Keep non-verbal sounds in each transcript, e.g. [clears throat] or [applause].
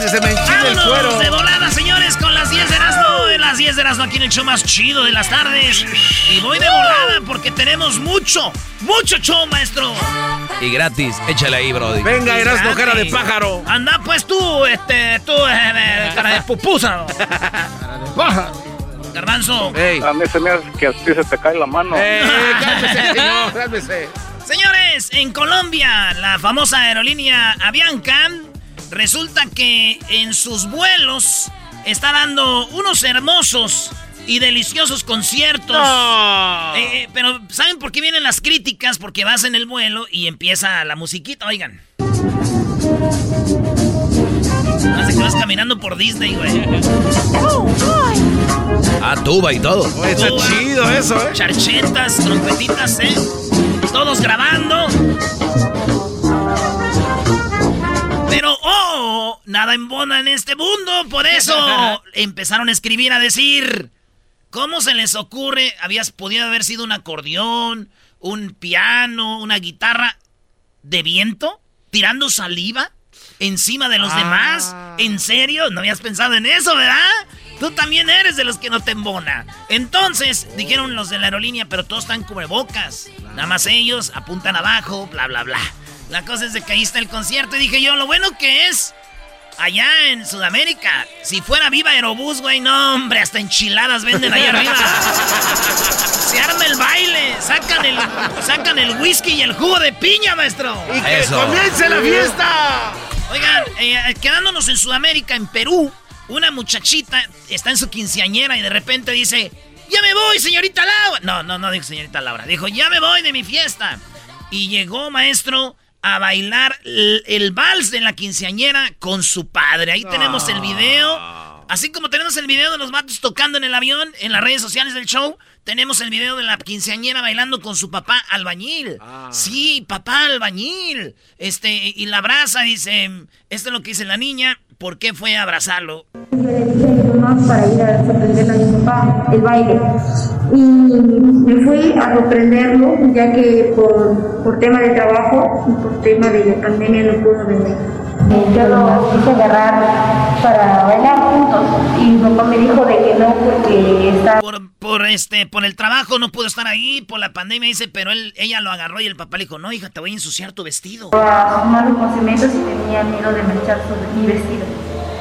que se me enchine el cuero. de volada, señores, con las 10 de Erasmo. En las 10 de Erasmo aquí en el show más chido de las tardes. Y voy de volada porque tenemos mucho, mucho show, maestro. Y gratis, échale ahí, Brody. Venga, Erasmo, cara de pájaro. Anda, pues tú, este, tú, eh, eh, cara de pupusa. [laughs] Garbanzo. Ey. A mí se me hace que a ti se te cae la mano. Eh, [laughs] cálmese, señor, cálmese. Señores, en Colombia, la famosa aerolínea Avianca resulta que en sus vuelos está dando unos hermosos y deliciosos conciertos. No. Eh, eh, pero ¿saben por qué vienen las críticas? Porque vas en el vuelo y empieza la musiquita, oigan. Hace que vas caminando por Disney, güey. Ah, tuba y todo. Oye, está Tuba, chido eso, ¿eh? Charchetas, trompetitas, ¿eh? Todos grabando. Nada embona en este mundo. Por eso [laughs] empezaron a escribir, a decir, ¿cómo se les ocurre? Habías podido haber sido un acordeón, un piano, una guitarra de viento, tirando saliva encima de los Ah. demás. ¿En serio? ¿No habías pensado en eso, verdad? Tú también eres de los que no te embona. Entonces, dijeron los de la aerolínea, pero todos están cubrebocas. Nada más ellos apuntan abajo, bla, bla, bla. La cosa es de que ahí está el concierto y dije yo, lo bueno que es allá en Sudamérica. Si fuera viva Aerobús, güey, no, hombre, hasta enchiladas venden allá arriba. [laughs] Se arma el baile, sacan el, sacan el whisky y el jugo de piña, maestro. Y que Eso. comience la fiesta. Oigan, eh, quedándonos en Sudamérica, en Perú, una muchachita está en su quinceañera y de repente dice, ya me voy, señorita Laura. No, no, no dijo señorita Laura, dijo, ya me voy de mi fiesta. Y llegó, maestro, a bailar el, el vals de la quinceañera con su padre. Ahí tenemos el video. Así como tenemos el video de los vatos tocando en el avión, en las redes sociales del show, tenemos el video de la quinceañera bailando con su papá albañil. Sí, papá albañil. Este, y la abraza, dice, esto es lo que dice la niña, ¿por qué fue a abrazarlo? Mamá para ir a sorprenderle a mi papá el baile. Y me fui a sorprenderlo, ya que por, por tema de trabajo y por tema de pandemia no pudo venir. Yo lo quise agarrar para bailar juntos y mi papá me dijo de que no porque está Por, por este, por el trabajo no pudo estar ahí, por la pandemia, dice, pero él, ella lo agarró y el papá le dijo, no, hija, te voy a ensuciar tu vestido. a sumar los conocimientos y tenía miedo de manchar su, mi vestido.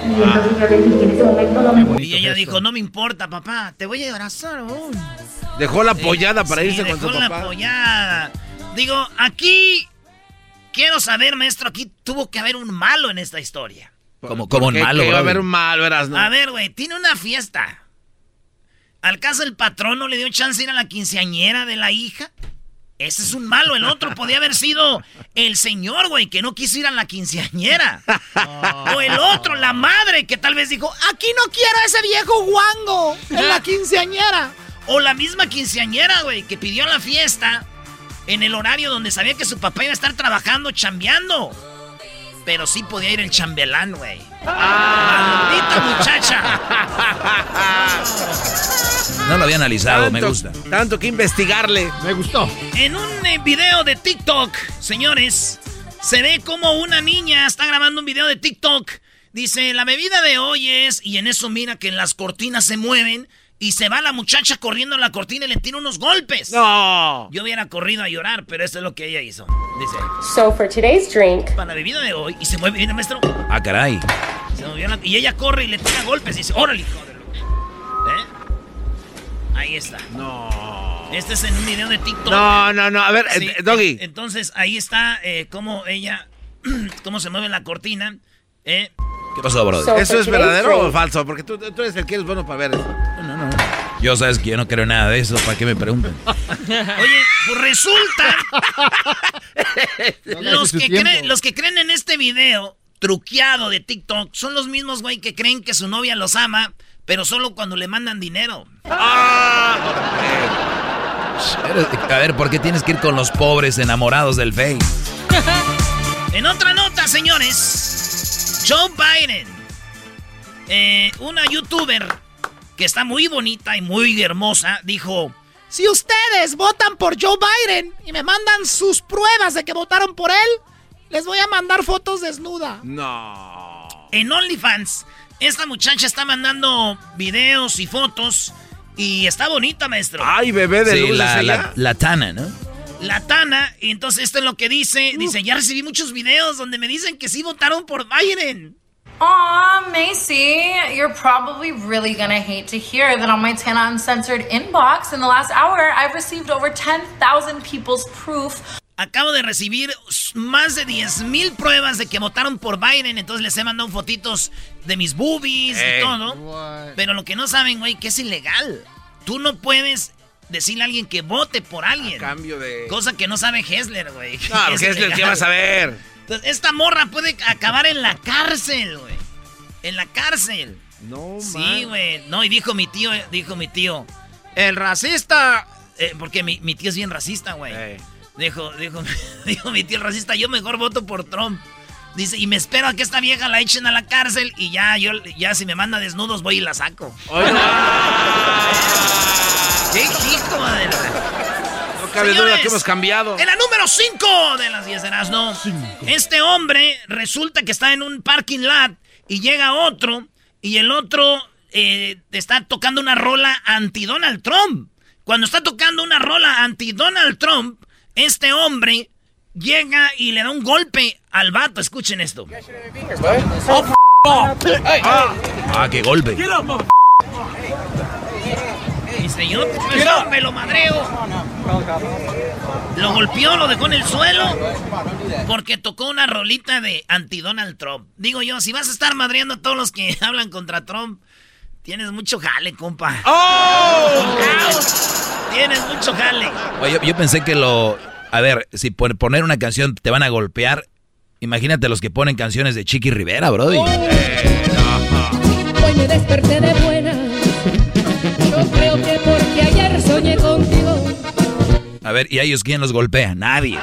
Y entonces yo le dije que en ese momento no me Y ella dijo, no me importa, papá, te voy a abrazar. oh". Dejó la pollada para Sí, irse con su dejó la papá. pollada. Digo, aquí quiero saber, maestro, aquí tuvo que haber un malo en esta historia. Como, como un ¿Qué- malo, iba a haber un malo, eras, ¿no? A ver, güey, tiene una fiesta. ¿Al caso el patrón no le dio chance de ir a la quinceañera de la hija? Ese es un malo. El otro podía haber sido el señor, güey, que no quiso ir a la quinceañera. O el otro, la madre, que tal vez dijo, aquí no quiero a ese viejo guango en la quinceañera. O la misma quinceañera, güey, que pidió la fiesta en el horario donde sabía que su papá iba a estar trabajando, chambeando. Pero sí podía ir el chambelán, güey. ¡Maldita muchacha! No lo había analizado, me gusta. Tanto que investigarle. Me gustó. En un eh, video de TikTok, señores, se ve como una niña está grabando un video de TikTok. Dice, la bebida de hoy es... Y en eso mira que las cortinas se mueven y se va la muchacha corriendo a la cortina y le tira unos golpes. No. Yo hubiera corrido a llorar, pero esto es lo que ella hizo. Dice, So for today's drink, para la bebida de hoy, y se mueve, mira, maestro. Ah, caray. Se movió la- y ella corre y le tira golpes y dice, órale, hijo de lo-". ¿Eh? Ahí está. No. Este es en un video de TikTok. No, no, no. A ver, Sí, eh, Doggy. en- Entonces ahí está eh, cómo ella, [clears throat] cómo se mueve la cortina. ¿eh? ¿Qué pasó, bro? So- ¿Eso es verdadero o drink. falso? Porque tú, tú eres el que eres bueno para ver eso. Yo sabes que yo no creo nada de eso, ¿para qué me preguntan? Oye, pues resulta, [laughs] los que, creen, los que creen en este video truqueado de TikTok son los mismos, güey, que creen que su novia los ama, pero solo cuando le mandan dinero. A ver, ¿por qué tienes que ir con los pobres enamorados del Face? [laughs] En otra nota, señores, Joe Biden, eh, una youtuber que está muy bonita y muy hermosa, dijo, si ustedes votan por Joe Biden y me mandan sus pruebas de que votaron por él, les voy a mandar fotos desnuda. No. En OnlyFans, esta muchacha está mandando videos y fotos y está bonita, maestro. Ay, bebé de Sí, luz. la, la, la Tana, ¿no? La Tana, y entonces esto es lo que dice, dice, ya recibí muchos videos donde me dicen que sí votaron por Biden. Aw, Macy, you're probably really gonna hate to hear that on my Tana Uncensored inbox in the last hour, I've received over 10,000 people's proof Acabo de recibir más de 10 mil pruebas de que votaron por Biden, entonces les he mandado fotitos de mis boobies Ey. y todo. What? Pero lo que no saben, güey, que es ilegal. Tú no puedes decirle a alguien que vote por alguien. Cambio de. Cosa que no sabe Hessler, güey. [laughs] No, es ¿qué vas a ver? Entonces, esta morra puede acabar en la cárcel, güey. En la cárcel. No, Sí, güey. No, y dijo mi tío, eh, dijo mi tío, el racista, eh, porque mi, mi tío es bien racista, güey. Ey. Dijo, dijo, [laughs] dijo mi tío el racista, yo mejor voto por Trump. Dice, y me espero a que esta vieja la echen a la cárcel y ya, yo, ya si me manda desnudos voy y la saco. [laughs] ¡Qué hijo de la- cabe duda Señores, que hemos cambiado. En la número 5 de las 10 de Erasmo, este hombre resulta que está en un parking lot y llega otro y el otro eh, está tocando una rola anti-Donald Trump. Cuando está tocando una rola anti-Donald Trump, este hombre llega y le da un golpe al vato. Escuchen esto. Ah, qué golpe. Dice, yo pues, me lo madreo. Lo golpeó, lo dejó en el suelo. Porque tocó una rolita de anti-Donald Trump. Digo yo, si vas a estar madreando a todos los que [laughs] hablan contra Trump, tienes mucho jale, compa. ¡Oh! Tienes mucho jale. Oye, yo, yo pensé que lo... A ver, si por poner una canción te van a golpear, imagínate los que ponen canciones de Chiqui Rivera, brody. Hoy me desperté de buena. Yo creo que porque ayer soñé contigo. A ver, ¿y a ellos quién los golpea? Nadie.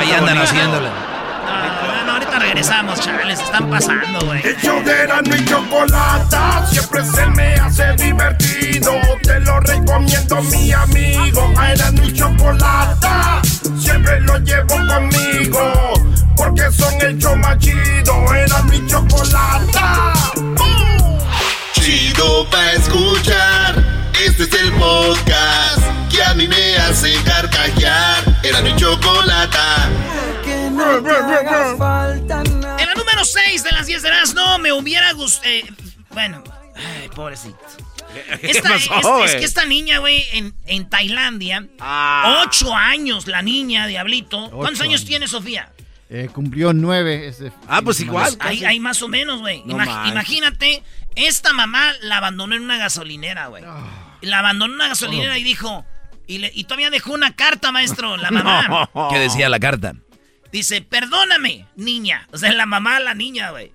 Ahí andan haciéndole. No, no, ahorita regresamos, chavales. Están pasando, güey. El show de Erasmo y Chocolata siempre se me hace divertido. Te lo recomiendo, mi amigo. A Erasmo y Chocolata siempre lo llevo conmigo. Porque son el show más chido. Erasmo y Chocolata. ¡Bum! Chido pa' escuchar. Este es el podcast que a mí me hace carcajear. Erasmo y Chocolata. En la número 6 de las 10 de las no me hubiera gustado. bueno, ay, pobrecito. [laughs] Esta, pasó, es, que esta niña, güey, en, en Tailandia, Ah. ocho años la niña, diablito. ¿Cuántos años, años. tiene Sofía? Eh, cumplió nueve. Este Ah, pues igual. ahí más o menos, güey. No Imag- imagínate, esta mamá la abandonó en una gasolinera, güey. La abandonó en una gasolinera y dijo... Y, le- y todavía dejó una carta, maestro, la mamá. [laughs] ¿Qué decía la carta? Dice, perdóname, niña. O sea, la mamá, la niña, güey.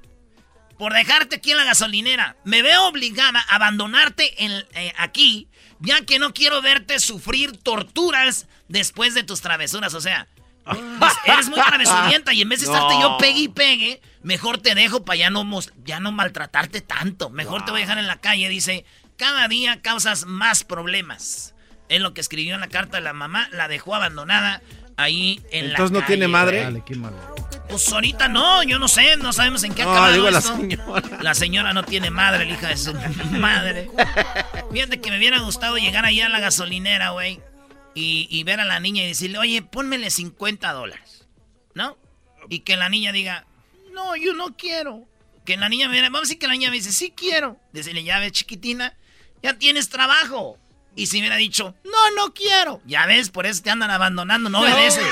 Por dejarte aquí en la gasolinera. Me veo obligada a abandonarte en- eh, aquí, ya que no quiero verte sufrir torturas después de tus travesuras. O sea, [laughs] pues, eres muy travesurienta y en vez de estarte No. yo pegue y pegue, mejor te dejo para ya no, ya no maltratarte tanto. Mejor te voy a dejar en la calle. Dice, cada día causas más problemas. Es lo que escribió en la carta de la mamá. La dejó abandonada ahí en la Entonces no tiene madre. güey. Pues ahorita no, yo no sé, no sabemos en qué ha No, acabado digo la esto. La señora no tiene madre, la hija de su [laughs] madre. Fíjate que me hubiera gustado llegar allá a la gasolinera, güey, y, y ver a la niña y decirle, oye, pónmele 50 dólares, ¿no? Y que la niña diga, no, yo no quiero. Que la niña me viene, vamos a decir que la niña me dice, sí quiero. Decirle, ya ves, chiquitina, ya tienes trabajo. Y si me hubiera dicho, no, no quiero. Ya ves, por eso te andan abandonando, no [laughs] obedeces.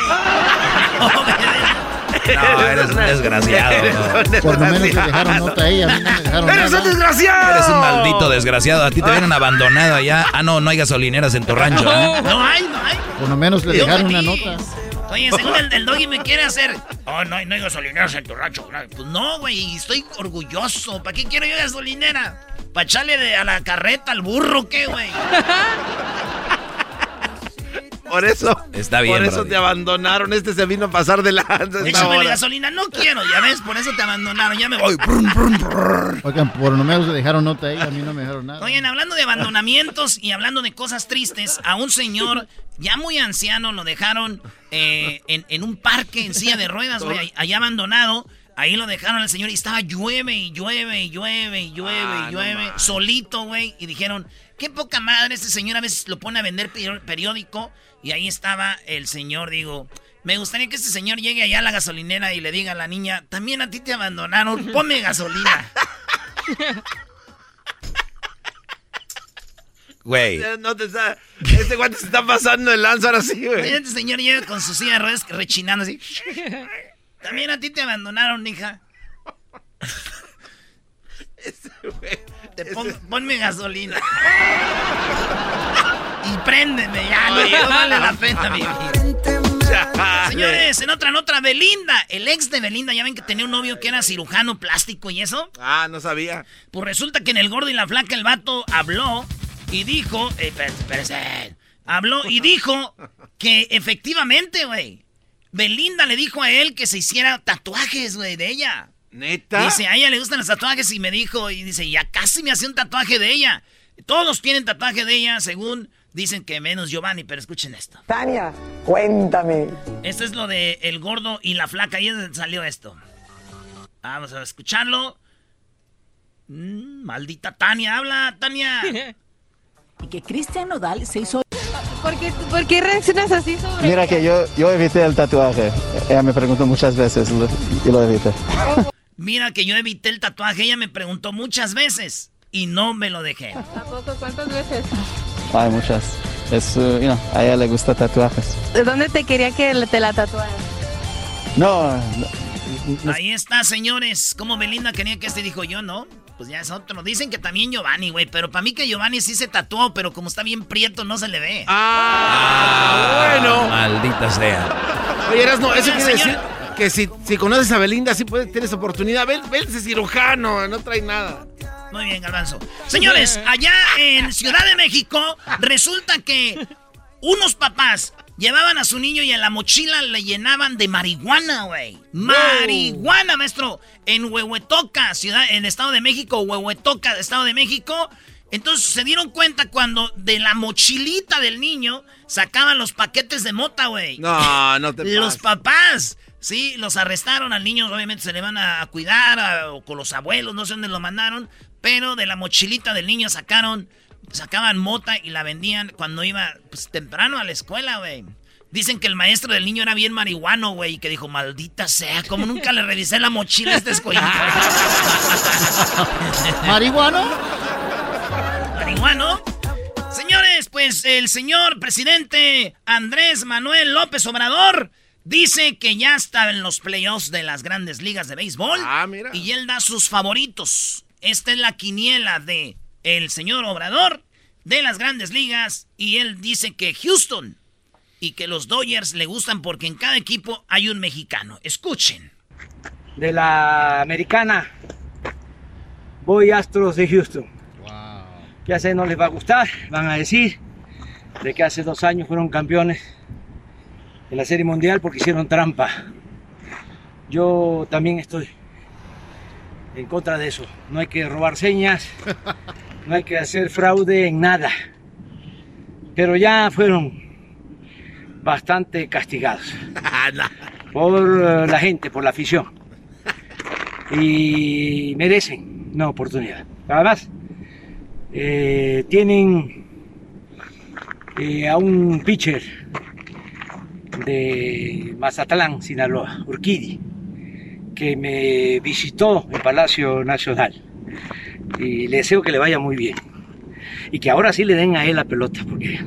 No, eres un desgraciado. [laughs] Por lo menos le dejaron nota a ella, a mí no me dejaron ¡Eres nada. un desgraciado! Eres un maldito desgraciado. A ti te vienen abandonado allá. Ah, no, no hay gasolineras en tu rancho. ¿eh? No hay, no hay. Por lo menos le dejaron una nota. Oye, [laughs] según el, el doggy me quiere hacer. Oh, no hay, no hay gasolineras en tu rancho. Pues no, güey, estoy orgulloso. ¿Para qué quiero yo gasolinera? ¿Para echarle de- a la carreta al burro qué, güey? [laughs] Por eso. Está bien, Por eso Brody. te abandonaron. Este se vino a pasar de lanza. Échame hora. gasolina. No quiero, ya ves, por eso te abandonaron. Ya me voy. Brum, brum, brum. Oigan, por lo menos le dejaron nota a ella, a mí no me dejaron nada. Oigan, hablando de abandonamientos y hablando de cosas tristes, a un señor ya muy anciano lo dejaron eh, en, en un parque en silla de ruedas, güey, ahí- allá abandonado. Ahí lo dejaron al señor y estaba llueve y llueve y llueve y llueve Ah, y no llueve, solito, güey. Y dijeron, qué poca madre, este señor a veces lo pone a vender peri- periódico. Y ahí estaba el señor, digo, me gustaría que este señor llegue allá a la gasolinera y le diga a la niña, también a ti te abandonaron, ponme gasolina. Güey. No te está... Este guante se está pasando el lanza ahora sí, güey. Este señor llega con su silla rechinando así. También a ti te abandonaron, hija. Te pon- ponme gasolina. [laughs] y préndeme ya, no, no vale la pena [laughs] vivir. Señores, en otra, en otra, Belinda, el ex de Belinda, ya ven que tenía un novio que era cirujano plástico y eso. Ah, no sabía. Pues resulta que en el gordo y la flaca el vato habló y dijo, eh, espérate, habló y dijo que efectivamente, güey, Belinda le dijo a él que se hiciera tatuajes, güey, de ella. ¿Neta? Dice, a ella le gustan los tatuajes y me dijo, y dice, ya casi me hace un tatuaje de ella. Todos tienen tatuaje de ella, según dicen que menos Giovanni, pero escuchen esto. Tania, cuéntame. Esto es lo de el gordo y la flaca, donde salió esto. Vamos a escucharlo. Mm, maldita Tania, habla, Tania. [laughs] Y que Cristian Nodal se hizo... ¿Por qué, por qué reaccionas así sobre Mira que yo, yo evité el tatuaje. Ella me preguntó muchas veces y lo evité. [laughs] Mira que yo evité el tatuaje, ella me preguntó muchas veces y no me lo dejé. ¿A poco cuántas veces? Hay muchas. Es, uh, you know, a ella le gusta tatuajes. ¿De dónde te quería que te la tatuaran? No, no, Ahí está, señores. Como Belinda quería que este dijo yo, ¿no? Pues ya es otro. Dicen que también Giovanni, güey. Pero para mí que Giovanni sí se tatuó, pero como está bien prieto, no se le ve. Ah, bueno. Maldita sea. Oye, Erasno, eso Oigan, quiere señor- decir que si, si conoces a Belinda, sí puedes, tienes oportunidad. Ve, ve ese cirujano, no trae nada. Muy bien, Galvanzo. Señores, allá en Ciudad de México, resulta que unos papás llevaban a su niño y en la mochila le llenaban de marihuana, güey. Marihuana, maestro. En Huehuetoca, ciudad, en Estado de México, Huehuetoca, Estado de México. Entonces se dieron cuenta cuando de la mochilita del niño sacaban los paquetes de mota, güey. No, no te Los pases. papás, sí, los arrestaron al niño, obviamente se le van a cuidar, a- o con los abuelos, no sé dónde lo mandaron, pero de la mochilita del niño sacaron, sacaban mota y la vendían cuando iba pues, temprano a la escuela, güey. Dicen que el maestro del niño era bien marihuano, güey, y que dijo, maldita sea, como nunca le revisé la mochila a este escuelito. [laughs] ¿Marihuano? marihuano. Señores, pues el señor presidente Andrés Manuel López Obrador dice que ya está en los playoffs de las grandes ligas de béisbol. Y él da sus favoritos. Esta es la quiniela de el señor Obrador. de las grandes ligas y él dice que Houston y que los Dodgers le gustan porque en cada equipo hay un mexicano. Escuchen. De la americana, voy Astros de Houston. Ya sé, no les va a gustar, van a decir de que hace dos años fueron campeones de la Serie Mundial porque hicieron trampa. Yo también estoy en contra de eso. No hay que robar señas, no hay que hacer fraude en nada. Pero ya fueron bastante castigados [laughs] por eh, la gente, por la afición. Y merecen una oportunidad. Además, eh, tienen eh, a un pitcher de Mazatlán, Sinaloa, Urquidi, que me visitó en Palacio Nacional. Y le deseo que le vaya muy bien. Y que ahora sí le den a él la pelota, porque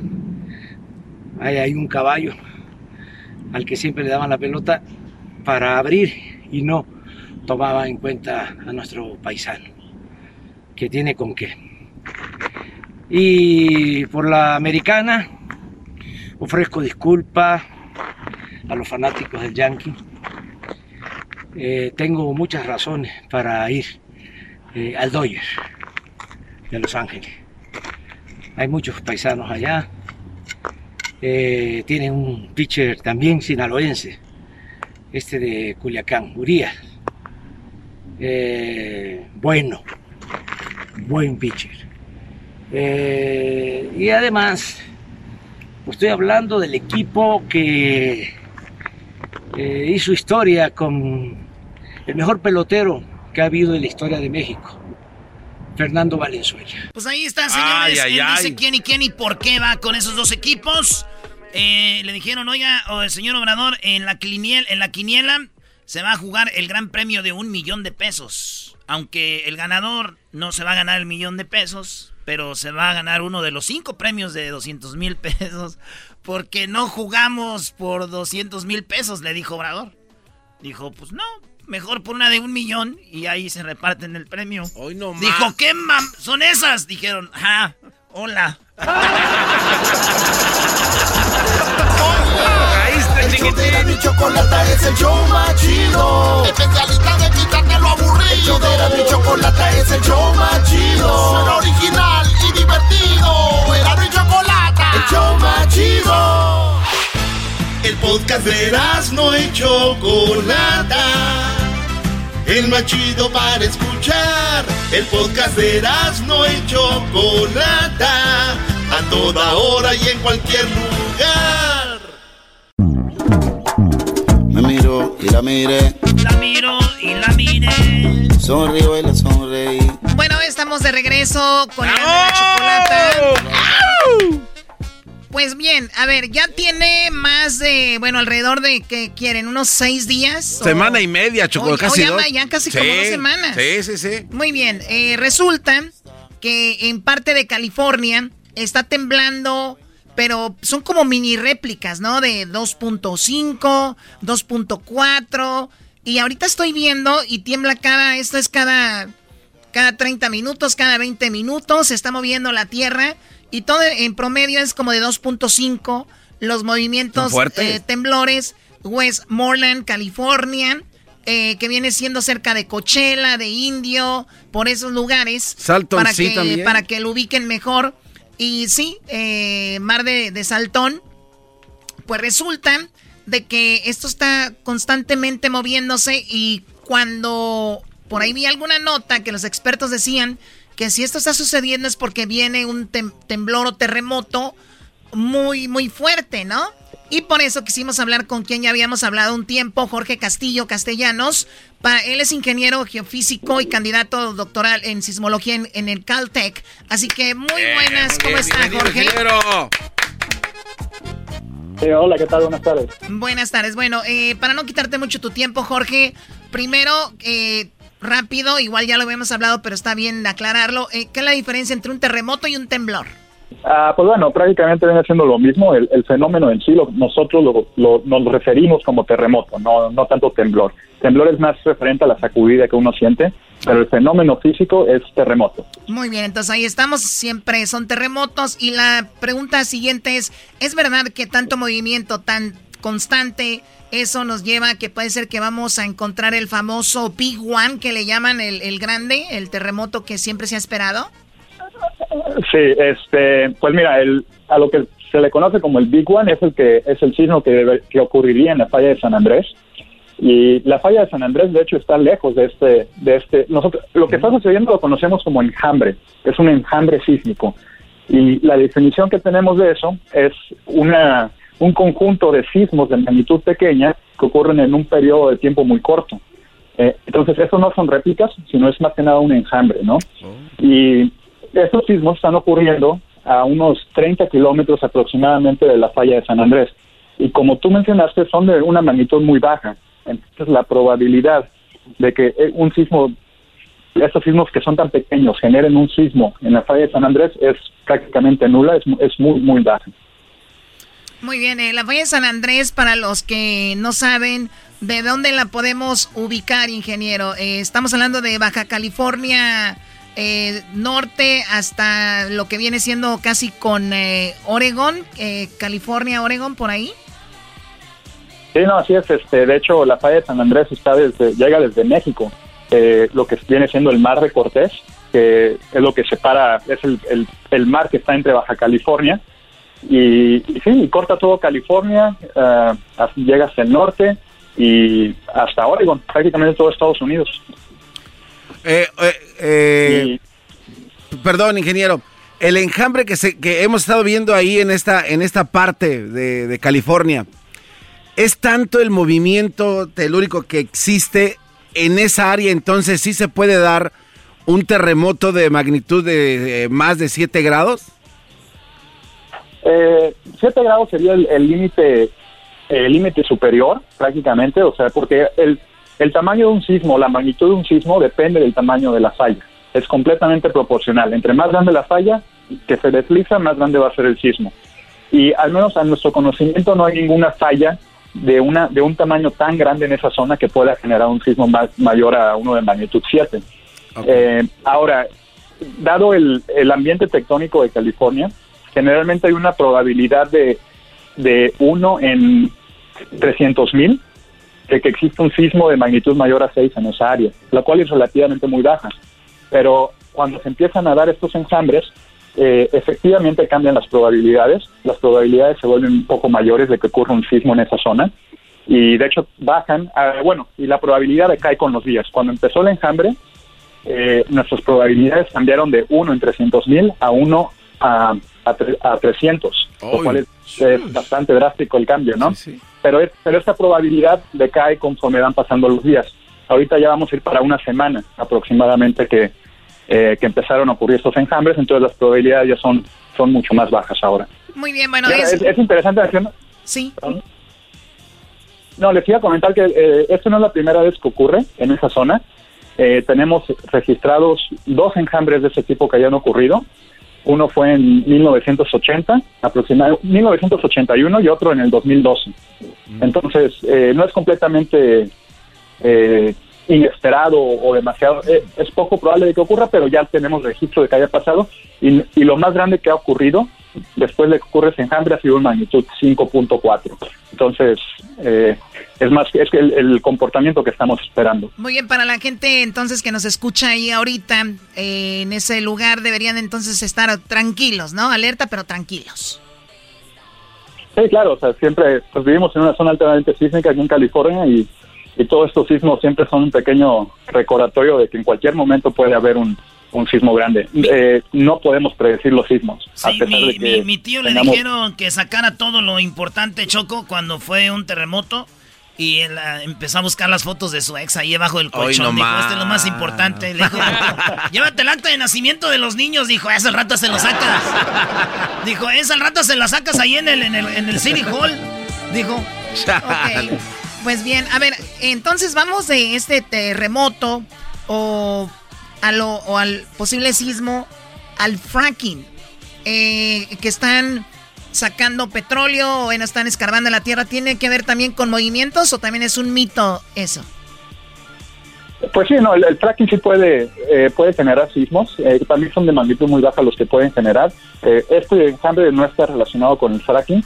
hay, hay un caballo al que siempre le daban la pelota para abrir y no tomaba en cuenta a nuestro paisano, que tiene con qué. Y por la americana ofrezco disculpas a los fanáticos del Yankee. Eh, tengo muchas razones para ir eh, al Dodgers de Los Ángeles. Hay muchos paisanos allá. Eh, tienen un pitcher también sinaloense, este de Culiacán, Urias. Eh, bueno, buen pitcher. Y además, estoy hablando del equipo que eh, hizo historia con el mejor pelotero que ha habido en la historia de México, Fernando Valenzuela. Pues ahí está, señores. Ay, ay, Él ay. dice quién y quién y por qué va con esos dos equipos. Eh, le dijeron, oiga, o el señor Obrador, en la, quiniel- en la quiniela se va a jugar el gran premio de un millón de pesos. Aunque el ganador no se va a ganar el millón de pesos, pero se va a ganar uno de los cinco premios de 200 mil pesos. Porque no jugamos por 200 mil pesos, le dijo Obrador. Dijo, pues no, mejor por una de un millón y ahí se reparten el premio. Hoy no más. Dijo, ¿qué mam son esas? Dijeron, ah, hola. El show de mi chocolata es el show más chido. Especialista de quitarte lo aburrido. El show de mi chocolata es el show más chido. Suena original y divertido. Era mi chocolata. El show más chido. El podcast de no y Chocolata. El más chido para escuchar. El podcast de no y Chocolata. A toda hora y en cualquier lugar. Me miro y la miré. La miro y la miré. Sonrío y la sonreí. Bueno, estamos de regreso con la chocolata. Pues bien, a ver, ya tiene más de, bueno, alrededor de que quieren unos seis días. o- Semana y media, Choco, casi ya dos. ya casi como dos semanas. Sí, sí, sí. Muy bien, eh, resulta que en parte de California está temblando, pero son como mini réplicas, ¿no? De 2.5, 2.4. Y ahorita estoy viendo y tiembla cada, esto es cada, cada 30 minutos, cada 20 minutos, se está moviendo la Tierra. Y todo en promedio es como de 2.5 los movimientos eh, temblores. Westmoreland, California, eh, que viene siendo cerca de Coachella, de Indio, por esos lugares. Salton, para sí, que, también. Para que lo ubiquen mejor. Y sí, eh, Mar de, de Saltón, pues resulta de que esto está constantemente moviéndose y cuando por ahí vi alguna nota que los expertos decían que si esto está sucediendo es porque viene un tem- temblor o terremoto muy, muy fuerte, ¿no? Y por eso quisimos hablar con quien ya habíamos hablado un tiempo, Jorge Castillo Castellanos. Pa- él es ingeniero geofísico y candidato doctoral en sismología en, en el Caltech. Así que muy buenas, ¿cómo está Jorge? Eh, hola, ¿qué tal? Buenas tardes. Buenas tardes. Bueno, eh, para no quitarte mucho tu tiempo, Jorge, primero, eh, rápido, igual ya lo habíamos hablado, pero está bien aclararlo. eh, ¿Qué es la diferencia entre un terremoto y un temblor? Ah, pues bueno, prácticamente viene siendo lo mismo. El, el fenómeno en sí, lo- nosotros lo, lo- nos referimos como terremoto, no, no tanto temblor. Temblor es más referente a la sacudida que uno siente, pero el fenómeno físico es terremoto. Muy bien, entonces ahí estamos, siempre son terremotos. Y la pregunta siguiente es, ¿es verdad que tanto movimiento tan constante, eso nos lleva a que puede ser que vamos a encontrar el famoso Big One que le llaman el, el grande, el terremoto que siempre se ha esperado? Sí, este, pues mira, el, a lo que se le conoce como el Big One es el que es el sismo que, debe- que ocurriría en la falla de San Andrés. Y la falla de San Andrés, de hecho, está lejos de este, de este. Nosotros, lo que está sucediendo lo conocemos como enjambre, es un enjambre sísmico. Y la definición que tenemos de eso es una, un conjunto de sismos de magnitud pequeña que ocurren en un periodo de tiempo muy corto. Eh, entonces, eso no son réplicas, sino es más que nada un enjambre, ¿no? Y estos sismos están ocurriendo a unos 30 kilómetros aproximadamente de la falla de San Andrés. Y como tú mencionaste, son de una magnitud muy baja. Entonces, la probabilidad de que eh, un sismo, estos sismos que son tan pequeños, generen un sismo en la falla de San Andrés es prácticamente nula, es, es muy, muy baja. Muy bien, eh, la falla de San Andrés, para los que no saben, ¿de dónde la podemos ubicar, ingeniero? Eh, estamos hablando de Baja California eh, Norte hasta lo que viene siendo casi con eh, Oregón, eh, California, Oregón, por ahí. Sí, no, así es. Este, de hecho, la falla de San Andrés está desde, llega desde México, eh, lo que viene siendo el mar de Cortés, que es lo que separa, es el, mar que está entre Baja California y, y sí, y corta todo California, eh, hasta- llega hasta el norte y hasta Oregon, prácticamente todo Estados Unidos. Eh, eh, eh, Perdón, ingeniero. El enjambre que, se, que hemos estado viendo ahí en esta, en esta parte de, de California, ¿es tanto el movimiento telúrico que existe en esa área? Entonces, ¿sí se puede dar un terremoto de magnitud de eh, más de 7 grados? Eh, 7 grados sería el límite el límite superior prácticamente, o sea, porque el, el tamaño de un sismo, la magnitud de un sismo depende del tamaño de la falla. Es completamente proporcional. Entre más grande la falla que se desliza, más grande va a ser el sismo. Y al menos a nuestro conocimiento no hay ninguna falla de una de un tamaño tan grande en esa zona que pueda generar un sismo más mayor a uno de magnitud 7. Eh, ahora, dado el, el ambiente tectónico de California, generalmente hay una probabilidad de, de 1 en 300 mil de que exista un sismo de magnitud mayor a 6 en esa área, la cual es relativamente muy baja. Pero cuando se empiezan a dar estos enjambres, eh, efectivamente cambian las probabilidades, las probabilidades se vuelven un poco mayores de que ocurra un sismo en esa zona y de hecho bajan, ah, bueno, y la probabilidad decae con los días. Cuando empezó el enjambre, eh, nuestras probabilidades cambiaron de 1 en 300 mil a 1 a, a, tre- a 300, lo cual es, es bastante drástico el cambio, ¿no? Pero, es- pero esta probabilidad decae conforme van pasando los días. Ahorita ya vamos a ir para una semana aproximadamente que, eh, que empezaron a ocurrir estos enjambres, entonces las probabilidades ya son, son mucho más bajas ahora. Muy bien, bueno, es- es, es interesante decir, Sí. no, les iba a comentar que eh, esto no es la primera vez que ocurre en esa zona. Eh, tenemos registrados dos enjambres de ese tipo que hayan ocurrido. Uno fue en 1980, aproximadamente 1981 y otro en el 2012. Entonces, eh, no es completamente eh, inesperado o demasiado, eh, es poco probable de que ocurra, pero ya tenemos registro de que haya pasado. Y, y lo más grande que ha ocurrido después de que ocurre ese enjambre ha sido en magnitud 5.4. Entonces, eh, es más, es que el, el comportamiento que estamos esperando. Muy bien, para la gente entonces que nos escucha ahí ahorita, eh, en ese lugar deberían entonces estar tranquilos, ¿no? Alerta, pero tranquilos. Sí, claro, o sea, siempre pues, vivimos en una zona altamente sísmica aquí en California y, y todos estos sismos siempre son un pequeño recordatorio de que en cualquier momento puede haber un, un sismo grande. Eh, no podemos predecir los sismos. a pesar mi, de que mi- mi tío le dijeron que sacara todo lo importante, Choco, cuando fue un terremoto. Y él ah, empezó a buscar las fotos de su ex ahí abajo del colchón. no dijo, más. este es lo más importante. Le dijo, llévate el acta de nacimiento de los niños. Dijo, ese al rato se lo sacas. Dijo, ese al rato se lo sacas ahí en el, en el, en el City Hall. Dijo, [laughs] ok. Pues bien, a ver, entonces vamos de este terremoto o, a lo, o al posible sismo al fracking. eh, que están sacando petróleo o están escarbando la tierra, ¿tiene que ver también con movimientos o también es un mito eso? Pues sí, no, el, fracking sí puede, eh, puede generar sismos, eh, también son de magnitud muy baja los que pueden generar. Eh, este enjambre no está relacionado con el fracking.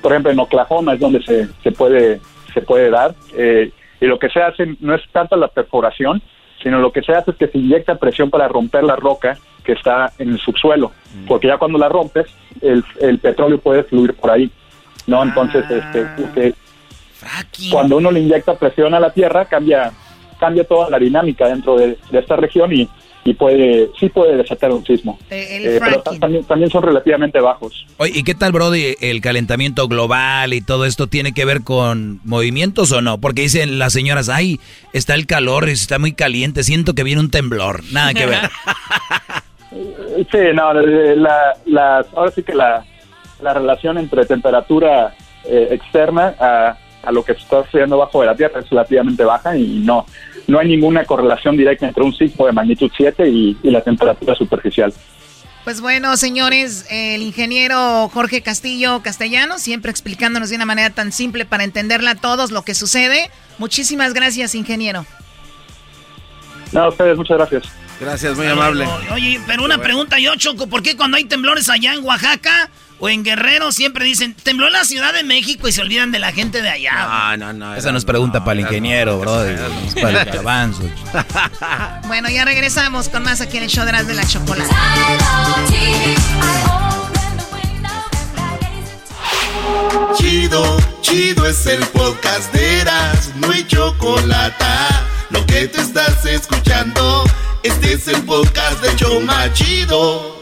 Por ejemplo, en Oklahoma es donde se, se puede se puede dar y lo que se hace no es tanto la perforación, sino lo que se hace es que se inyecta presión para romper la roca que está en el subsuelo, mm. porque ya cuando la rompes, el, el petróleo puede fluir por ahí, ¿no? Entonces, este, este cuando uno le inyecta presión a la tierra, cambia, cambia toda la dinámica dentro de, esta región y, y puede, sí puede desatar un sismo. Eh, pero también, también son relativamente bajos. Oye, ¿y qué tal, Brody? ¿El calentamiento global y todo esto tiene que ver con movimientos o no? Porque dicen las señoras, ay, está el calor, está muy caliente, siento que viene un temblor. Nada que ver. [laughs] sí, no, la, la, ahora sí que la, la relación entre temperatura eh, externa a a lo que está sucediendo bajo de la Tierra es relativamente baja y no, no hay ninguna correlación directa entre un sismo de magnitud 7 y, la temperatura superficial. Pues bueno, señores, el ingeniero Jorge Castillo Castellano, siempre explicándonos de una manera tan simple para entenderla a todos lo que sucede. Muchísimas gracias, ingeniero. No, a ustedes, muchas gracias. Gracias, muy amable. Oye, pero una pregunta yo, Choco, ¿por qué cuando hay temblores allá en Oaxaca o en Guerrero siempre dicen, tembló la Ciudad de México y se olvidan de la gente de allá. No, no, no. Esa nos pregunta para el ingeniero, bro. para el avanzo. bueno, ya regresamos con más aquí en el show de las de la chocolate. Chido, chido es el podcast de Eras, no hay chocolate. Lo que te estás escuchando, este es el podcast de Choma Chido.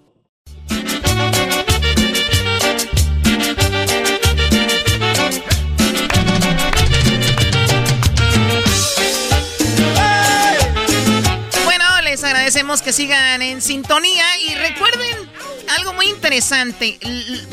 agradecemos que sigan en sintonía y recuerden algo muy interesante.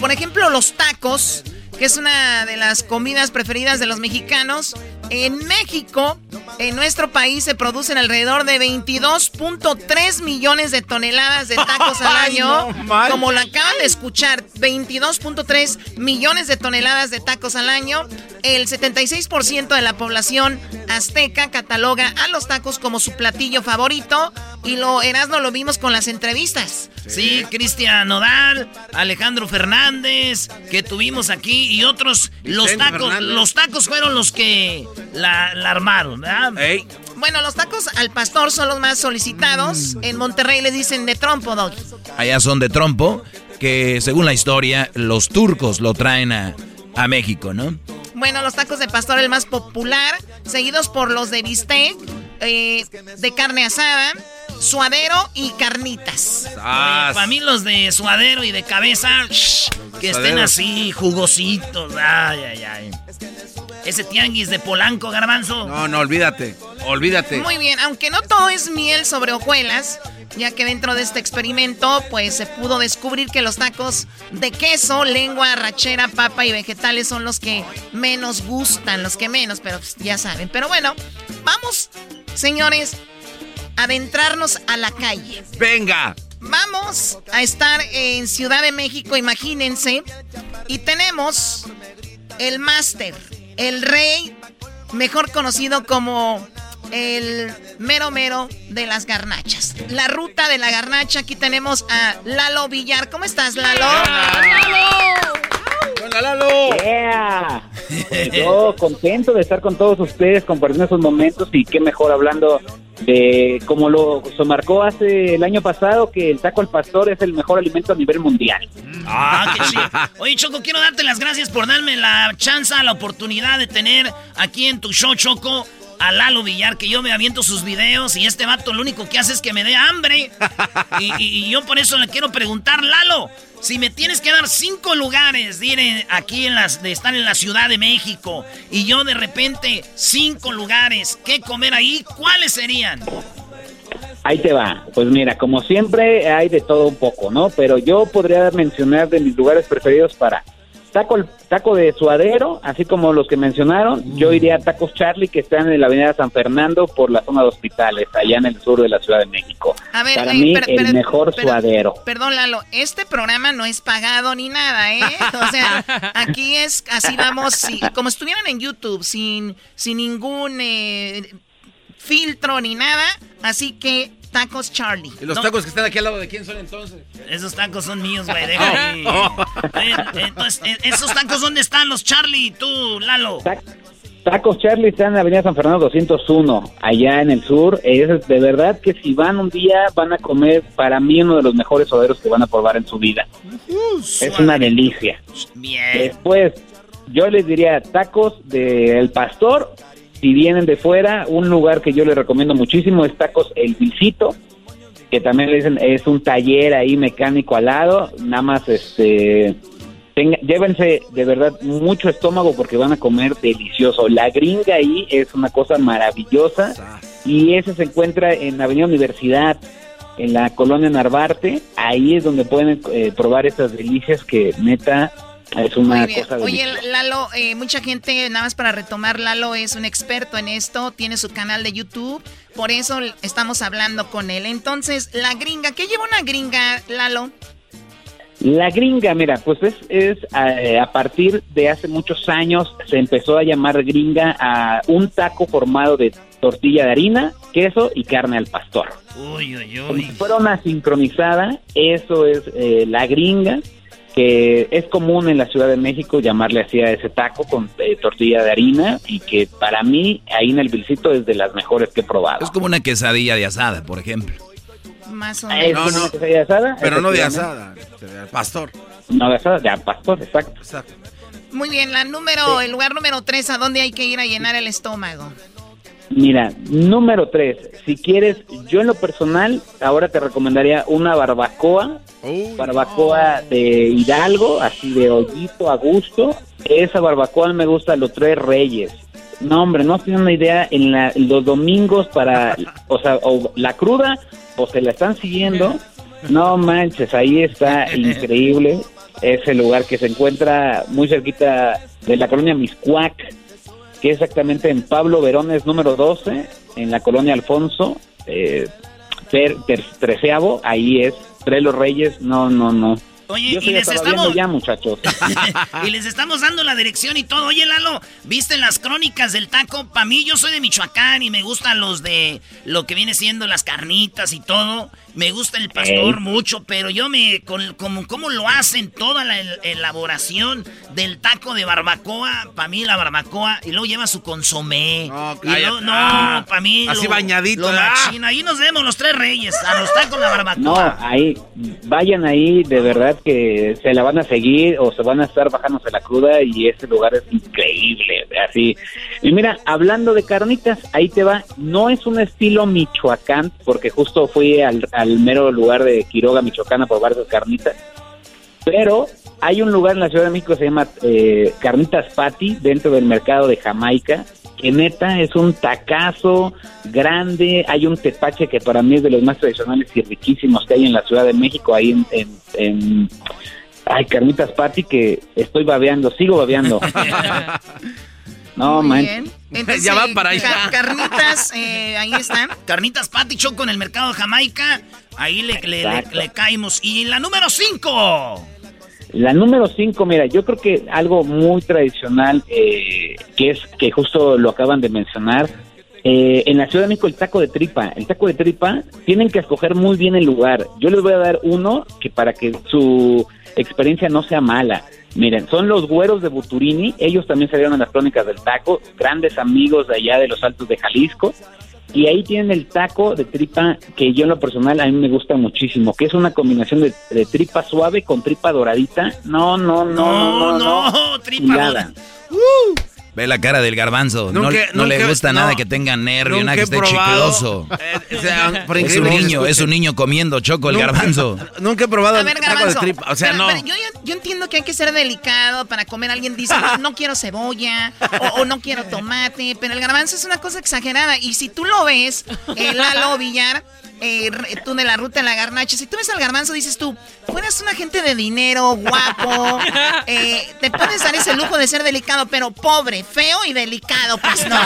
Por ejemplo, los tacos, que es una de las comidas preferidas de los mexicanos. En México, en nuestro país, se producen alrededor de 22.3 millones de toneladas de tacos al [laughs] año. Como lo acaban de escuchar, 22.3 millones de toneladas de tacos al año. El 76% de la población azteca cataloga a los tacos como su platillo favorito. Y lo Erasmo lo vimos con las entrevistas. Sí, Cristian Nodal, Alejandro Fernández, que tuvimos aquí y otros. Los tacos, los tacos fueron los que la, armaron, ¿verdad? Bueno, los tacos al pastor son los más solicitados. En Monterrey les dicen de trompo, Doggy. Allá son de trompo, que según la historia, los turcos lo traen a, a México, ¿no? Bueno, los tacos de pastor el más popular, seguidos por los de bistec, eh, de carne asada, suadero y carnitas. Ah, Para mí los de suadero y de cabeza, shh, que estén así, jugositos. Ay, ay, ay. Ese tianguis de Polanco, garbanzo. No, no, olvídate. Olvídate. Muy bien, aunque no todo es miel sobre hojuelas, ya que dentro de este experimento, pues se pudo descubrir que los tacos de queso, lengua, rachera, papa y vegetales son los que menos gustan, los que menos, pero pues, ya saben. Pero bueno, vamos, señores, adentrarnos a la calle. Venga. Vamos a estar en Ciudad de México, imagínense, y tenemos el máster, el rey, mejor conocido como el mero mero de las garnachas. La ruta de la garnacha, aquí tenemos a Lalo Villar. ¿Cómo estás, Lalo? ¡Hola, Lalo! Yeah. Yo contento de estar con todos ustedes compartiendo esos momentos y qué mejor hablando de como lo se marcó hace el año pasado que el taco al pastor es el mejor alimento a nivel mundial. Ah, qué chido. Oye, Choco, quiero darte las gracias por darme la chance, la oportunidad de tener aquí en tu show, Choco, a Lalo Villar, que yo me aviento sus videos y este vato lo único que hace es que me dé hambre. Y, y- y yo por eso le quiero preguntar, Lalo, si me tienes que dar cinco lugares de ir en- aquí en las, de estar en la Ciudad de México y yo de repente cinco lugares, ¿qué comer ahí? ¿Cuáles serían? Ahí te va. Pues mira, como siempre hay de todo un poco, ¿no? Pero yo podría mencionar de mis lugares preferidos para taco taco de suadero, así como los que mencionaron. Yo iría a Tacos Charlie que están en la Avenida San Fernando por la zona de hospitales, allá en el sur de la Ciudad de México. A ver, para eh, mí per- el per- mejor per- suadero. Perdón, Lalo, este programa no es pagado ni nada, ¿eh? O sea, [laughs] aquí es así vamos, como estuvieran en YouTube, sin, sin ningún eh, filtro ni nada. Así que, tacos Charlie. ¿Y los No, tacos que están aquí al lado de quién son entonces? Esos tacos son míos, güey, [laughs] déjame. Eh, Entonces, eh, ¿esos tacos dónde están los Charlie? Tú, Lalo. Tacos Charlie está en la Avenida San Fernando 201, allá en el sur. Es de verdad que si van un día van a comer para mí uno de los mejores suaderos que van a probar en su vida. Es una delicia. Bien. Después, yo les diría tacos del pastor. Si vienen de fuera, un lugar que yo les recomiendo muchísimo es Tacos El Visito, que también le dicen es un taller ahí mecánico al lado. Nada más, este, tenga- llévense de verdad mucho estómago porque van a comer delicioso. La gringa ahí es una cosa maravillosa y ese se encuentra en Avenida Universidad, en la colonia Narvarte. Ahí es donde pueden eh, probar esas delicias que neta es una Muy bien. cosa Oye. Lalo, eh, mucha gente, nada más para retomar, Lalo es un experto en esto, tiene su canal de YouTube, por eso estamos hablando con él. Entonces, la gringa, ¿qué lleva una gringa, Lalo? La gringa, mira, pues es, es eh, a partir de hace muchos años se empezó a llamar gringa a un taco formado de tortilla de harina, queso y carne al pastor. Uy, uy, Como si fuera una sincronizada, eso es eh, la gringa, que es común en la Ciudad de México llamarle así a ese taco con eh, tortilla de harina y que para mí ahí en el Vilcito es de las mejores que he probado. Es como una quesadilla de asada, por ejemplo. Más o Ah, ¿Es menos. como una quesadilla de asada? Pero no de asada, de pastor. No de asada, de pastor, exacto. Muy bien, la número, el lugar número tres, ¿a dónde hay que ir a llenar el estómago? Mira, número tres, si quieres, yo en lo personal, ahora te recomendaría una barbacoa, barbacoa de Hidalgo, así de hoyito a gusto. Esa barbacoa me gusta los tres reyes. No, hombre, no tienen una idea en la- los domingos para, o sea, o la cruda, o se la están siguiendo. No manches, ahí está increíble. Ese lugar que se encuentra muy cerquita de la colonia Miscuac, que exactamente en Pablo Verones número 12, en la colonia Alfonso, eh, ter- ter- treceavo, ahí es, Tres Los Reyes, no, no, no, Oye, Yo y les estamos... ya, muchachos. [laughs] y les estamos dando la dirección y todo. Oye, Lalo, ¿viste las crónicas del taco? Para mí, yo soy de Michoacán y me gustan los de lo que viene siendo las carnitas y todo. Me gusta el pastor Ey. mucho, pero yo me. Con, como, ¿Cómo lo hacen? Toda la el- elaboración del taco de barbacoa. Para mí, la barbacoa. Y luego lleva su consomé. y cállate. luego, no, Ah, para mí. así lo- bañadito, lo. Ahí nos vemos los tres reyes. A los tacos la No, barbacoa. ahí, vayan ahí, de verdad que se la van a seguir o se van a estar bajándose la cruda y ese lugar es increíble, así. Y mira, hablando de carnitas, ahí te va, no es un estilo Michoacán, porque justo fui al, al mero lugar de Quiroga, Michoacán, a probar carnitas, pero hay un lugar en la Ciudad de México que se llama eh, Carnitas Patty, dentro del mercado de Jamaica, que neta es un tacazo grande. Hay un tepache que para mí es de los más tradicionales y riquísimos que hay en la Ciudad de México, ahí en. en, en- Ay, Carnitas Patty, que estoy babeando, sigo babeando. [laughs] No, Muy man. bien. Entonces, Ya van para ca- allá. carnitas, eh, ahí están. Carnitas Patty Choco en el mercado de Jamaica. Ahí le, le, le- Exacto. le caímos. Y la número 5. La número 5, mira, yo creo que algo muy tradicional, eh, que es que justo lo acaban de mencionar, eh, en la Ciudad de México el taco de tripa. El taco de tripa tienen que escoger muy bien el lugar. Yo les voy a dar uno que para que su experiencia no sea mala. Miren, son los güeros de Buturini. Ellos también salieron en las crónicas del taco, grandes amigos de allá de los Altos de Jalisco. Y ahí tienen el taco de tripa que yo en lo personal a mí me gusta muchísimo, que es una combinación de, de tripa suave con tripa doradita. No, no, no, no, no. no, tripa Chulada. Ve la cara del garbanzo. no Nunca- no le nunca- gusta no. nada que tenga nervio, nada que esté probado, chicloso. eh, o sea, por Es un niño, es un niño comiendo choco el garbanzo. [laughs] Nunca he probado A el ver, taco de Garbanzo. tripa. O sea, pero- no. pero yo, yo- yo entiendo que hay que ser delicado para comer. Alguien dice, no, no quiero cebolla o, o no quiero tomate, pero el garbanzo es una cosa exagerada. Y si tú lo ves, eh, Lalo Villar, eh, tú de la ruta de la garnacha, si tú ves al garbanzo, dices tú, fueras una gente de dinero, guapo, eh, te puedes dar ese lujo de ser delicado, pero pobre, feo y delicado, pues no.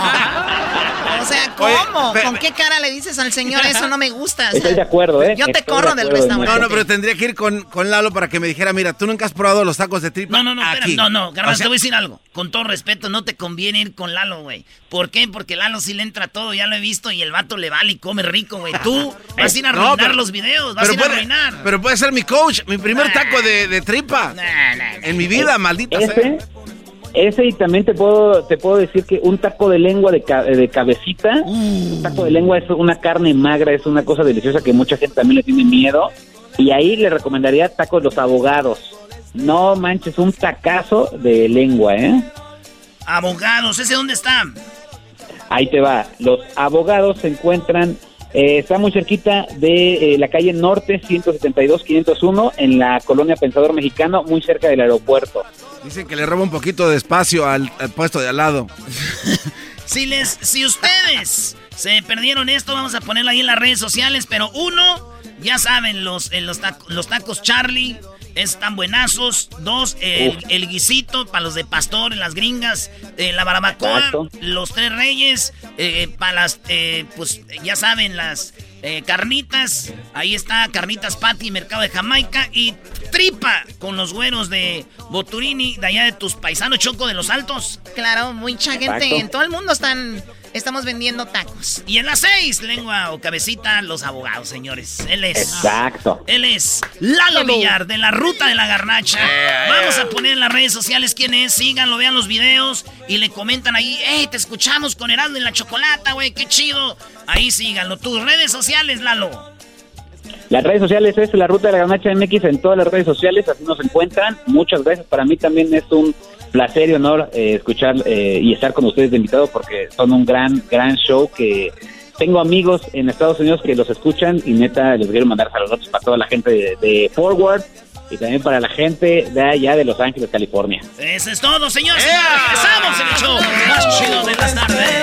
O sea, ¿cómo? Oye, ¿Con qué cara le dices al señor eso no me gusta? O sea, Estoy de acuerdo, ¿eh? Yo te Estoy corro de del restaurante. No, no, pero tendría que ir con, con Lalo para que me dijera, mira, tú nunca has probado los tacos de tripa. No, no, no, espera, aquí. no, no, Garbanzo, O sea, te voy a decir algo. Con todo respeto, no te conviene ir con Lalo, güey. ¿Por qué? Porque Lalo sí le entra todo, ya lo he visto, y el vato le vale y come rico, güey. Tú vas a ir a No, arruinar pero- los videos, vas a ir a puede, arruinar. pero puede ser mi coach, mi primer taco de, de tripa. En mi vida, maldita sea. Ese, ese y también te puedo te puedo decir que un taco de lengua de, ca- de cabecita, un taco de lengua es una carne magra, es una cosa deliciosa que mucha gente también le tiene miedo. Y ahí le recomendaría tacos los abogados. No manches, un tacazo de lengua, ¿eh? Abogados, ¿ese dónde está? Ahí te va. Los abogados se encuentran, eh, está muy cerquita de eh, la calle Norte 172-501 en la colonia Pensador Mexicano, muy cerca del aeropuerto. Dicen que le roba un poquito de espacio al, al puesto de al lado. [laughs] Si les, si ustedes se perdieron esto, vamos a ponerlo ahí en las redes sociales. Pero uno, ya saben, los, eh, los, taco- los tacos Charlie están buenazos. Dos, el, guisito para los de pastor en las gringas. eh, la barbacoa, Exacto. los tres reyes, para las, eh, pues ya saben, las eh, carnitas. Ahí está, carnitas Patty, mercado de Jamaica. Y tripa con los güeros de Boturini, de allá de tus paisanos Choco de los Altos. Claro, mucha gente Exacto. en todo el mundo están estamos vendiendo tacos. Y en las seis, lengua o cabecita, los abogados, señores. Él es. Exacto. Él es Lalo Villar, de la ruta de la garnacha. Vamos a poner en las redes sociales quién es. Síganlo, vean los videos y le comentan ahí. ¡Ey, te escuchamos con Heraldo en la chocolata, güey! ¡Qué chido! Ahí síganlo. Tus redes sociales, Lalo. Las redes sociales es la ruta de la garnacha MX en todas las redes sociales, así nos encuentran. Muchas gracias. Para mí también es un placer y honor eh, escuchar eh, y estar con ustedes de invitado porque son un gran, gran show que tengo amigos en Estados Unidos que los escuchan y neta les quiero mandar saludos para toda la gente de, de Forward y también para la gente de allá de Los Ángeles, California. Eso es todo, señores. Regresamos en el show más chido de las tardes.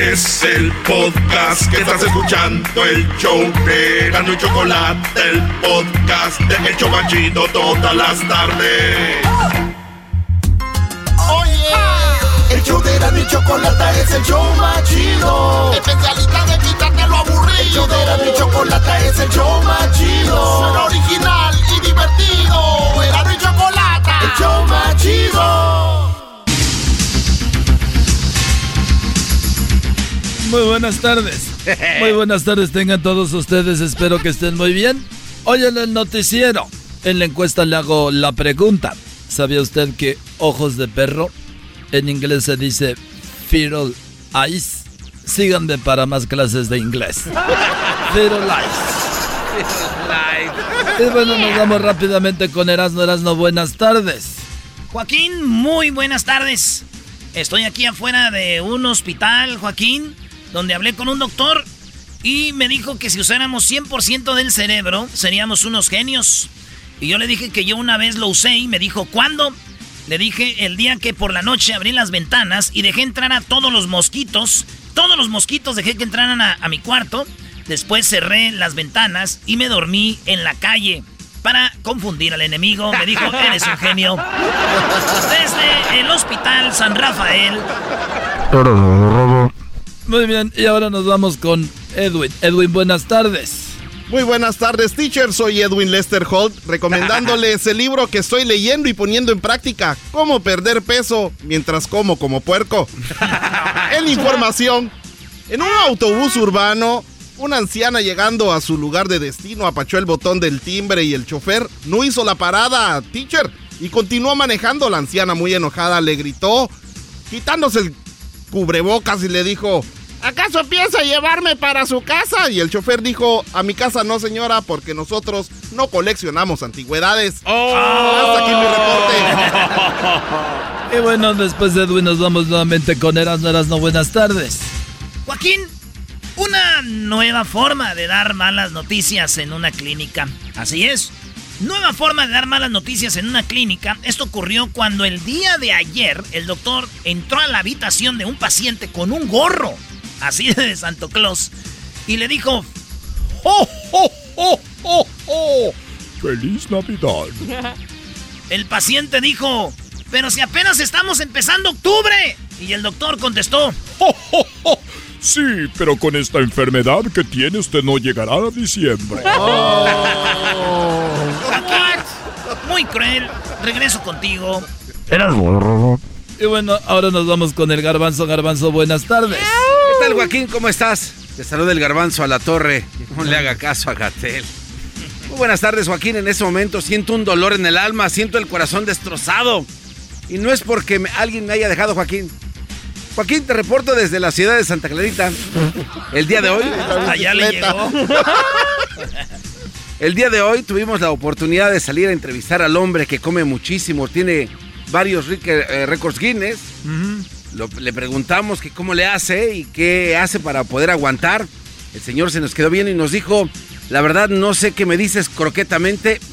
Es el podcast que estás escuchando, el show de Gano y Chocolate, el podcast de El Chocachito todas las tardes. Oye, el show de Erasmo y Chocolata es el show más chido. Especialista de quitarte lo aburrido. El show de Erasmo y Chocolata es el show más chido. Suena original y divertido. Erasmo y Chocolata. El show más chido. Muy buenas tardes. Muy buenas tardes tengan todos ustedes. Espero que estén muy bien. Hoy en el noticiero, en la encuesta le hago la pregunta. ¿Sabía usted que ojos de perro en inglés se dice feral eyes? Síganme para más clases de inglés. Feral eyes. Y bueno, nos vamos rápidamente con Erasmo Erasmo. Buenas tardes. Joaquín, muy buenas tardes. Estoy aquí afuera de un hospital, Joaquín, donde hablé con un doctor y me dijo que si usáramos 100% del cerebro, seríamos unos genios. Y yo le dije que yo una vez lo usé y me dijo, ¿cuándo? Le dije el día que por la noche abrí las ventanas y dejé entrar a todos los mosquitos. Todos los mosquitos dejé que entraran a, a mi cuarto. Después cerré las ventanas y me dormí en la calle para confundir al enemigo. Me dijo, eres un genio. [laughs] Desde el Hospital San Rafael. Muy bien, y ahora nos vamos con Edwin. Edwin, buenas tardes. Muy buenas tardes, teacher. Soy Edwin Lester Holt, recomendándoles [laughs] el libro que estoy leyendo y poniendo en práctica, Cómo perder peso mientras como como puerco. [laughs] en información, en un autobús urbano, una anciana llegando a su lugar de destino apachó el botón del timbre y el chofer no hizo la parada, teacher, y continuó manejando. La anciana muy enojada le gritó, quitándose el cubrebocas y le dijo, ¿acaso piensa llevarme para su casa? Y el chofer dijo, a mi casa no señora, porque nosotros no coleccionamos antigüedades. Hasta aquí mi reporte. [laughs] Y bueno, después de Edwin nos vamos nuevamente con Erasmo Erasmo. Buenas tardes. Joaquín, una nueva forma de dar malas noticias en una clínica. Así es. Nueva forma de dar malas noticias en una clínica. Esto ocurrió cuando el día de ayer el doctor entró a la habitación de un paciente con un gorro, así de Santo Claus, y le dijo, ¡Oh, oh, oh, oh, oh! ¡Feliz Navidad! [laughs] El paciente dijo, pero si apenas estamos empezando octubre. Y el doctor contestó, ¡Oh, oh, oh! Sí, pero con esta enfermedad que tiene usted no llegará a diciembre. [laughs] muy cruel, regreso contigo. Eras Y bueno, ahora nos vamos con el garbanzo. Garbanzo, buenas tardes. ¿Qué tal, Joaquín? ¿Cómo estás? Te saluda el garbanzo a la torre. No le haga caso a Gatel. Muy buenas tardes, Joaquín. En este momento siento un dolor en el alma, siento el corazón destrozado. Y no es porque me- alguien me haya dejado, Joaquín. Joaquín, te reporto desde la ciudad de Santa Clarita. El día de hoy. [laughs] Allá le llegó. El día de hoy tuvimos la oportunidad de salir a entrevistar al hombre que come muchísimo, tiene varios eh, récords Guinness. Lo- le preguntamos que cómo le hace y qué hace para poder aguantar. El señor se nos quedó bien y nos dijo, la verdad no sé qué me dices croquetamente. [laughs]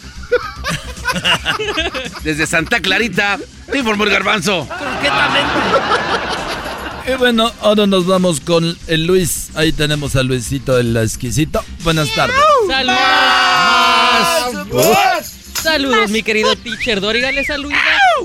Desde Santa Clarita, te informó el garbanzo. Y bueno, ahora nos vamos con el Luis. Ahí tenemos a Luisito el exquisito. Buenas tardes. ¡Saludos! Saludos, mi querido teacher Doriga. Le saluda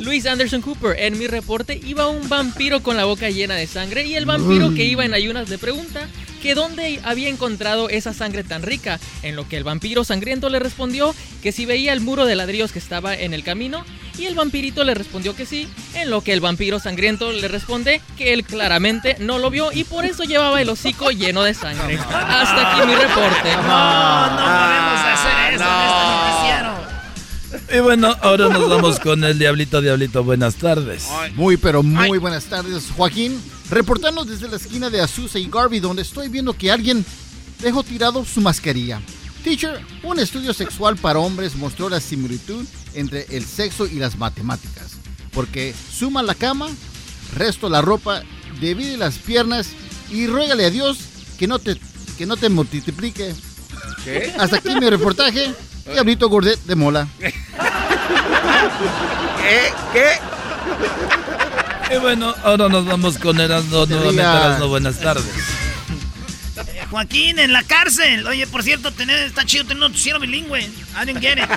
Luis Anderson Cooper. En mi reporte iba un vampiro con la boca llena de sangre y el vampiro que iba en ayunas le pregunta que dónde había encontrado esa sangre tan rica. En lo que el vampiro sangriento le respondió que si veía el muro de ladrillos que estaba en el camino y el vampirito le respondió que sí. En lo que el vampiro sangriento le responde que él claramente no lo vio y por eso llevaba el hocico lleno de sangre. Hasta aquí mi reporte. No, no podemos hacer eso en este noticiero. Y bueno, ahora nos vamos con el Diablito Diablito. Buenas tardes. Muy, pero muy buenas tardes, Joaquín. Reportando desde la esquina de Azusa y Garvey, donde estoy viendo que alguien dejó tirado su mascarilla. Teacher, un estudio sexual para hombres mostró la similitud entre el sexo y las matemáticas. Porque suma la cama, resto la ropa, divide las piernas y ruégale a Dios que no te, que no te multiplique. ¿Qué? Hasta aquí mi reportaje. Diablito Gordet de Mola. ¿Qué? [laughs] ¿Qué? Y bueno, ahora nos vamos con Erasmo nuevamente. Erasmo, buenas tardes. Eh, Joaquín, en la cárcel. Oye, por cierto, tener, está chido tener un noticiero bilingüe. I didn't get it.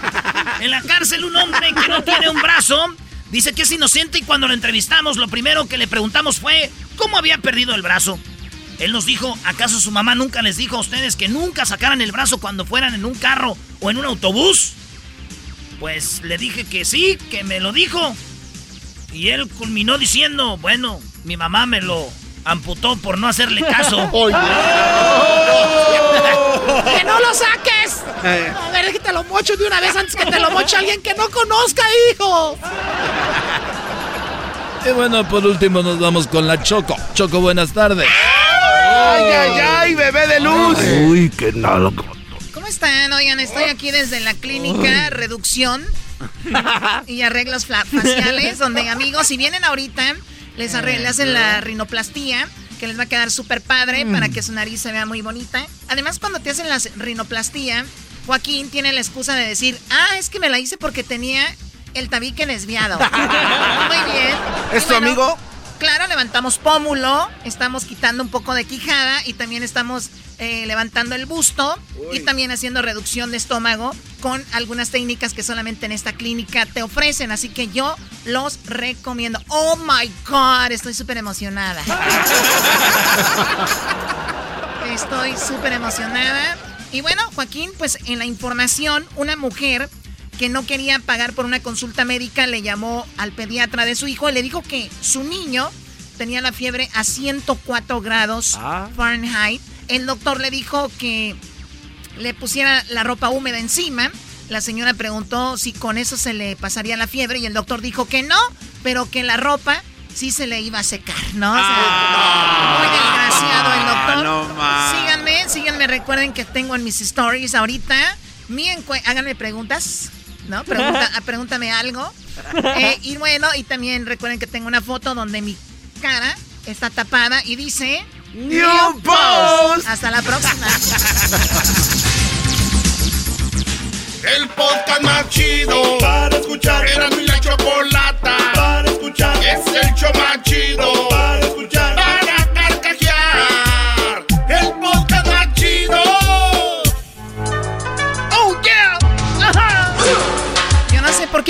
En la cárcel, un hombre que no tiene un brazo dice que es inocente y cuando lo entrevistamos, lo primero que le preguntamos fue cómo había perdido el brazo. Él nos dijo, ¿acaso su mamá nunca les dijo a ustedes que nunca sacaran el brazo cuando fueran en un carro o en un autobús? Pues le dije que sí, que me lo dijo. Y él culminó diciendo, bueno, mi mamá me lo amputó por no hacerle caso. [laughs] [laughs] ¡Que no lo saques! A ver, que te lo mocho de una vez antes que te lo moche alguien que no conozca, hijo. Y bueno, por último nos vamos con la Choco. Choco, buenas tardes. ¡Ay, ay, ay, bebé de luz! Uy, qué nada. ¿Cómo están? Oigan, estoy aquí desde la clínica Reducción [laughs] y Arreglos Faciales, donde amigos, si vienen ahorita, les, le hacen la rinoplastía, que les va a quedar súper padre para que su nariz se vea muy bonita. Además, cuando te hacen la rinoplastía, Joaquín tiene la excusa de decir, ah, es que me la hice porque tenía el tabique desviado. [laughs] muy bien. ¿Es tu amigo? Claro, levantamos pómulo, estamos quitando un poco de quijada y también estamos eh, levantando el busto y también haciendo reducción de estómago con algunas técnicas que solamente en esta clínica te ofrecen. Así que yo los recomiendo. Oh my God, estoy súper emocionada. [laughs] Estoy súper emocionada. Y bueno, Joaquín, pues en la información, una mujer que no quería pagar por una consulta médica le llamó al pediatra de su hijo y le dijo que su niño tenía la fiebre a 104 grados Ah. Fahrenheit. El doctor le dijo que le pusiera la ropa húmeda encima. La señora preguntó si con eso se le pasaría la fiebre y el doctor dijo que no, pero que la ropa sí se le iba a secar, ¿no? O sea, muy desgraciado el doctor. no síganme, síganme, recuerden que tengo en mis stories ahorita. Mi háganme preguntas, ¿no? Pregunta- [laughs] pregúntame algo. Eh, y bueno, y también recuerden que tengo una foto donde mi cara está tapada y dice... New Post. Hasta la próxima. [laughs] El podcast más chido para escuchar. Era mi la chocolata para escuchar. Es el show más chido para escuchar. Para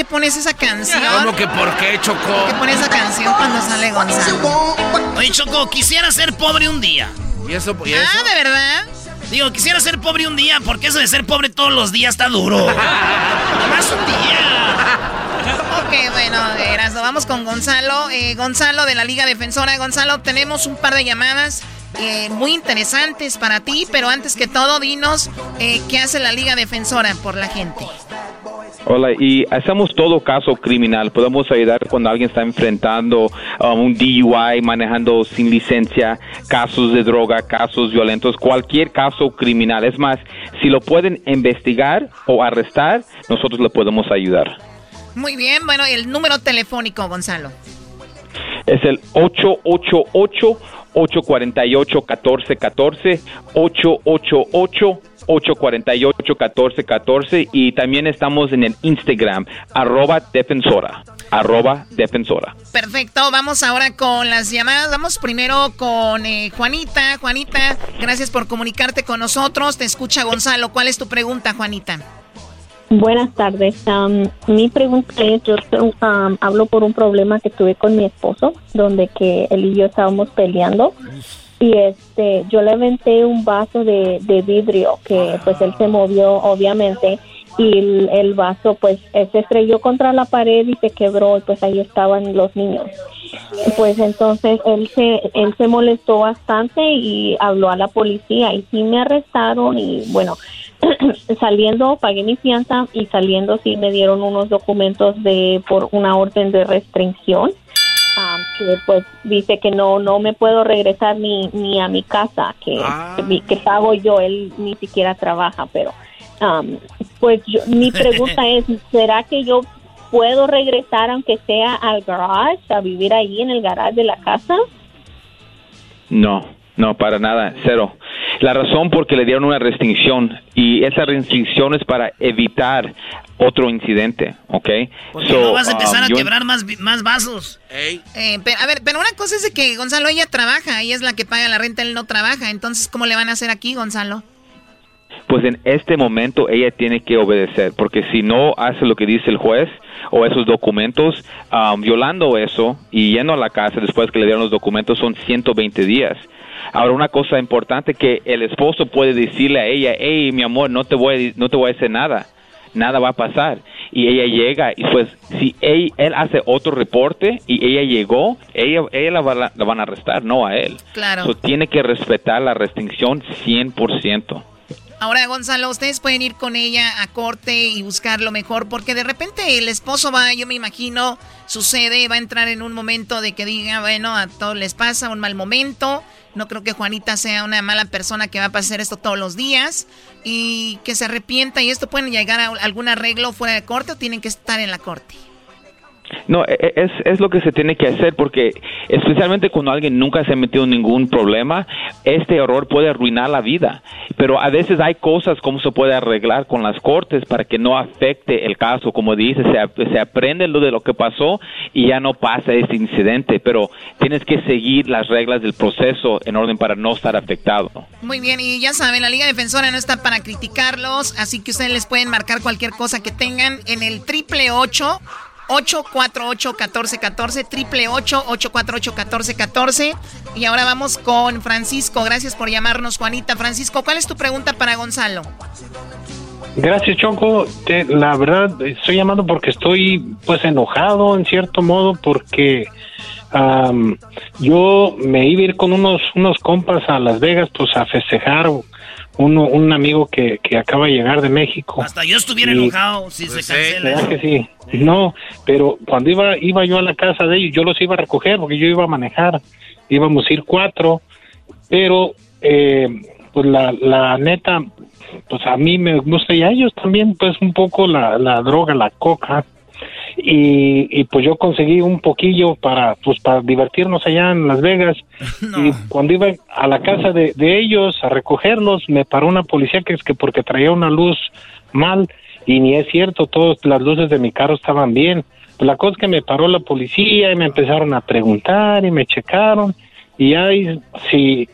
qué pones esa canción. ¿Cómo que por qué, Choco? ¿Por qué pones esa canción cuando sale Gonzalo? Oye, Choco, quisiera ser pobre un día. ¿Y eso? ¿Y eso? Ah, ¿de verdad? Digo, quisiera ser pobre un día, porque eso de ser pobre todos los días está duro. [laughs] Nomás un día. Ok, bueno, Erasmo, vamos con Gonzalo. Eh, Gonzalo de la Liga Defensora. Gonzalo, tenemos un par de llamadas eh, muy interesantes para ti, pero antes que todo, dinos eh, qué hace la Liga Defensora por la gente. Hola, y hacemos todo caso criminal. Podemos ayudar cuando alguien está enfrentando um, un DUI, manejando sin licencia, casos de droga, casos violentos, cualquier caso criminal. Es más, si lo pueden investigar o arrestar, nosotros le podemos ayudar. Muy bien, bueno, el número telefónico, Gonzalo. Es el 888 848 1414 888 848 1414 y también estamos en el Instagram arroba defensora arroba defensora Perfecto, vamos ahora con las llamadas. Vamos primero con eh, Juanita. Juanita, gracias por comunicarte con nosotros. Te escucha Gonzalo. ¿Cuál es tu pregunta, Juanita? Buenas tardes. Am, mi pregunta es, yo am, hablo por un problema que tuve con mi esposo, donde que él y yo estábamos peleando y este, yo le aventé un vaso de, de vidrio que pues él se movió obviamente y el, el vaso pues eh, se estrelló contra la pared y se quebró y pues ahí estaban los niños. Pues entonces él se, él se molestó bastante y habló a la policía y sí me arrestaron y bueno, [coughs] saliendo pagué mi fianza y saliendo sí me dieron unos documentos de por una orden de restricción ah, que pues dice que no no me puedo regresar ni ni a mi casa que, que, mi- que pago yo él ni siquiera trabaja pero um, pues yo- mi pregunta [laughs] es, ¿será que yo puedo regresar aunque sea al garage, a vivir ahí en el garage de la casa? No, no, para nada, cero. La razón porque le dieron una restricción y esa restricción es para evitar otro incidente, ¿ok? Porque So, no vas a empezar um, a yo- quebrar más, más vasos. Eh, pero, a ver, pero una cosa es de que Gonzalo, ella trabaja, ella es la que paga la renta, él no trabaja. Entonces, ¿cómo le van a hacer aquí, Gonzalo? Pues en este momento ella tiene que obedecer, porque si no hace lo que dice el juez o esos documentos, um, violando eso y yendo a la casa después que le dieron los documentos son 120 días. Ahora una cosa importante que el esposo puede decirle a ella, hey mi amor, no te voy a, no te voy a hacer nada, nada va a pasar. Y ella llega y pues si él, él hace otro reporte y ella llegó, ella, ella la, va- la van a arrestar, no a él. Claro. So, tiene que respetar la restricción 100%. Ahora, Gonzalo, ustedes pueden ir con ella a corte y buscar lo mejor, porque de repente el esposo va, yo me imagino, sucede, va a entrar en un momento de que diga, bueno, a todos les pasa un mal momento. No creo que Juanita sea una mala persona que va a pasar esto todos los días y que se arrepienta y esto pueden llegar a algún arreglo fuera de corte o tienen que estar en la corte. No, e- e- es, es lo que se tiene que hacer porque especialmente cuando alguien nunca se ha metido en ningún problema, este error puede arruinar la vida. Pero a veces hay cosas como se puede arreglar con las cortes para que no afecte el caso. Como dice, se, se aprende lo de lo que pasó y ya no pasa ese incidente. Pero tienes que seguir las reglas del proceso en orden para no estar afectado. Muy bien, y ya saben, la Liga Defensora no está para criticarlos, así que ustedes les pueden marcar cualquier cosa que tengan en el triple ocho 848-1414, triple ocho 848-1414. Y ahora vamos con Francisco. Gracias por llamarnos, Juanita. Francisco, ¿cuál es tu pregunta para Gonzalo? Gracias, Choco. Te- la verdad, estoy llamando porque estoy pues enojado en cierto modo porque yo me iba a ir con unos, unos compas a Las Vegas pues a festejar uno, un amigo que, que acaba de llegar de México. Hasta yo estuviera Y- enojado si se cancela. ¿Verdad que sí? No, pero cuando iba iba yo a la casa de ellos, yo los iba a recoger porque yo iba a manejar. Íbamos a ir cuatro, pero eh, pues la, la neta, pues a mí me gusta y a ellos también, pues un poco la, la droga, la coca. Y, y pues yo conseguí un poquillo para pues para divertirnos allá en Las Vegas. [laughs] Y cuando iba a la casa de, de ellos a recogerlos me paró una policía que es que porque traía una luz mal y ni es cierto todas las luces de mi carro estaban bien. Pues la cosa es que me paró la policía y me empezaron a preguntar y me checaron. Y ahí si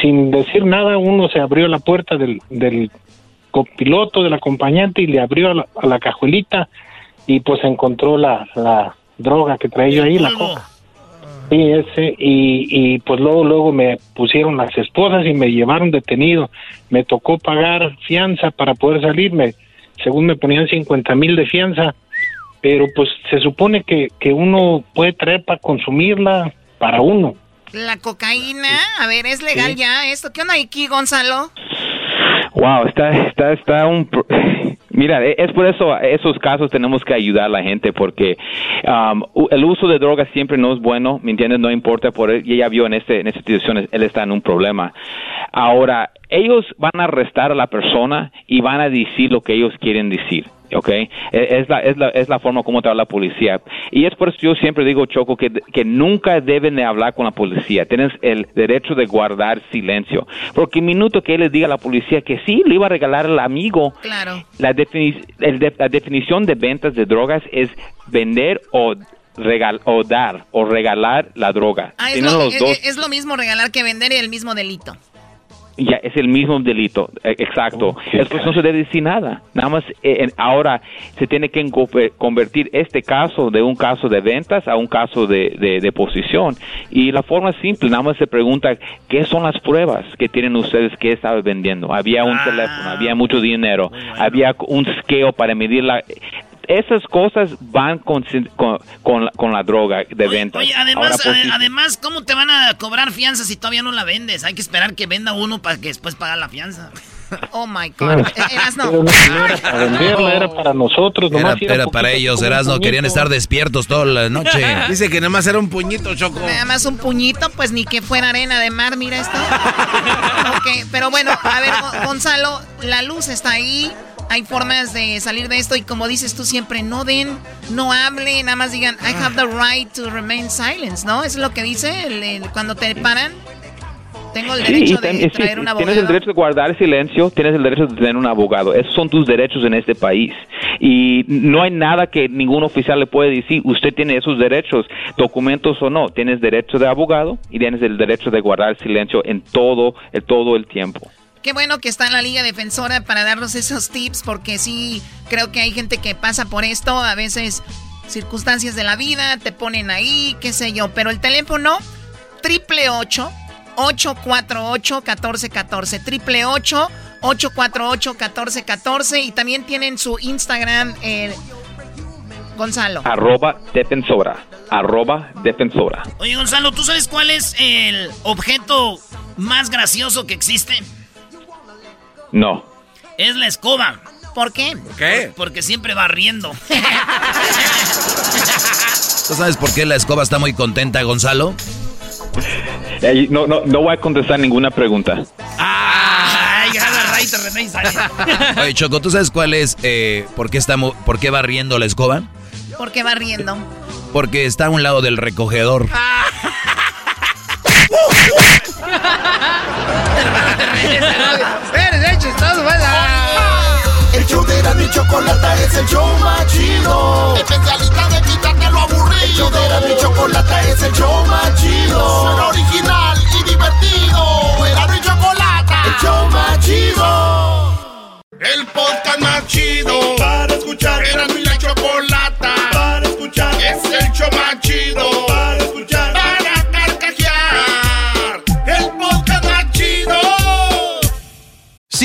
sin decir nada uno se abrió la puerta del, del copiloto del acompañante y le abrió a la, a la cajuelita y pues encontró la, la droga que traía yo ahí, la coca. Sí, ese, y, y pues luego, luego me pusieron las esposas y me llevaron detenido. Me tocó pagar fianza para poder salirme. Según me ponían 50 mil de fianza, pero pues se supone que, que uno puede traer para consumirla para uno. La cocaína, a ver, ¿es legal Sí. ya esto? ¿Qué onda aquí, Gonzalo? Wow, está, está, está un... [sighs] Mira, e- es por eso, esos casos tenemos que ayudar a la gente porque um, el uso de drogas siempre no es bueno, ¿me entiendes? No importa por él, y ella vio en, este, en esta situación, él está en un problema. Ahora, ellos van a arrestar a la persona y van a decir lo que ellos quieren decir. ¿Ok? E- Es la, es, la, es la forma como te habla la policía. Y es por eso yo siempre digo, Choco, que, que nunca deben de hablar con la policía. Tienes el derecho de guardar silencio. Porque el minuto que él les diga a la policía que sí, le iba a regalar al amigo, Claro. la, defini- el de- la definición de ventas de drogas es vender o, regal o dar o regalar la droga. Ah, es, lo, los es- dos. es lo mismo regalar que vender y el mismo delito. Ya, es el mismo delito, eh, exacto. es pues no se debe decir nada. Nada más eh, ahora se tiene que convertir este caso de un caso de ventas a un caso de, de, de posesión. Y la forma es simple, nada más se pregunta qué son las pruebas que tienen ustedes que estaba vendiendo. Había un teléfono, había mucho dinero, había un scale para medir la... Esas cosas van con, con, con la, con la droga de ventas. Oye, además, Ahora, ade- además, ¿cómo te van a cobrar fianza si todavía no la vendes? Hay que esperar que venda uno para que después pagar la fianza. Oh my. God. Eh, Erasno. Pero no, no era para venderla, era para nosotros. Era, nomás era para poquito, ellos, Erasmo, querían estar despiertos toda la noche. [laughs] Dice que nada más era un puñito, Choco. Nada más un puñito, pues ni que fuera arena de mar, mira esto. Ok, pero bueno, a ver, Go- Gonzalo, la luz está ahí. Hay formas de salir de esto y como dices tú siempre, no den, no hablen, nada más digan, I have the right to remain silent, ¿no? Eso es lo que dice cuando te paran. Tengo el derecho de traer un abogado. Tienes el derecho de guardar silencio, tienes el derecho de tener un abogado. Esos son tus derechos en este país. Y no hay nada que ningún oficial le puede decir, usted tiene esos derechos, documentos o no. Tienes derecho de abogado y tienes el derecho de guardar silencio en todo, en todo el tiempo. Qué bueno que está en la Liga Defensora para darnos esos tips, porque sí, creo que hay gente que pasa por esto, a veces circunstancias de la vida, te ponen ahí, qué sé yo, pero el teléfono, triple ocho 848-1414. Triple 848-1414. Y también tienen su Instagram, eh, Gonzalo. Arroba defensora. Arroba defensora. Oye, Gonzalo, ¿tú sabes cuál es el objeto más gracioso que existe? No. Es la escoba. ¿Por qué? ¿Por qué? Porque siempre va riendo. [laughs] ¿Tú sabes por qué la escoba está muy contenta, Gonzalo? no, no, no voy a contestar ninguna pregunta. ¡Ay, [laughs] Oye, Choco, ¿tú sabes cuál es, eh, por, qué estamos, por qué va riendo la escoba? ¿Por qué va riendo? Porque está a un lado del recogedor. [laughs] Eres chistoso, El show de la chocolata es el show más chido. Especialista de quitarte lo aburrido. El show de la chocolata es el show más chido. Suena original y divertido. Era mi chocolata. El show más chido. El podcast más chido. Para escuchar. Era mi la chocolata. Para escuchar. Es el show más chido.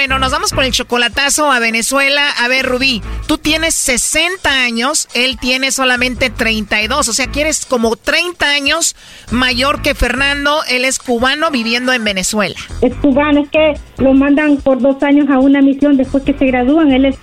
Bueno, nos vamos por el chocolatazo a Venezuela. A ver, Rubí, tú tienes 60 años, él tiene solamente 32, o sea que eres como 30 años mayor que Fernando, él es cubano viviendo en Venezuela. Es cubano, es que lo mandan por dos años a una misión después que se gradúan, él es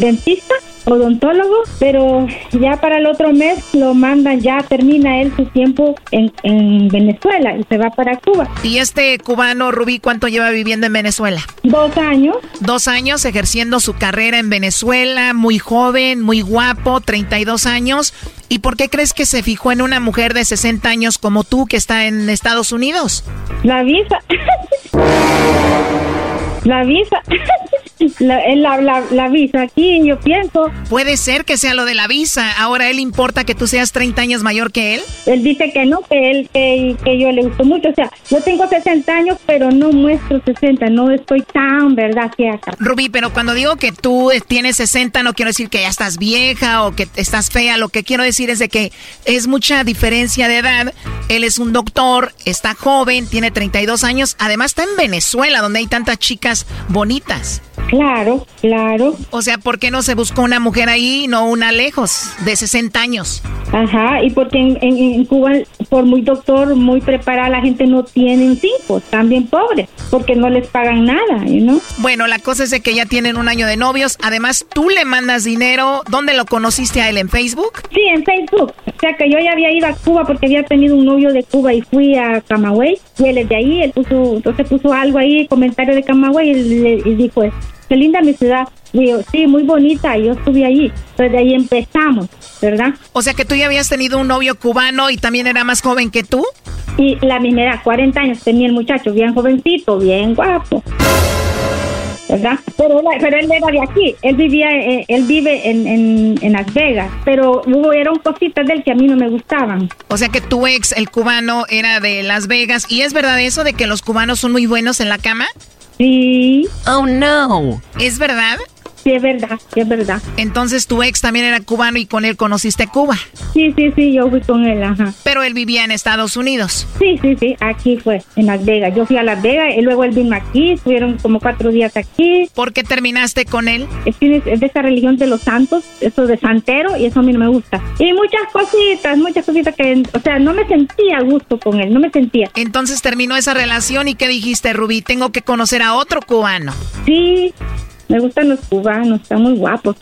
dentista, odontólogo, pero ya para el otro mes lo mandan, ya termina él su tiempo en, en, Venezuela y se va para Cuba. ¿Y este cubano, Rubí, cuánto lleva viviendo en Venezuela? Dos años. Dos años ejerciendo su carrera en Venezuela, muy joven, muy guapo, 32 años. ¿Y por qué crees que se fijó en una mujer de 60 años como tú que está en Estados Unidos? La visa. [laughs] La visa. [laughs] La, la, la, visa aquí, yo pienso. Puede ser que sea lo de la visa. Ahora, ¿él importa que tú seas 30 años mayor que él? Él dice que no, que él, que, que yo le gusto mucho. O sea, yo tengo 60 años, pero no muestro 60. No estoy tan, ¿verdad? Que acá. Rubí, pero cuando digo que tú tienes 60, no quiero decir que ya estás vieja o que estás fea. Lo que quiero decir es de que es mucha diferencia de edad. Él es un doctor, está joven, tiene 32 años. Además, está en Venezuela, donde hay tantas chicas bonitas. Claro, claro. O sea, ¿por qué no se buscó una mujer ahí y no una lejos, de 60 años? Ajá, y porque en, en, Cuba, por muy doctor, muy preparada, la gente no tiene cinco, también pobres, porque no les pagan nada, ¿no? Bueno, la cosa es de que ya tienen un año de novios. Además, tú le mandas dinero. ¿Dónde lo conociste a él? ¿En Facebook? Sí, en Facebook. O sea, que yo ya había ido a Cuba porque había tenido un novio de Cuba y fui a Camagüey. Y él es de ahí, él puso, entonces puso algo ahí, comentario de Camagüey, y, y dijo, qué linda mi ciudad. Digo, sí, muy bonita, yo estuve allí. Entonces de ahí empezamos, ¿verdad? O sea que tú ya habías tenido un novio cubano y también era más joven que tú. Y la misma edad, 40 años tenía el muchacho, bien jovencito, bien guapo. ¿Verdad? Pero, pero él era de aquí, él vivía, eh, él vive en, en, en, Las Vegas, pero hubo, eran cositas de él que a mí no me gustaban. O sea que tu ex, el cubano, era de Las Vegas, ¿y es verdad eso de que los cubanos son muy buenos en la cama? Sí. Oh, no. ¿Es verdad? Sí, es verdad, sí, es verdad. Entonces tu ex también era cubano y con él conociste Cuba. Sí, sí, sí, yo fui con él, ajá. Pero él vivía en Estados Unidos. Sí, sí, sí, aquí fue, en Las Vegas. Yo fui a Las Vegas y luego él vino aquí, estuvieron como cuatro días aquí. ¿Por qué terminaste con él? Es, es de esa religión de los santos, eso de santero, y eso a mí no me gusta. Y muchas cositas, muchas cositas que, o sea, no me sentía a gusto con él, no me sentía. Entonces terminó esa relación y ¿qué dijiste, Rubí? Tengo que conocer a otro cubano. Sí, me gustan los cubanos, están muy guapos.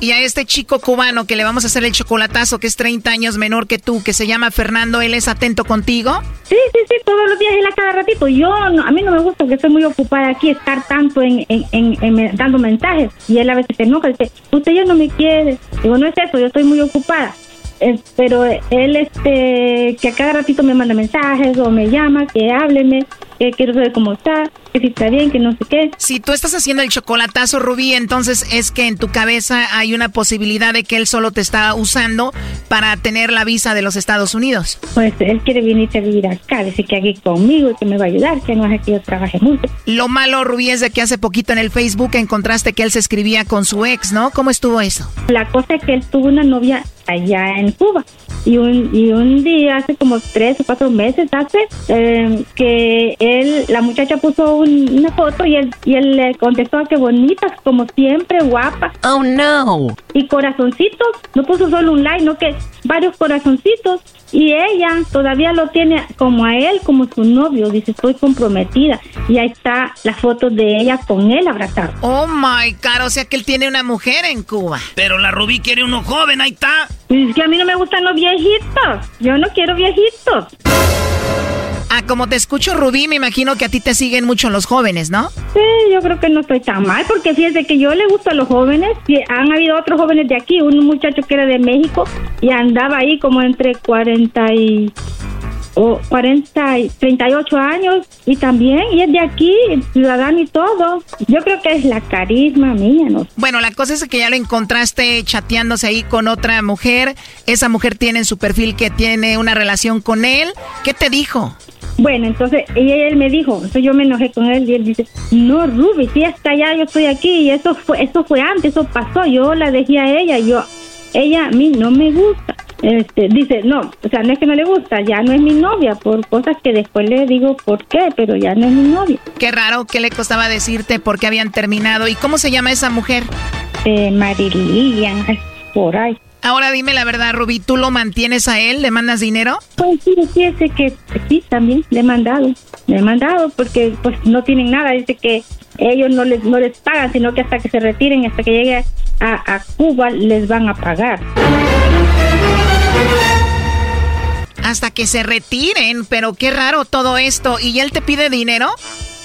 Y a este chico cubano que le vamos a hacer el chocolatazo, que es 30 años menor que tú, que se llama Fernando, ¿él es atento contigo? Sí, sí, sí, todos los días él a cada ratito. Yo, a mí no me gusta que estoy muy ocupada aquí, estar tanto en, en, dando mensajes. Y él a veces se enoja, dice, usted ya no me quiere. Digo, no es eso, yo estoy muy ocupada. Eh, pero él, este, que a cada ratito me manda mensajes o me llama, que hábleme, que quiero saber cómo está, que si está bien, que no sé qué. Si tú estás haciendo el chocolatazo, Rubí, entonces es que en tu cabeza hay una posibilidad de que él solo te está usando para tener la visa de los Estados Unidos. Pues él quiere venir a vivir acá, dice que aquí conmigo y que me va a ayudar, que no hace que yo trabaje mucho. Lo malo, Rubí, es de que hace poquito en el Facebook encontraste que él se escribía con su ex, ¿no? ¿Cómo estuvo eso? La cosa es que él tuvo una novia allá en Cuba. Y un, y un día, hace como tres o cuatro meses hace, eh, que él, la muchacha puso una foto y él, y él le contestó que bonitas, como siempre, guapa. Oh, no. Y corazoncitos, no puso solo un like, no que varios corazoncitos. Y ella todavía lo tiene como a él, como su novio. Dice, estoy comprometida. Y ahí está la foto de ella con él abrazado. Oh my God, o sea que él tiene una mujer en Cuba. Pero la Rubí quiere uno joven, ahí está. Es que a mí no me gustan los viejitos. Yo no quiero viejitos. Ah, como te escucho, Rubí, me imagino que a ti te siguen mucho los jóvenes, ¿no? Sí, yo creo que no estoy tan mal, porque fíjese que yo le gusto a los jóvenes. Han habido otros jóvenes de aquí, un muchacho que era de México y andaba ahí como entre 40 y o 40 y 38 años y también, y es de aquí, ciudadano y todo. Yo creo que es la carisma mía, ¿no? Bueno, la cosa es que ya lo encontraste chateándose ahí con otra mujer. Esa mujer tiene en su perfil que tiene una relación con él. ¿Qué te dijo? Bueno, entonces ella, él me dijo, entonces yo me enojé con él y él dice, no, Ruby, si está allá, yo estoy aquí y eso fue, eso fue antes, eso pasó, yo la dejé a ella, yo, ella a mí no me gusta. Este, dice, no, o sea, no es que no le gusta, ya no es mi novia, por cosas que después le digo por qué, pero ya no es mi novia. Qué raro, ¿qué le costaba decirte por qué habían terminado? ¿Y cómo se llama esa mujer? Eh, Marilian, por ahí. Ahora dime la verdad, Rubí, ¿tú lo mantienes a él? ¿Le mandas dinero? Pues sí, fíjese que sí, también le he mandado. Le he mandado porque pues no tienen nada. Dice que ellos no les, no les pagan, sino que hasta que se retiren, hasta que llegue a, a Cuba, les van a pagar. Hasta que se retiren, pero qué raro todo esto. ¿Y él te pide dinero?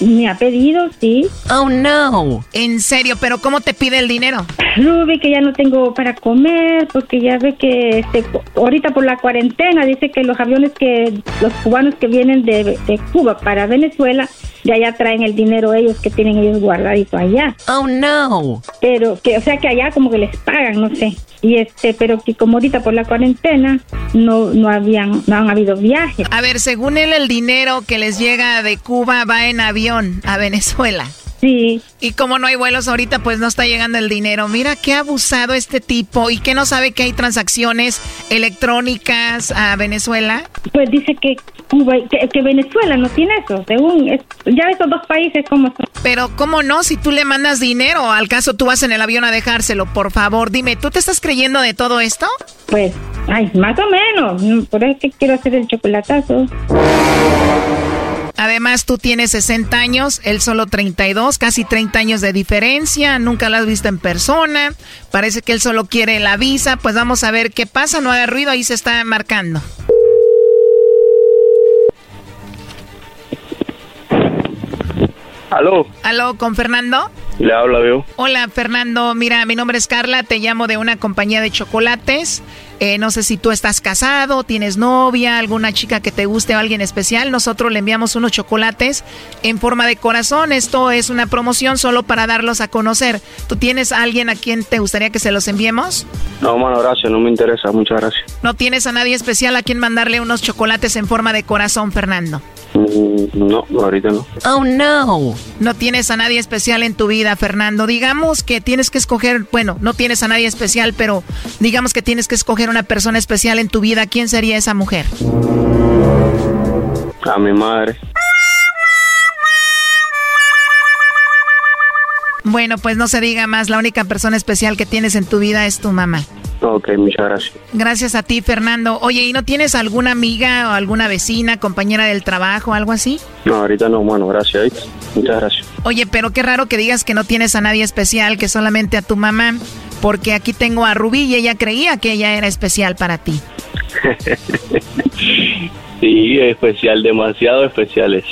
Me ha pedido, sí. Oh, no. En serio, pero ¿cómo te pide el dinero? [laughs] Ruby, que ya no tengo para comer, porque ya ve que este, ahorita por la cuarentena dice que los aviones que, los cubanos que vienen de, de Cuba para Venezuela, de allá traen el dinero ellos que tienen ellos guardadito allá. Oh, no. Pero que, o sea que allá como que les pagan, no sé. Y este, pero que como ahorita por la cuarentena no, no habían, no han habido viajes. A ver, según él, el dinero que les llega de Cuba va en avión a Venezuela. Sí. Y como no hay vuelos ahorita, pues no está llegando el dinero. Mira qué abusado este tipo y que no sabe que hay transacciones electrónicas a Venezuela. Pues dice que Cuba, que, que Venezuela no tiene eso, según es, ya esos dos países como son. Pero cómo no, si tú le mandas dinero, al caso tú vas en el avión a dejárselo, por favor, dime, ¿tú te estás creyendo de todo esto? Pues, ay, más o menos, por eso que quiero hacer el chocolatazo. Además, tú tienes 60 años, él solo 32, casi 30 años de diferencia, nunca lo has visto en persona, parece que él solo quiere la visa, pues vamos a ver qué pasa, no haga ruido, ahí se está marcando. ¿Aló? ¿Aló, con Fernando? Le habla, veo. Hola, Fernando. Mira, mi nombre es Carla, te llamo de una compañía de chocolates. Eh, no sé si tú estás casado, tienes novia, alguna chica que te guste o alguien especial. Nosotros le enviamos unos chocolates en forma de corazón. Esto es una promoción solo para darlos a conocer. ¿Tú tienes a alguien a quien te gustaría que se los enviemos? No, mano, gracias, no me interesa, muchas gracias. ¿No tienes a nadie especial a quien mandarle unos chocolates en forma de corazón, Fernando? Mm, no, ahorita no. Oh, no. No tienes a nadie especial en tu vida, Fernando. Digamos que tienes que escoger, bueno, no tienes a nadie especial, pero digamos que tienes que escoger una persona especial en tu vida. ¿Quién sería esa mujer? A mi madre. Bueno, pues no se diga más, la única persona especial que tienes en tu vida es tu mamá. Ok, muchas gracias. Gracias a ti, Fernando. Oye, ¿y no tienes alguna amiga o alguna vecina, compañera del trabajo, algo así? No, ahorita no, bueno, gracias. Muchas gracias. Oye, pero qué raro que digas que no tienes a nadie especial, que solamente a tu mamá, porque aquí tengo a Rubí y ella creía que ella era especial para ti. [laughs] sí, especial, demasiado especiales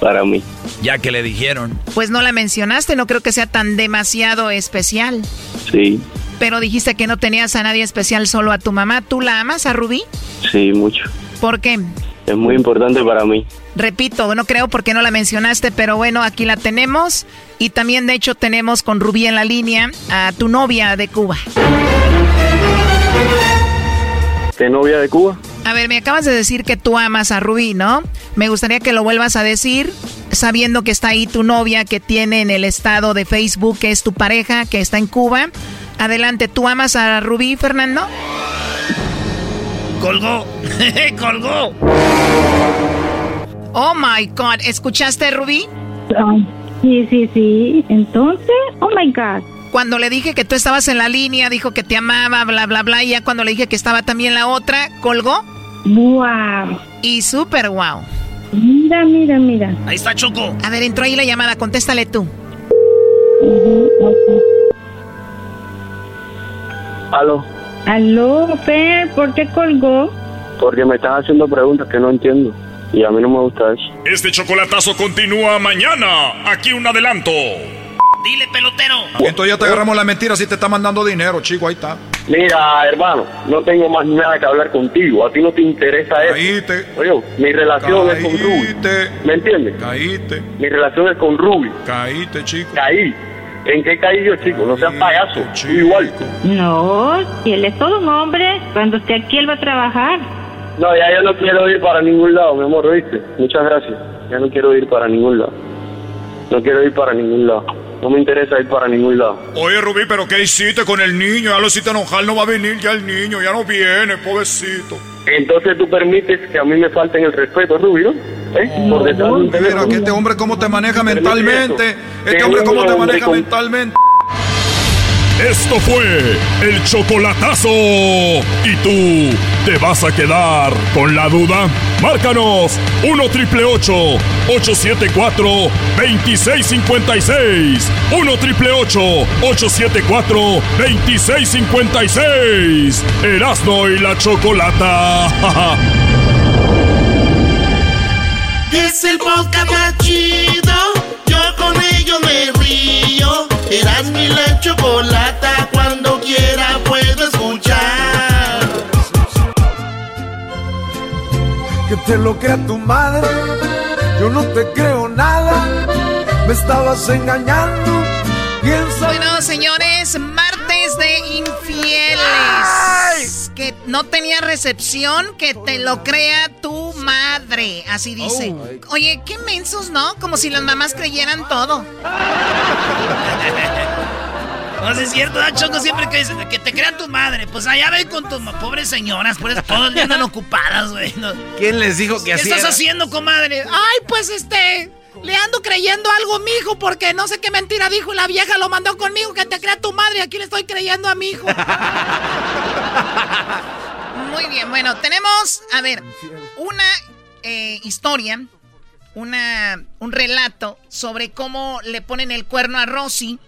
para mí. Ya que le dijeron. Pues no la mencionaste, no creo que sea tan demasiado especial. Sí. Pero dijiste que no tenías a nadie especial, solo a tu mamá. ¿Tú la amas a Rubí? Sí, mucho. ¿Por qué? Es muy importante para mí. Repito, no creo porque no la mencionaste, pero bueno, aquí la tenemos. Y también, de hecho, tenemos con Rubí en la línea a tu novia de Cuba. ¿Qué novia de Cuba? A ver, me acabas de decir que tú amas a Rubí, ¿no? Me gustaría que lo vuelvas a decir, sabiendo que está ahí tu novia que tiene en el estado de Facebook, que es tu pareja, que está en Cuba. Adelante, ¿tú amas a Rubí, Fernando? Colgó, [laughs] colgó. Oh my God, ¿escuchaste, Rubí? Sí, sí, sí. Entonces, oh my God. Cuando le dije que tú estabas en la línea, dijo que te amaba, bla, bla, bla. Y ya cuando le dije que estaba también la otra, colgó. Wow. Y súper wow. Mira, mira, mira. Ahí está Choco. A ver, entró ahí la llamada, contéstale tú. ¿Aló? Aló, Fer, ¿por qué colgó? Porque me estás haciendo preguntas que no entiendo. Y a mí no me gusta eso. Este chocolatazo continúa mañana. Aquí un adelanto. Dile, pelotero. Entonces ya te agarramos la mentira si te está mandando dinero, chico, ahí está. Mira, hermano, no tengo más nada que hablar contigo. A ti no te interesa eso. Caíste. Oye, mi relación es con Ruby. Caíste. ¿Me entiendes? Caíste. Mi relación es con Ruby. Caíste, chico. Caí. ¿En qué caí yo, chico? No seas payaso. Igual. No, si él es todo un hombre, cuando esté aquí él va a trabajar. No, ya yo no quiero ir para ningún lado, mi amor, ¿oíste? Muchas gracias. Ya no quiero ir para ningún lado. No quiero ir para ningún lado. No me interesa ir para ningún lado. Oye, Rubí, ¿pero qué hiciste con el niño? Ya lo hiciste enojar, no va a venir ya el niño, ya no viene, pobrecito. Entonces tú permites que a mí me falten el respeto, Rubí, ¿no? ¿Eh? Por detrás Mira, que este hombre cómo te maneja mentalmente. Este hombre cómo te maneja mentalmente. Esto fue el chocolatazo. ¿Y tú te vas a quedar con la duda? Márcanos 1 triple 874 2656. 1 triple 874 2656. Erasno y la chocolata. [laughs] Es el podcast más chido. Yo con ello me río. Eras mi la chocolata. Cuando quiera puedo escuchar. Que te lo crea tu madre. Yo no te creo nada. Me estabas engañando. Piensa. Bueno, señores, martes de infieles. Que no tenía recepción, que te lo crea tu madre. Así dice. Oye, qué mensos, ¿no? Como si las mamás creyeran todo. [laughs] No es cierto, ¿no? Choco siempre que dicen que te crean tu madre. Pues allá ven con tus pobres señoras, por eso todos ya andan ocupadas, güey. ¿Quién les dijo que así ¿Qué estás haciendo, comadre? Ay, pues este. Le ando creyendo algo a mi hijo porque no sé qué mentira dijo la vieja lo mandó conmigo que te crea tu madre. Aquí le estoy creyendo a mi hijo. [laughs] Muy bien, bueno, tenemos, a ver, una eh, historia, una, un relato sobre cómo le ponen el cuerno a Rosy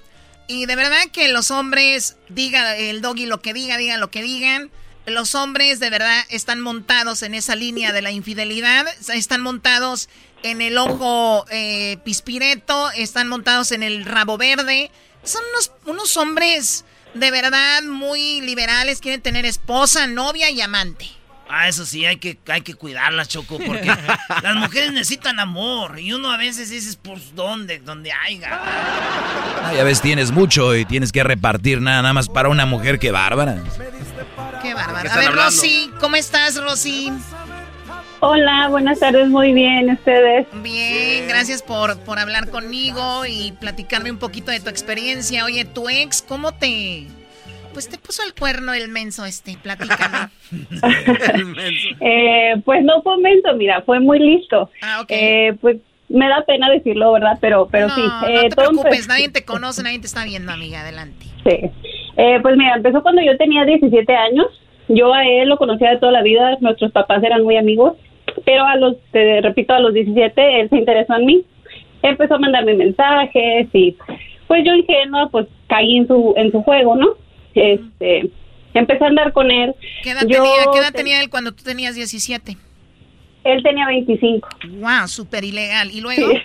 y de verdad que los hombres, diga el doggy lo que diga, digan lo que digan. Los hombres de verdad están montados en esa línea de la infidelidad, están montados en el ojo eh, pispireto, están montados en el rabo verde. Son unos, unos hombres de verdad muy liberales, quieren tener esposa, novia y amante. Ah, eso sí, hay que, hay que cuidarlas, Choco, porque [laughs] las mujeres necesitan amor. Y uno a veces dices, pues, ¿dónde? Donde haya. Ah, ya ves, tienes mucho y tienes que repartir nada, más para una mujer, qué bárbara. Qué bárbara. A ver, Rosy, ¿cómo estás, Rosy? Hola, buenas tardes, muy bien, ¿ustedes? Bien, gracias por, por hablar conmigo y platicarme un poquito de tu experiencia. Oye, tu ex, ¿cómo te, pues te puso el cuerno el menso este, platícame. [laughs] eh, pues no fue menso, mira, fue muy listo. Ah, ok. Eh, pues me da pena decirlo, ¿verdad? Pero, pero sí. no eh, te preocupes, nadie te conoce, nadie te está viendo, amiga, adelante. Sí. Eh, pues mira, empezó cuando yo tenía 17 años. Yo a él lo conocía de toda la vida, nuestros papás eran muy amigos, pero a los, te repito, a los 17 él se interesó en mí. Empezó a mandarme mensajes y pues yo ingenua, pues caí en su, en su juego, ¿no? Este, empecé a andar con él. ¿Qué edad, tenía, ¿qué edad tenía él cuando tú tenías 17? Él tenía 25. Wow, súper ilegal. ¿Y luego? [laughs]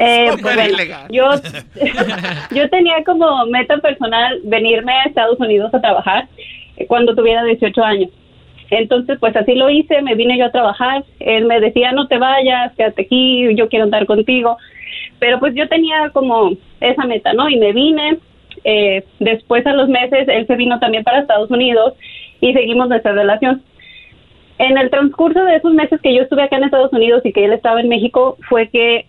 Eh, pues, ilegal. Yo, [laughs] yo tenía como meta personal venirme a Estados Unidos a trabajar cuando tuviera 18 años. Entonces, pues así lo hice, me vine yo a trabajar. Él me decía, no te vayas, quédate aquí, yo quiero andar contigo. Pero pues yo tenía como esa meta, ¿no? Y me vine, eh, después a los meses él se vino también para Estados Unidos y seguimos nuestra relación. En el transcurso de esos meses que yo estuve acá en Estados Unidos y que él estaba en México fue que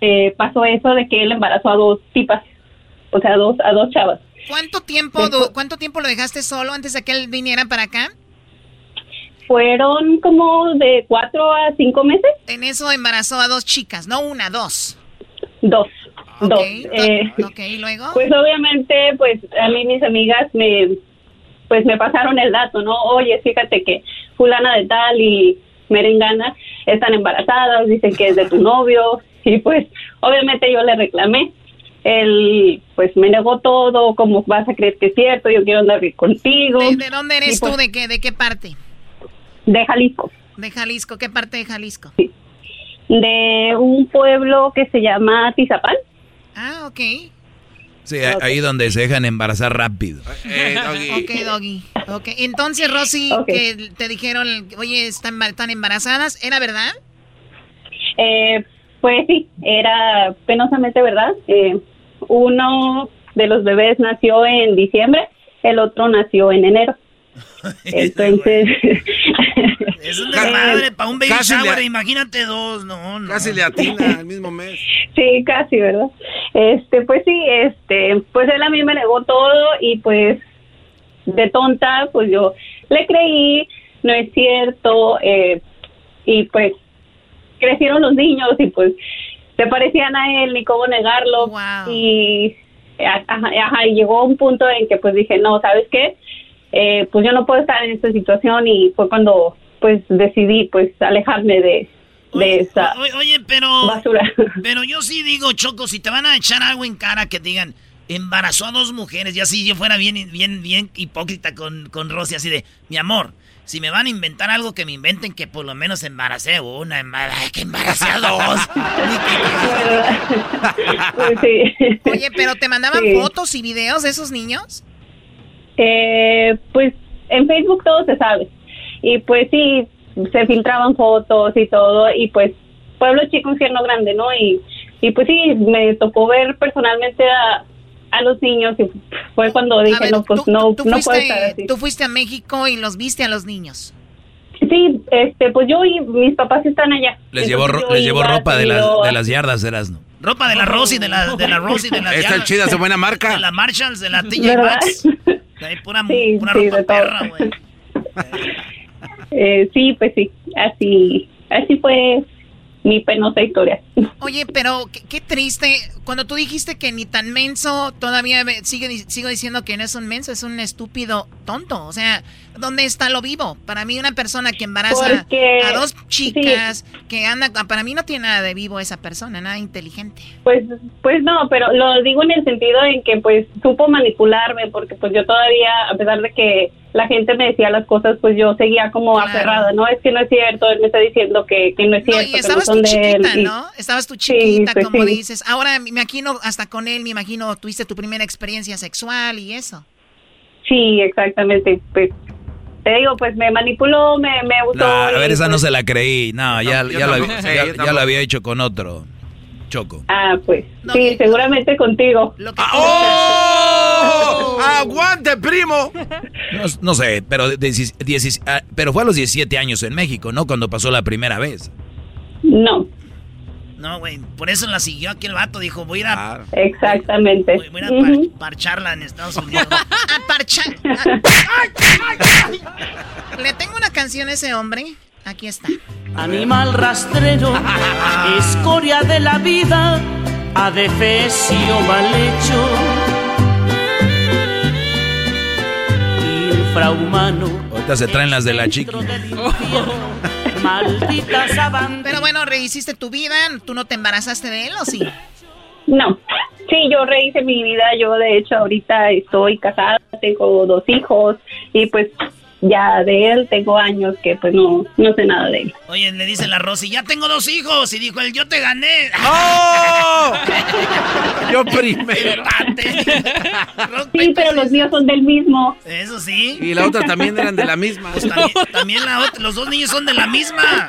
eh, pasó eso de que él embarazó a dos tipas, o sea, a dos, a dos chavas. ¿Cuánto tiempo, ¿Cuánto tiempo lo dejaste solo antes de que él viniera para acá? Fueron como de cuatro a cinco meses. En eso embarazó a dos chicas, no una, dos. Dos. Dos. Eh, luego? Pues obviamente, pues a mí mis amigas me, pues me pasaron el dato, ¿no? Oye, fíjate que fulana de tal y merengana están embarazadas, dicen que es de tu [laughs] novio y pues obviamente yo le reclamé. Él pues me negó todo, ¿cómo vas a creer que es cierto? Yo quiero andar contigo. ¿De, dónde eres tú? Pues ¿De qué, ¿De qué parte? De Jalisco. De Jalisco, ¿qué parte de Jalisco? Sí. De un pueblo que se llama Tizapal. Ah, ok. Sí, ahí donde se dejan embarazar rápido. Eh, ok, doggy. Ok, entonces, Rosy, que te dijeron, oye, están, están embarazadas, ¿era verdad? Eh, pues sí, era penosamente verdad. Eh, uno de los bebés nació en diciembre, el otro nació en enero. [laughs] Entonces. [laughs] es un desmadre para un baby shower, imagínate dos, no, no. Casi le atina al mismo mes. Sí, casi, ¿verdad? Este, pues sí, este, pues él a mí me negó todo y pues de tonta, pues yo le creí, no es cierto, eh, y pues crecieron los niños y pues se parecían a él, ni cómo negarlo. Y, ajá, y llegó un punto en que pues dije, no, ¿sabes qué? Eh, pues yo no puedo estar en esta situación y fue cuando pues decidí pues alejarme de, de esa oye, pero, basura. [laughs] Pero yo sí digo, Choco, si te van a echar algo en cara que digan, embarazó a dos mujeres, y así yo fuera bien, bien, bien hipócrita con, con Rosy, así de, mi amor, si me van a inventar algo que me inventen que por lo menos embaracé una, ay, que embaracé a dos. [laughs] [laughs] Pues oye, pero ¿te mandaban fotos y videos de esos niños? Eh, pues en Facebook todo se sabe. Y pues sí, se filtraban fotos y todo. Y pues pueblo chico, infierno grande, ¿no? Y, y pues sí, me tocó ver personalmente a, a los niños y fue cuando dije, no, pues no, no puedo estar así. Tú fuiste a México y los viste a los niños. Sí, este, pues yo y mis papás están allá. Les llevó, les llevó ropa de las, de las yardas, Erasno. Ropa de la Rosy, de la, de la Rosy, de las Esta chida, de buena marca. De la Marshalls, de la [laughs] TJ Maxx. Hay pura, Sí, pura sí, ropa perra, güey. [laughs] Eh, sí, pues sí, así, así fue mi penosa historia. [laughs] Oye, pero qué, qué triste. Cuando tú dijiste que ni tan menso, todavía sigue, sigo diciendo que no es un menso, es un estúpido tonto. O sea, ¿dónde está lo vivo? Para mí una persona que embaraza Porque- a dos chicas, que anda, para mí no tiene nada de vivo esa persona, nada inteligente. Pues, pues no, pero lo digo en el sentido en que pues supo manipularme porque pues yo todavía, a pesar de que la gente me decía las cosas, pues yo seguía como aferrada, no, es que no es cierto, él me está diciendo que, que no es No, cierto, que no estabas son tú él. chiquita, y- ¿no? Estabas tú chiquita, pues como sí. dices. Ahora me imagino, hasta con él, me imagino, tuviste tu primera experiencia sexual y eso. Sí, exactamente, pues te digo, pues me manipuló, me, me. No, a ver, esa no pues, se la creí. No, ya, ya, lo, tampoco, había- sí, ya- yo ya tampoco. lo había hecho con otro. Choco. Ah, pues, sí, seguramente contigo. ¡Oh! ¡Aguante, primo! [laughs] No, no sé, pero, decis- diecis- ah, pero fue a los 17 años en México, ¿no? Cuando pasó la primera vez. No. No, güey, por eso la siguió aquí el vato. Dijo, voy a ir a, Exactamente. voy a, par- parcharla en Estados [laughs] Unidos. A parchar. Le tengo una canción a ese hombre. Aquí está. Animal rastrero, [laughs] escoria de la vida, adefesio mal hecho. [laughs] Infrahumano, Ahorita se traen las de la chiqui. Maldita sabana. Pero bueno, rehiciste tu vida. ¿Tú no te embarazaste de él o sí? No, sí, yo rehice mi vida, yo de hecho ahorita estoy casada, tengo dos hijos y pues ya de él tengo años que pues no, no sé nada de él. Oye, le dice la Rosy, ya tengo dos hijos. Y dijo él, yo te gané. ¡Oh! Yo primero. Sí, pero los míos son del mismo. Eso sí. Y la otra también eran de la misma. Pues también, también la otra, los dos niños son de la misma.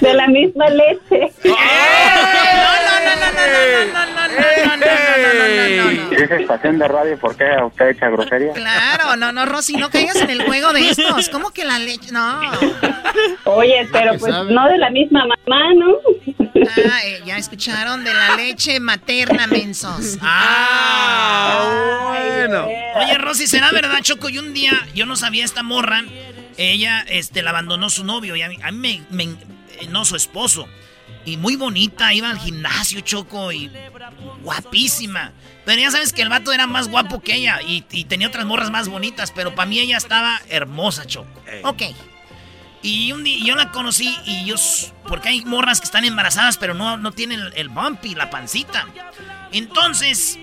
De la misma leche. ¿Es estación de radio? ¿Por qué usted echa grosería? Claro, no, no, Rosy, no caigas en el juego de estos. ¿Cómo que la leche? No. Oye, pero pues no de la misma mamá, ¿no? Ah, eh, ya escucharon de la leche materna, mensos. Ah, bueno. Oye, Rosy, ¿será verdad, Choco? Y un día yo no sabía esta morra. Ella este, la abandonó su novio y a mí, a mí me, me- eh, No, su esposo. Y muy bonita, iba al gimnasio, Choco, y guapísima. Pero ya sabes que el vato era más guapo que ella y, y tenía otras morras más bonitas, pero para mí ella estaba hermosa, Choco. Ok. Y un día yo la conocí y yo... Porque hay morras que están embarazadas, pero no, no tienen el, el bumpy, la pancita. Entonces,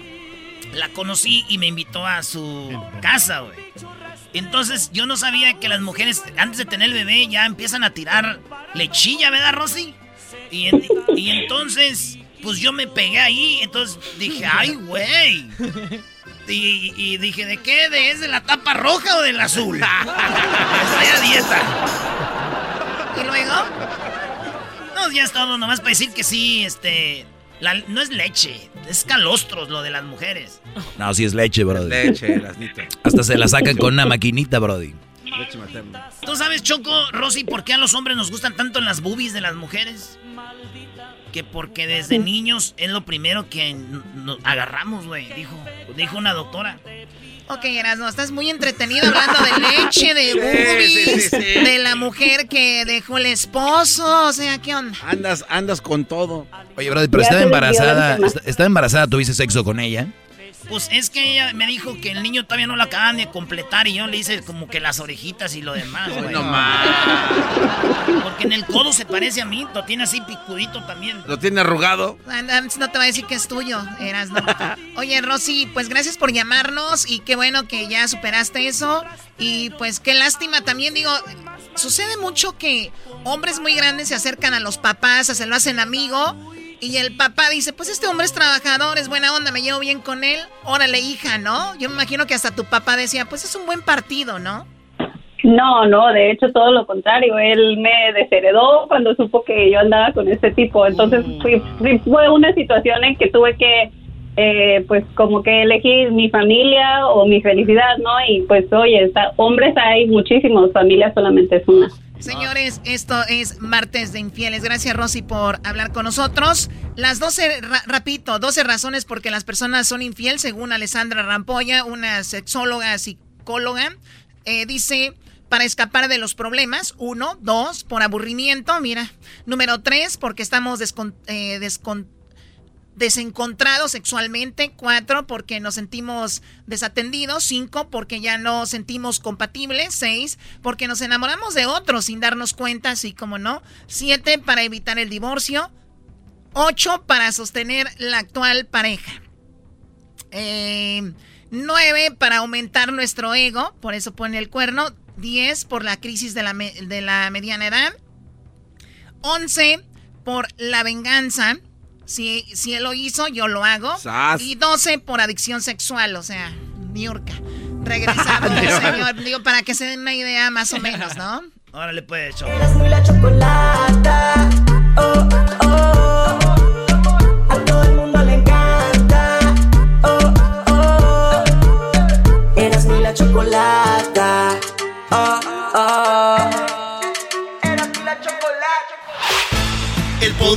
la conocí y me invitó a su casa, güey. Entonces, yo no sabía que las mujeres, antes de tener el bebé, ya empiezan a tirar lechilla, ¿verdad, Rosy? Y, en- y entonces, pues yo me pegué ahí, entonces dije, ay, güey. Y, y dije, ¿de qué? ¿De, ¿Es de la tapa roja o del azul? Estoy a dieta. ¿Y luego? No, ya es todo, nomás para decir que sí, este... la- no es leche, es calostros lo de las mujeres. No, sí es leche, brody. Leche, lasnito. Hasta se la sacan con una maquinita, brody. Leche materna. ¿Tú sabes, Choco, Rosy, por qué a los hombres nos gustan tanto las boobies de las mujeres? Que porque desde niños es lo primero que nos agarramos, güey, dijo, dijo una doctora. Ok, Erasmo, estás muy entretenido hablando de leche, de [laughs] boobies, sí, sí, sí. de la mujer que dejó el esposo. O sea, ¿qué onda? Andas, andas con todo. Oye, brody, pero estaba embarazada. Estaba embarazada, ¿tuviste sexo con ella? Pues es que ella me dijo que el niño todavía no lo acaban de completar y yo le hice como que las orejitas y lo demás, güey. No más. Porque en el codo se parece a mí, lo tiene así picudito también. Lo tiene arrugado. Antes no te va a decir que es tuyo, Erasmo. [laughs] Oye, Rosy, pues gracias por llamarnos y qué bueno que ya superaste eso. Y pues qué lástima también, digo, sucede mucho que hombres muy grandes se acercan a los papás, se lo hacen amigo. Y el papá dice, pues este hombre es trabajador, es buena onda, me llevo bien con él. Órale, hija, ¿no? Yo me imagino que hasta tu papá decía, pues es un buen partido, ¿no? No, no, de hecho todo lo contrario. Él me desheredó cuando supo que yo andaba con este tipo. Entonces fui- fui- fue una situación en que tuve que eh, pues como que elegir mi familia o mi felicidad, ¿no? Y pues oye, está, hombres hay muchísimos, familia solamente es una. Señores, esto es Martes de Infieles. Gracias, Rosy, por hablar con nosotros. Las 12, repito, 12 razones por que las personas son infieles, según Alessandra Rampolla, una sexóloga, psicóloga. Eh, dice, para escapar de los problemas. Uno, dos, por aburrimiento, mira. Número tres, porque estamos eh, desencontrados sexualmente. Cuatro, porque nos sentimos desatendidos. Cinco, porque ya no sentimos compatibles. Seis, porque nos enamoramos de otros sin darnos cuenta, así como no. Siete, para evitar el divorcio. Ocho, para sostener la actual pareja. Eh, nueve, para aumentar nuestro ego, por eso pone el cuerno. 10 por la crisis de la, de la mediana edad, 11 por la venganza, si, si él lo hizo, yo lo hago, y 12 por adicción sexual, o sea, Niurka. [laughs] Regresamos, señor, digo, para que se den una idea más o menos, ¿no? [laughs] Órale, pues, la chocolata, oh, oh,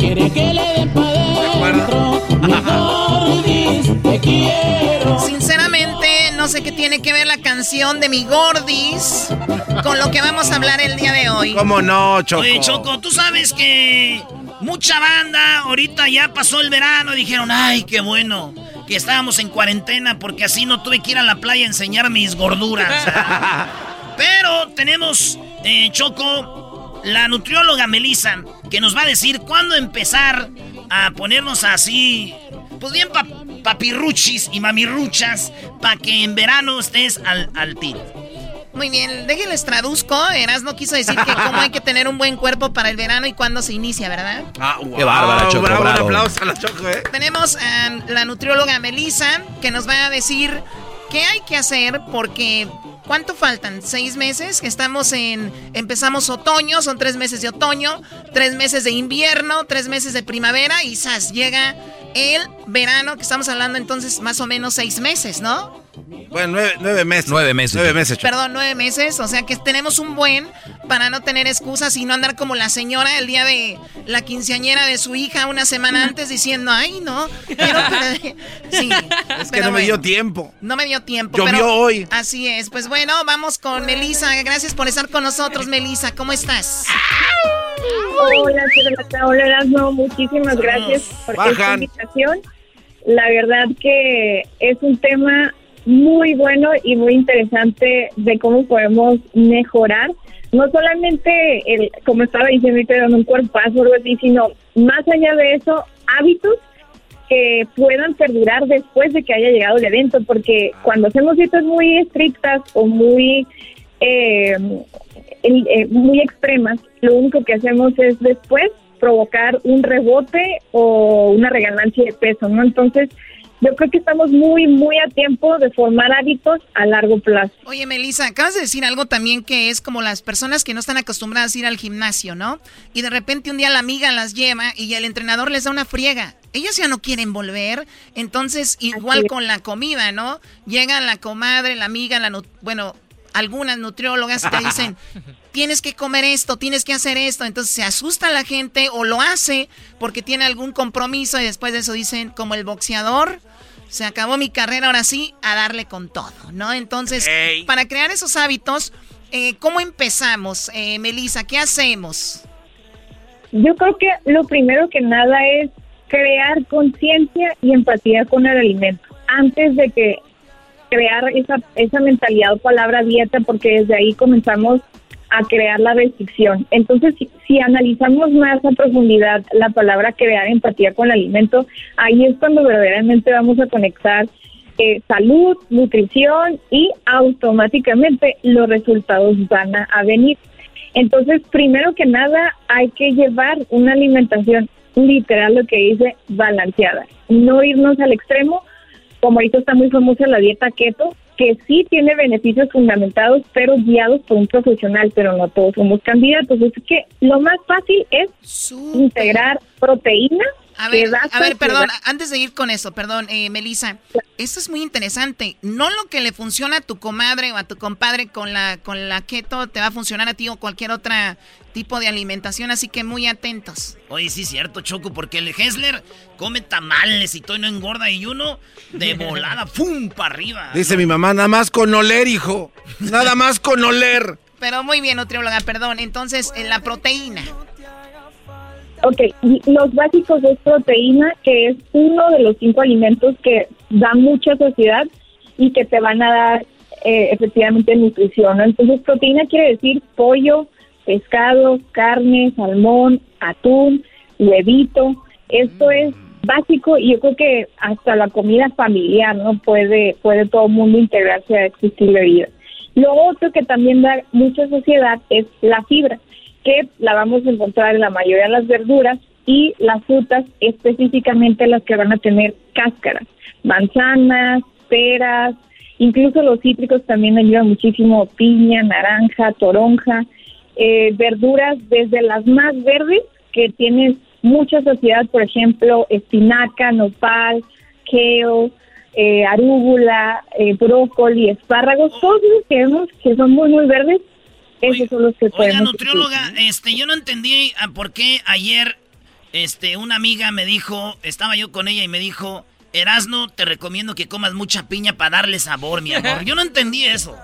Quiere que le den pa' dentro. Mi te quiero. Sinceramente, no sé qué tiene que ver la canción de mi gordis con lo que vamos a hablar el día de hoy. ¿Cómo no, Choco? Oye, Choco, tú sabes que mucha banda ahorita ya pasó el verano y dijeron, ay, qué bueno que estábamos en cuarentena porque así no tuve que ir a la playa a enseñar mis gorduras. [laughs] Pero tenemos, eh, Choco, la nutrióloga Melissa, que nos va a decir cuándo empezar a ponernos así, pues bien papirruchis y mamirruchas, para que en verano estés al, al tiro. Muy bien, déjenles traduzco. Eras no quiso decir que cómo hay que tener un buen cuerpo para el verano y cuándo se inicia, ¿verdad? Ah, Qué bárbara, Choco. Bravo, Un aplauso a la Choco, ¿eh? Tenemos a la nutrióloga Melissa que nos va a decir qué hay que hacer porque ¿Cuánto faltan? ¿Seis meses? Estamos en. Empezamos otoño, son tres meses de otoño, tres meses de invierno, tres meses de primavera y ¡zas! Llega el verano, que estamos hablando entonces más o menos seis meses, ¿no? Bueno, nueve, meses. Nueve meses. Nueve meses. Perdón, nueve meses. O sea que tenemos un buen para no tener excusas y no andar como la señora el día de la quinceañera de su hija una semana antes diciendo, ay, no, quiero [laughs] Sí. Es que no me dio tiempo. No me dio tiempo. Llovió hoy. Así es. Pues bueno, vamos con Melisa. Gracias por estar con nosotros, Melisa. ¿Cómo estás? Hola, hola, no, muchísimas gracias por esta invitación. La verdad que es un tema muy bueno y muy interesante de cómo podemos mejorar, no solamente, el, como estaba diciendo, en un cuerpazo o algo sino más allá de eso, hábitos que puedan perdurar después de que haya llegado el evento, porque cuando hacemos dietas muy estrictas o muy eh, eh, muy extremas, lo único que hacemos es después provocar un rebote o una regalancia de peso, ¿no? Entonces, yo creo que estamos muy, muy a tiempo de formar hábitos a largo plazo. Oye, Melissa, acabas de decir algo también que es como las personas que no están acostumbradas a ir al gimnasio, ¿no? Y de repente un día la amiga las lleva y el entrenador les da una friega. Ellas ya no quieren volver, entonces igual con la comida, ¿no? Llega la comadre, la amiga, la bueno, algunas nutriólogas te dicen, [laughs] tienes que comer esto, tienes que hacer esto. Entonces se asusta la gente o lo hace porque tiene algún compromiso y después de eso dicen, como el boxeador, se acabó mi carrera, ahora sí, a darle con todo, ¿no? Entonces, para crear esos hábitos, eh, ¿cómo empezamos, eh, Melissa? ¿Qué hacemos? Yo creo que lo primero que nada es crear conciencia y empatía con el alimento antes de que crear esa, esa mentalidad o palabra dieta, porque desde ahí comenzamos a crear la restricción. Entonces, si, analizamos más a profundidad la palabra crear empatía con el alimento, ahí es cuando verdaderamente vamos a conectar eh, salud, nutrición y automáticamente los resultados van a venir. Entonces, primero que nada, hay que llevar una alimentación literal, lo que dice, balanceada. No irnos al extremo, como ahorita está muy famosa la dieta keto, que sí tiene beneficios fundamentados, pero guiados por un profesional, pero no todos somos candidatos. Es que lo más fácil es integrar proteína a ver, a ver, perdón, antes de ir con eso, perdón, eh, Melissa, esto es muy interesante. No lo que le funciona a tu comadre o a tu compadre con la con la keto te va a funcionar a ti o cualquier otro tipo de alimentación, así que muy atentos. Oye, sí cierto, Choco, porque el Hessler come tamales y todo y no engorda y uno de [laughs] volada, ¡fum! para arriba. Dice mi mamá, nada más con oler, hijo. Nada más con oler. Pero muy bien, nutrióloga, perdón. Entonces, en la proteína. Ok, los básicos es proteína, que es uno de los cinco alimentos que da mucha saciedad y que te van a dar eh, efectivamente nutrición. Entonces, proteína quiere decir pollo, pescado, carne, salmón, atún, huevito. Esto es básico y yo creo que hasta la comida familiar no puede puede todo el mundo integrarse a este estilo de vida. Lo otro que también da mucha saciedad es la fibra que la vamos a encontrar en la mayoría de las verduras y las frutas, específicamente las que van a tener cáscaras, manzanas, peras, incluso los cítricos también ayudan muchísimo, piña, naranja, toronja, eh, verduras desde las más verdes que tienen mucha saciedad, por ejemplo, espinaca, nopal, kale, eh, arúgula, eh, brócoli, espárragos, todos los que vemos que son muy, muy verdes, esos son los que Oiga, nutrióloga, este, yo no entendí por qué ayer este, una amiga me dijo, estaba yo con ella y me dijo, Erasno, te recomiendo que comas mucha piña para darle sabor, mi amor. [laughs] Yo no entendí eso.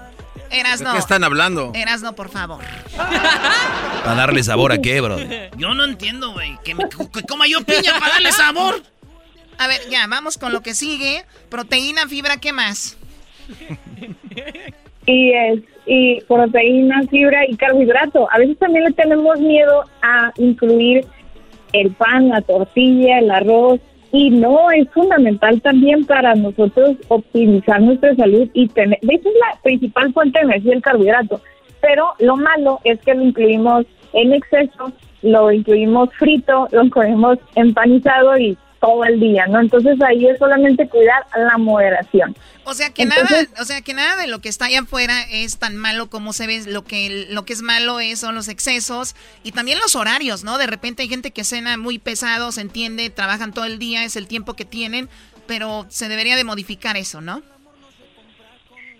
Erasno. ¿De qué están hablando? Erasno, por favor. [laughs] ¿Para darle sabor a qué, bro? Yo no entiendo, güey. Que, que coma yo piña para darle sabor. A ver, ya, vamos con lo que sigue. Proteína, fibra, ¿qué más? [laughs] y es y proteína, fibra y carbohidrato. A veces también le tenemos miedo a incluir el pan, la tortilla, el arroz y no es fundamental también para nosotros optimizar nuestra salud y tener, de hecho es la principal fuente de energía el carbohidrato, pero lo malo es que lo incluimos en exceso, lo incluimos frito, lo incluimos empanizado y todo el día, ¿no? Entonces ahí es solamente cuidar la moderación. O sea que nada, o sea que nada de lo que está allá afuera es tan malo como se ve, lo que lo que es malo es son los excesos y también los horarios, ¿no? De repente hay gente que cena muy pesado, se entiende, trabajan todo el día, es el tiempo que tienen, pero se debería de modificar eso, ¿no?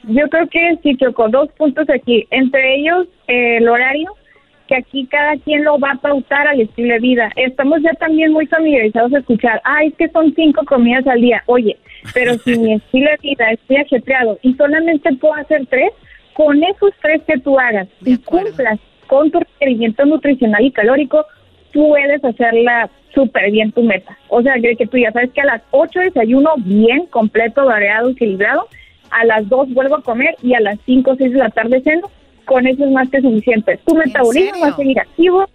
Yo creo que sí, con dos puntos aquí. Entre ellos, eh, el horario que aquí cada quien lo va a pautar al estilo de vida. Estamos ya también muy familiarizados a escuchar, ay, es que son cinco comidas al día. Oye, pero si mi [laughs] estilo de vida estoy ajetreado y solamente puedo hacer tres, con esos tres que tú hagas y cumplas con tu requerimiento nutricional y calórico, puedes hacerla súper bien tu meta. O sea, que, que tú ya sabes que a las ocho desayuno bien, completo, variado, equilibrado, a las dos vuelvo a comer y a las cinco o seis de la tarde ceno con eso es más que suficiente. Tu metabolismo va a seguir activo,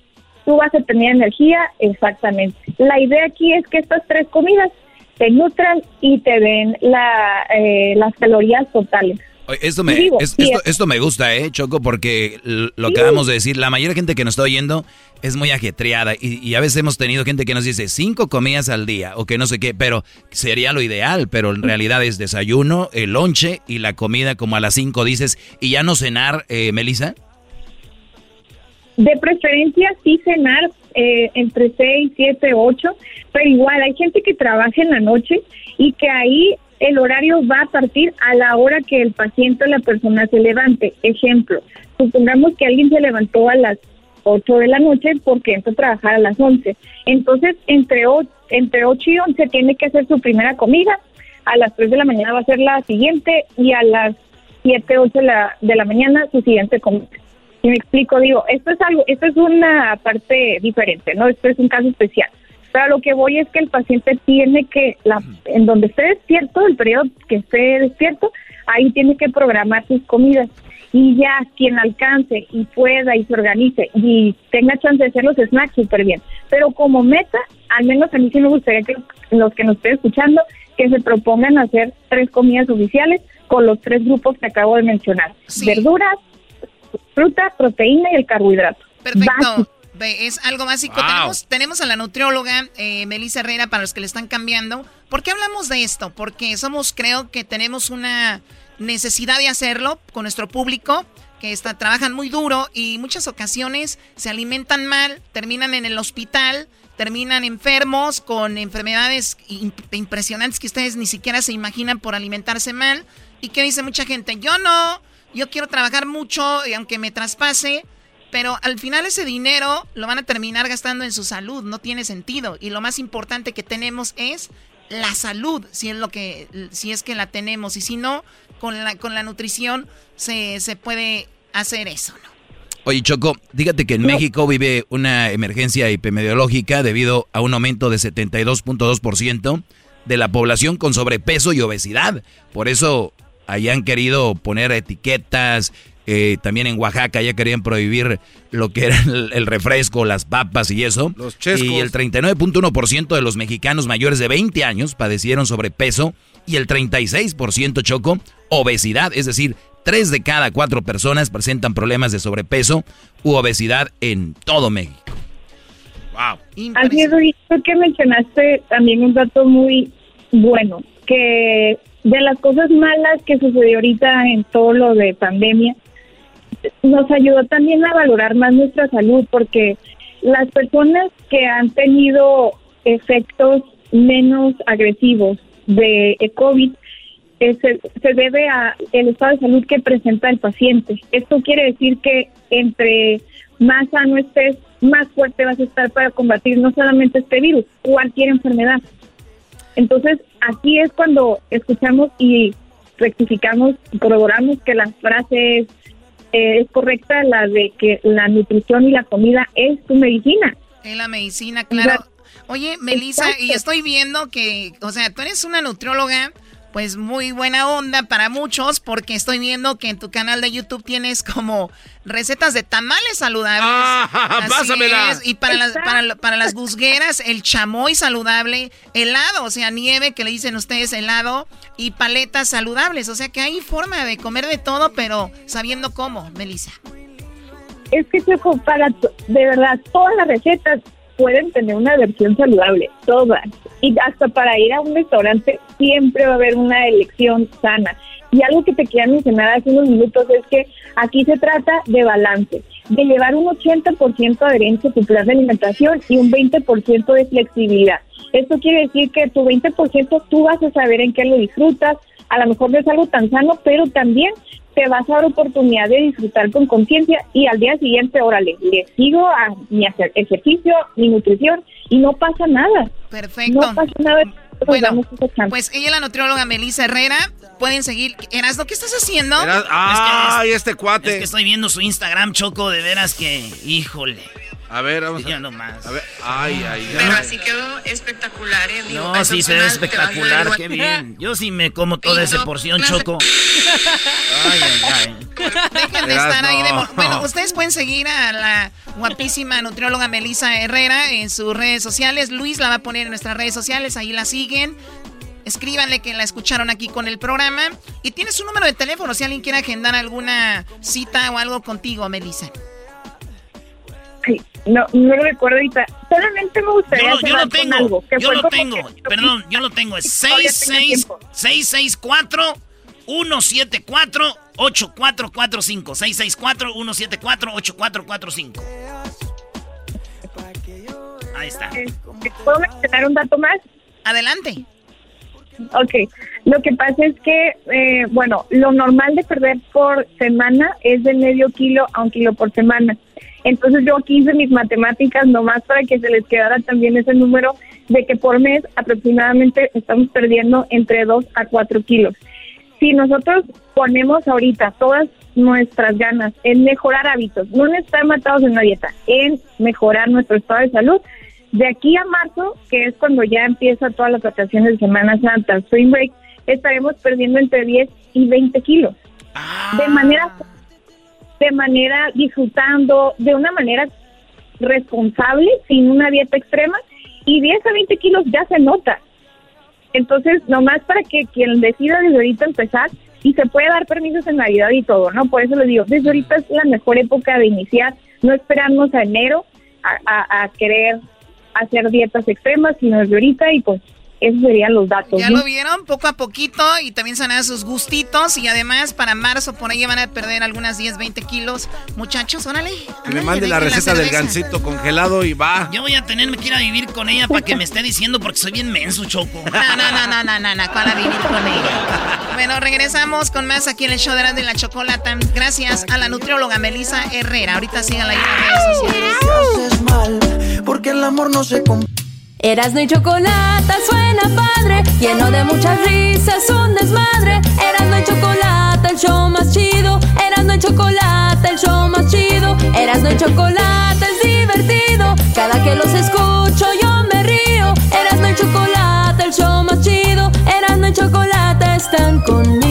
tú vas a tener energía, exactamente. La idea aquí es que estas tres comidas te nutran y te den la, eh, las calorías totales. Esto me, esto, me gusta, ¿eh, Choco? Porque lo acabamos de decir, la mayoría de gente que nos está oyendo es muy ajetreada y, a veces hemos tenido gente que nos dice cinco comidas al día o que no sé qué, pero sería lo ideal, pero en realidad es desayuno, el lonche y la comida como a las cinco dices y ya no cenar, eh, Melissa. De preferencia sí cenar eh, entre seis, siete, ocho, pero igual hay gente que trabaja en la noche y que ahí el horario va a partir a la hora que el paciente o la persona se levante. Ejemplo, supongamos que alguien se levantó a las 8 de la noche porque entra a trabajar a las 11. Entonces, entre, entre 8 y 11 tiene que hacer su primera comida, a las 3 de la mañana va a ser la siguiente y a las 7, 8 de la, de la mañana su siguiente comida. Y me explico, digo, esto es algo, esto es una parte diferente, ¿no? Esto es un caso especial. Pero a lo que voy es que el paciente tiene que, la, en donde esté despierto, el periodo que esté despierto, ahí tiene que programar sus comidas. Y ya quien alcance y pueda y se organice y tenga chance de hacer los snacks, súper bien. Pero como meta, al menos a mí sí me gustaría que los que nos estén escuchando, que se propongan hacer tres comidas oficiales con los tres grupos que acabo de mencionar. Verduras, fruta, proteína y el carbohidrato. Perfecto. Es algo básico. Tenemos, tenemos a la nutrióloga eh, Melissa Herrera para los que le están cambiando. ¿Por qué hablamos de esto? Porque somos, creo que tenemos una necesidad de hacerlo con nuestro público que está, trabajan muy duro y muchas ocasiones se alimentan mal, terminan en el hospital, terminan enfermos con enfermedades impresionantes que ustedes ni siquiera se imaginan por alimentarse mal. ¿Y qué dice mucha gente? Yo no, yo quiero trabajar mucho y aunque me traspase, pero al final ese dinero lo van a terminar gastando en su salud, no tiene sentido. Y lo más importante que tenemos es la salud, si es lo que, si es que la tenemos, y si no, con la, con la nutrición se, se puede hacer eso, ¿no? Oye, Choco, dígate que en México vive una emergencia epidemiológica debido a un aumento de 72.2% de la población con sobrepeso y obesidad. Por eso hayan querido poner etiquetas. Eh, también en Oaxaca ya querían prohibir lo que era el, refresco, las papas y eso. Los y el 39.1% de los mexicanos mayores de 20 años padecieron sobrepeso y el 36% choco obesidad. Es decir, 3 de cada 4 personas presentan problemas de sobrepeso u obesidad en todo México. Wow. Así es, que mencionaste también un dato muy bueno, que de las cosas malas que sucedió ahorita en todo lo de pandemia, nos ayudó también a valorar más nuestra salud, porque las personas que han tenido efectos menos agresivos de COVID eh, se, se, debe a el estado de salud que presenta el paciente. Esto quiere decir que entre más sano estés, más fuerte vas a estar para combatir no solamente este virus, cualquier enfermedad. Entonces, aquí es cuando escuchamos y rectificamos y corroboramos que la frase es, eh, correcta, la de que la nutrición y la comida es tu medicina. Es la medicina, claro. Oye, Melissa, y estoy viendo que, o sea, tú eres una nutrióloga pues muy buena onda para muchos porque estoy viendo que en tu canal de YouTube tienes como recetas de tamales saludables. Ah, pásamela. Y para las, para, para, las guzgueras, el chamoy saludable, helado, o sea, nieve que le dicen ustedes helado y paletas saludables. O sea que hay forma de comer de todo, pero sabiendo cómo, Melissa. Es que para, de verdad, todas las recetas pueden tener una versión saludable, todas. Y hasta para ir a un restaurante siempre va a haber una elección sana. Y algo que te quería mencionar hace unos minutos es que aquí se trata de balance, de llevar un 80% de adherencia a tu plan de alimentación y un 20% de flexibilidad. Esto quiere decir que tu 20% tú vas a saber en qué lo disfrutas, a lo mejor no es algo tan sano, pero también te vas a dar oportunidad de disfrutar con conciencia y al día siguiente, órale, le sigo a mi ejercicio, mi nutrición y no pasa nada. Perfecto. No pasa nada. Bueno, pues ella es la nutrióloga Melissa Herrera. Pueden seguir. Erasno, ¿qué estás haciendo? Ay, este cuate. Es que estoy viendo su Instagram, Choco, de veras que, híjole. A ver, vamos a, nomás. a ver. Ay, ay, ay. Pero así quedó espectacular, ¿eh? no, sí se ve espectacular, qué bien. Yo sí me como toda esa porción, Choco. Ay, ay, ay. Dejen de estar ahí de... Bueno, ustedes pueden seguir a la guapísima nutrióloga Melissa Herrera en sus redes sociales. Luis la va a poner en nuestras redes sociales, ahí la siguen. Escríbanle que la escucharon aquí con el programa. Y tienes un número de teléfono si alguien quiere agendar alguna cita o algo contigo, Melissa. No, no lo recuerdo ahorita. Solamente me gustaría yo, yo lo tengo, algo, yo lo tengo, perdón, yo lo tengo. Es 664 174 8445 664 174 8445 Ahí está. Eh, ¿Puedo mencionar un dato más? Adelante. Ok, lo que pasa es que, eh, bueno, lo normal de perder por semana es de medio kilo a un kilo por semana. Entonces yo aquí hice mis matemáticas nomás para que se les quedara también ese número de que por mes aproximadamente estamos perdiendo entre 2 a 4 kilos. si nosotros ponemos ahorita todas nuestras ganas en mejorar hábitos, no en estar matados en una dieta, en mejorar nuestro estado de salud, de aquí a marzo, que es cuando ya empieza todas las vacaciones de Semana Santa, Spring Break, estaremos perdiendo entre 10 y 20 kilos. De manera, de manera disfrutando, de una manera responsable, sin una dieta extrema, y 10 a 20 kilos ya se nota. Entonces, nomás para que quien decida desde ahorita empezar, y se puede dar permisos en Navidad y todo, ¿no? Por eso les digo, desde ahorita es la mejor época de iniciar, no esperarnos a enero a, a querer hacer dietas extremas, sino desde ahorita y pues esos serían los datos. Ya lo vieron poco a poquito y también se van a dar sus gustitos y además para marzo por ahí van a perder algunas 10, 20 kilos. Muchachos, órale. Que me mande la receta del gansito congelado y va. Yo voy a tenerme que ir a vivir con ella para que me esté diciendo porque soy bien menso, Choco. No, no, no, no, no, no, no, para vivir con ella. Bueno, regresamos con más aquí en el show de la, de la chocolata. Gracias a la nutrióloga Melissa Herrera. Ahorita síganla ahí en las redes sociales. mal, porque el amor no se Erasno y chocolate suena padre, lleno de muchas risas, un desmadre. Erasno y chocolate, el show más chido. Erasno y chocolate, el show más chido. Erasno y chocolate es divertido. Cada que los escucho yo me río. Erasno y chocolate, el show más chido. Erasno y chocolate están conmigo.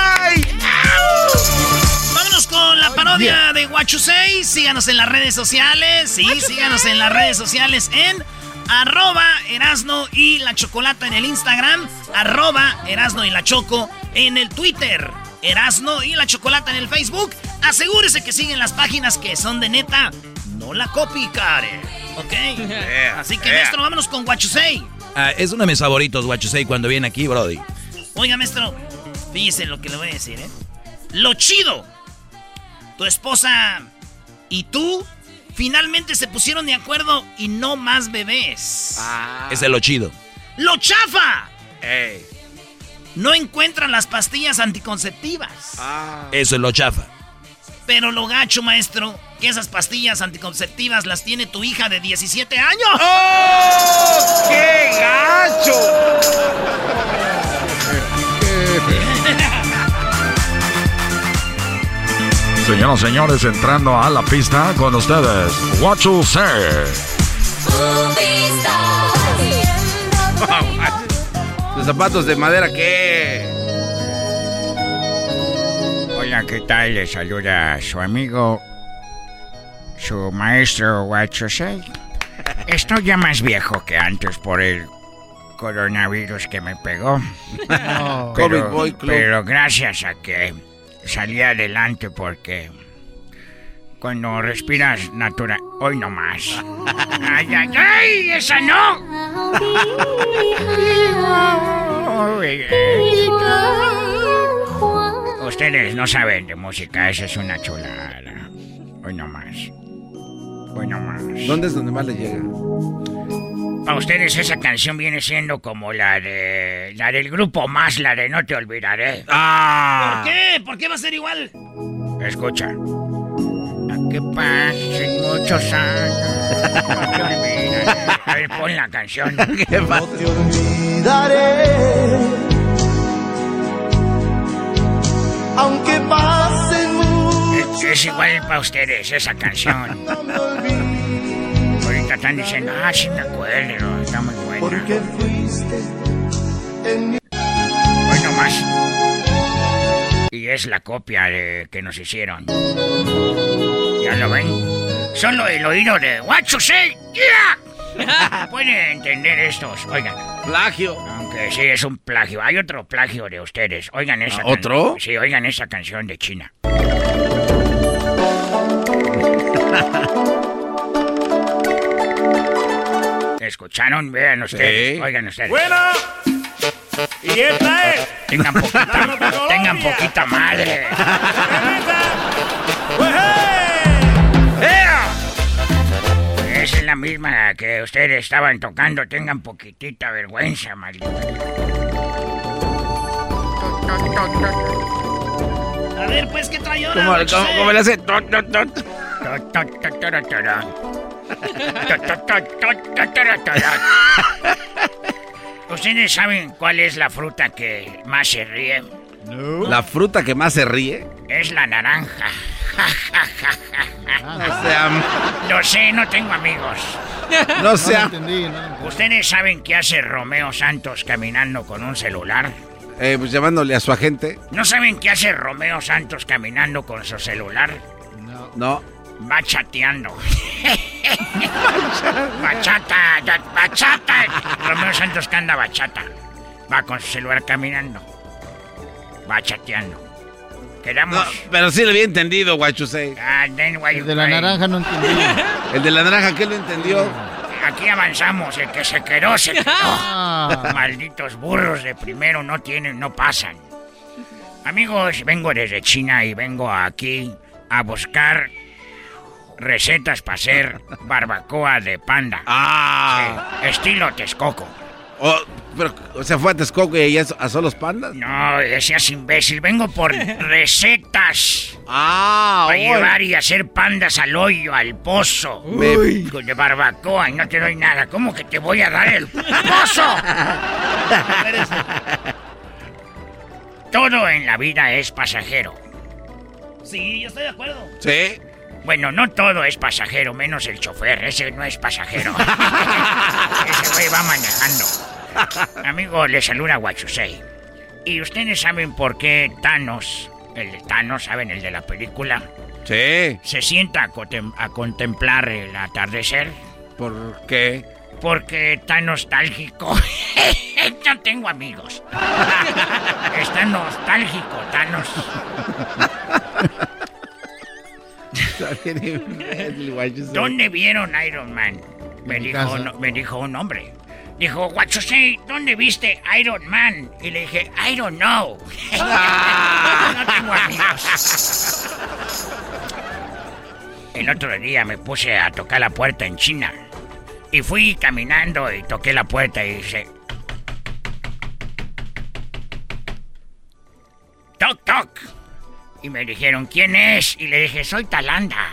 De Guachusei. Síganos en las redes sociales. Sí, síganos en las redes sociales en arroba Erasno y la Chocolata en el Instagram. Arroba Erasno y la Choco en el Twitter. Erasno y la Chocolata en el Facebook. Asegúrese que siguen las páginas que son de neta. No la copy, care. ¿Ok? [laughs] Así que, yeah. maestro, vámonos con Guachusei. Ah, es uno de mis favoritos, Guachusei, cuando viene aquí, Brody. Oiga, maestro, fíjese lo que le voy a decir, ¿eh? Lo chido. Tu esposa y tú finalmente se pusieron de acuerdo y no más bebés. Ese es lo chido. ¡Lo chafa! No encuentran las pastillas anticonceptivas. Eso es lo chafa. Pero lo gacho, maestro, que esas pastillas anticonceptivas las tiene tu hija de 17 años. ¡Oh! ¡Qué Señoras y señores, entrando a la pista con ustedes, What You Say. [laughs] Los zapatos de madera, ¿qué? Hola, ¿qué tal? Le saluda su amigo, su maestro Huachosei. Estoy ya más viejo que antes por el coronavirus que me pegó. [laughs] No. Covid Boy Club. pero gracias a que salí adelante porque cuando respiras natural... Hoy no más. [laughs] ¡Ay, ay, ay! ¡Esa no! Ustedes no saben de música, esa es una chulada. Hoy no más. Hoy no más. ¿Dónde es donde más le llega? Para ustedes esa canción viene siendo como la de la del grupo más, la de No te olvidaré. ¿Por qué? ¿Por qué va a ser igual? Escucha. A que pasen muchos años. No te olvidaré. A ver, pon la canción. [laughs] ¿Qué No te olvidaré. aunque pasen muchos Es, es igual para ustedes esa canción. Ahorita están diciendo, ah, sí me acuerdo, está muy buena. porque fuiste en mi Hoy nomás. Y es la copia de, que nos hicieron. ¿Ya lo ven? Solo el oído de What you say, yeah. [laughs] Pueden entender estos. Oigan. Plagio. Aunque sí es un plagio. Hay otro plagio de ustedes. Oigan esa ¿otro? can- Sí, oigan esa canción de China. ¿Escucharon? Vean ustedes. Sí. Oigan ustedes. Bueno, y esta es. Tengan poquita, tengan poquita madre. Esa es la misma que ustedes estaban tocando. Tengan poquitita vergüenza, maldita. A ver, pues, ¿qué trae ahora? ¿Cómo, cómo- cómo le hace? [laughs] ¿Ustedes saben cuál es la fruta que más se ríe? La fruta que más se ríe. Es la naranja. No sea. Lo sé, no tengo amigos. No sea. ¿Ustedes saben qué hace Romeo Santos caminando con un celular? Eh, pues llamándole a su agente. ¿No saben qué hace Romeo Santos caminando con su celular? No. Va chateando. bachata, bachata. Romeo Santos que anda bachata. Va con su celular caminando. Va chateando. Quedamos. No, pero sí lo había entendido, Guachusei. Ah, El de la naranja no entendí. [laughs] El de la naranja, ¿qué lo entendió? Aquí avanzamos, el que se quedó, se quedó. Ah. Malditos burros de primero no tienen, no pasan. Amigos, vengo desde China y vengo aquí a buscar recetas para hacer barbacoa de panda. Ah. Sí, estilo Texcoco. Oh, pero, o sea, fue a Texcoco y ahí asó los pandas. No, seas imbécil, vengo por [laughs] recetas. Ah, Para llevar y hacer pandas al hoyo, al pozo. Uy. De barbacoa y no te doy nada. ¿Cómo que te voy a dar el pozo? [laughs] Todo en la vida es pasajero. Sí, yo estoy de acuerdo. Sí. Bueno, no todo es pasajero, menos el chofer. Ese no es pasajero. [laughs] Ese güey va manejando. Amigo, le saluda Guachusei. ¿Y ustedes saben por qué Thanos, el de Thanos, ¿saben? El de la película, Sí. se sienta a, contem- a contemplar el atardecer? ¿Por qué? Porque está nostálgico. [laughs] Yo tengo amigos. [laughs] Está nostálgico, Thanos. [laughs] ¿Dónde vieron Iron Man? Me dijo, casa. no- me dijo un hombre. Dijo, Guachosei, ¿dónde viste Iron Man? Y le dije, I don't know. [laughs] no tengo amigos. El otro día me puse a tocar la puerta en China. Y fui caminando y toqué la puerta y dice... Toc, toc. Y me dijeron, ¿quién es? Y le dije, soy Talanda.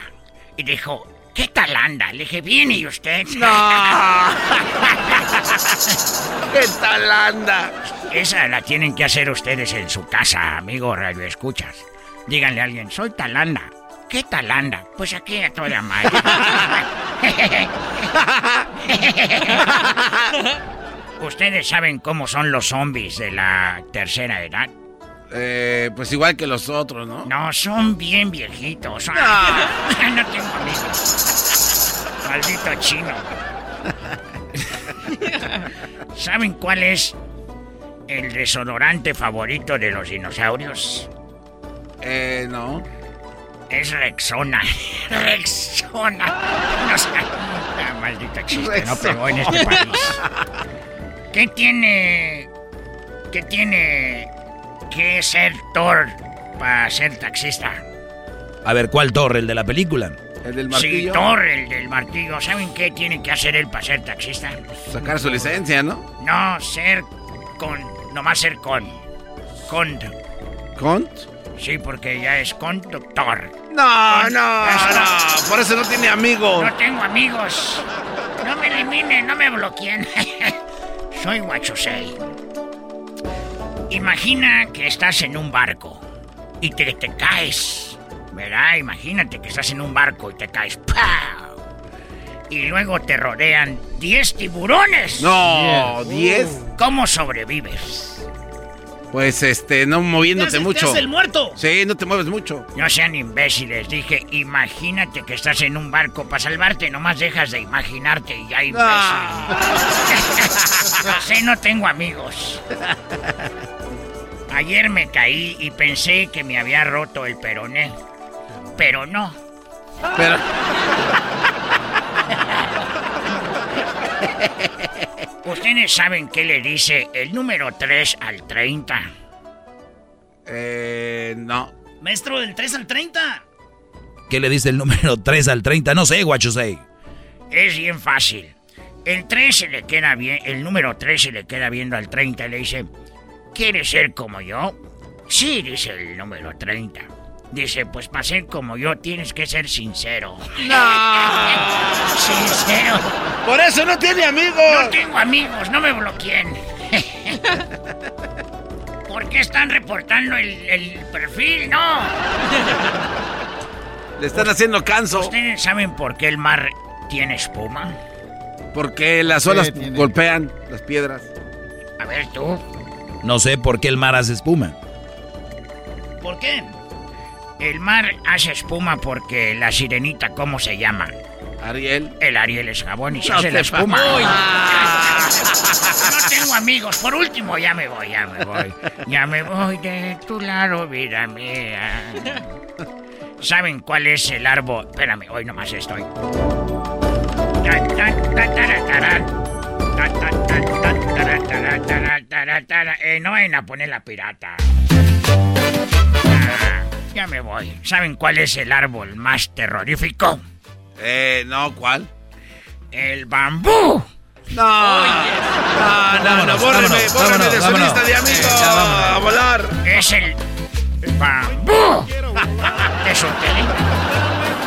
Y dijo, ¿qué Talanda? Le dije, ¿viene y usted? [laughs] No. [laughs] ¿Qué tal anda? Esa la tienen que hacer ustedes en su casa, amigo Radio Escuchas. Díganle a alguien, soy Talanda. ¿Qué Talanda? Pues aquí a toda madre. [laughs] ¿Ustedes saben cómo son los zombies de la tercera edad? Eh, pues igual que los otros, ¿no? No, son bien viejitos. Son- [laughs] no tengo amigos. Maldito chino. [laughs] ¿Saben cuál es el desodorante favorito de los dinosaurios? Eh, no. Es Rexona. [laughs] Rexona. No sé. Ah, maldito chiste, no pegó en este país. ¿Qué tiene. ¿Qué tiene que ser Thor para ser taxista? A ver, ¿cuál torre? ¿El de la película? El del Sí, martillo. Thor, el del martillo. ¿Saben qué tiene que hacer él para ser taxista? Sacar su licencia, ¿no? No, ser con. Nomás ser con. Con. ¿Cont? Sí, porque ya es conductor. No, no, no. Por eso no tiene amigos. No tengo amigos. No me eliminen, no me bloqueen. [laughs] Soy Guachosei. Imagina que estás en un barco. y te, te caes. ¿Verdad? Imagínate que estás en un barco y te caes. ¡Pau! Y luego te rodean 10 tiburones. No, 10. ¿Cómo sobrevives? Pues este, no moviéndote mucho. el muerto! Sí, no te mueves mucho. No sean imbéciles, dije, imagínate que estás en un barco para salvarte, nomás dejas de imaginarte y ya imbécil. [laughs] sí, no tengo amigos. Ayer me caí y pensé que me había roto el peroné, pero no. Pero... [laughs] ¿Ustedes saben qué le dice el número 3 al 30? Eh, no. Maestro, del 3 al 30. ¿Qué le dice el número 3 al 30? No sé, guachosei. Es bien fácil. El 3 se le queda bien, el número 3 se le queda viendo al 30 y le dice, ¿quieres ser como yo? Sí, dice el número 30. Dice, pues para ser como yo tienes que ser sincero. No. [laughs] sincero. Por eso no tiene amigos. No tengo amigos, no me bloqueen. [laughs] ¿Por qué están reportando el, el perfil? No. Le están haciendo canso. ¿Ustedes saben por qué el mar tiene espuma? Porque las olas golpean las piedras. A ver tú. No sé por qué el mar hace espuma. ¿Por qué? El mar hace espuma porque la sirenita, ¿cómo se llama? Ariel. El Ariel es jabón y se hace la espuma. No tengo amigos. Por último, ya me voy, ya me voy. Ya me voy de tu lado, vida mía. ¿Saben cuál es el árbol? Espérame, hoy nomás estoy. Eh, no vayan a poner la pirata. Ah, ya me voy. ¿Saben cuál es el árbol más terrorífico? Eh, no, ¿cuál? El bambú. No, no, no, no, bórreme, bórreme de su lista de amigos. a volar. Es el bambú. [laughs] ¿Te solté?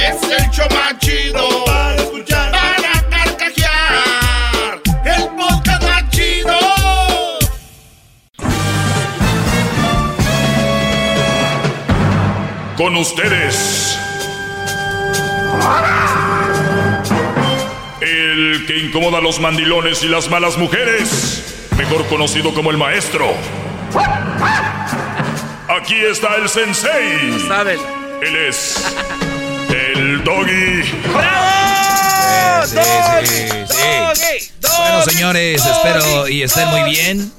Es el show más chido para escuchar. Para carcajear. El podcast más chido. Con ustedes. El que incomoda a los mandilones y las malas mujeres. Mejor conocido como el maestro. Aquí está el sensei. saben. Él es el doggy. ¡Bravo! Sí, sí, sí. Bueno, señores, espero y estén muy bien.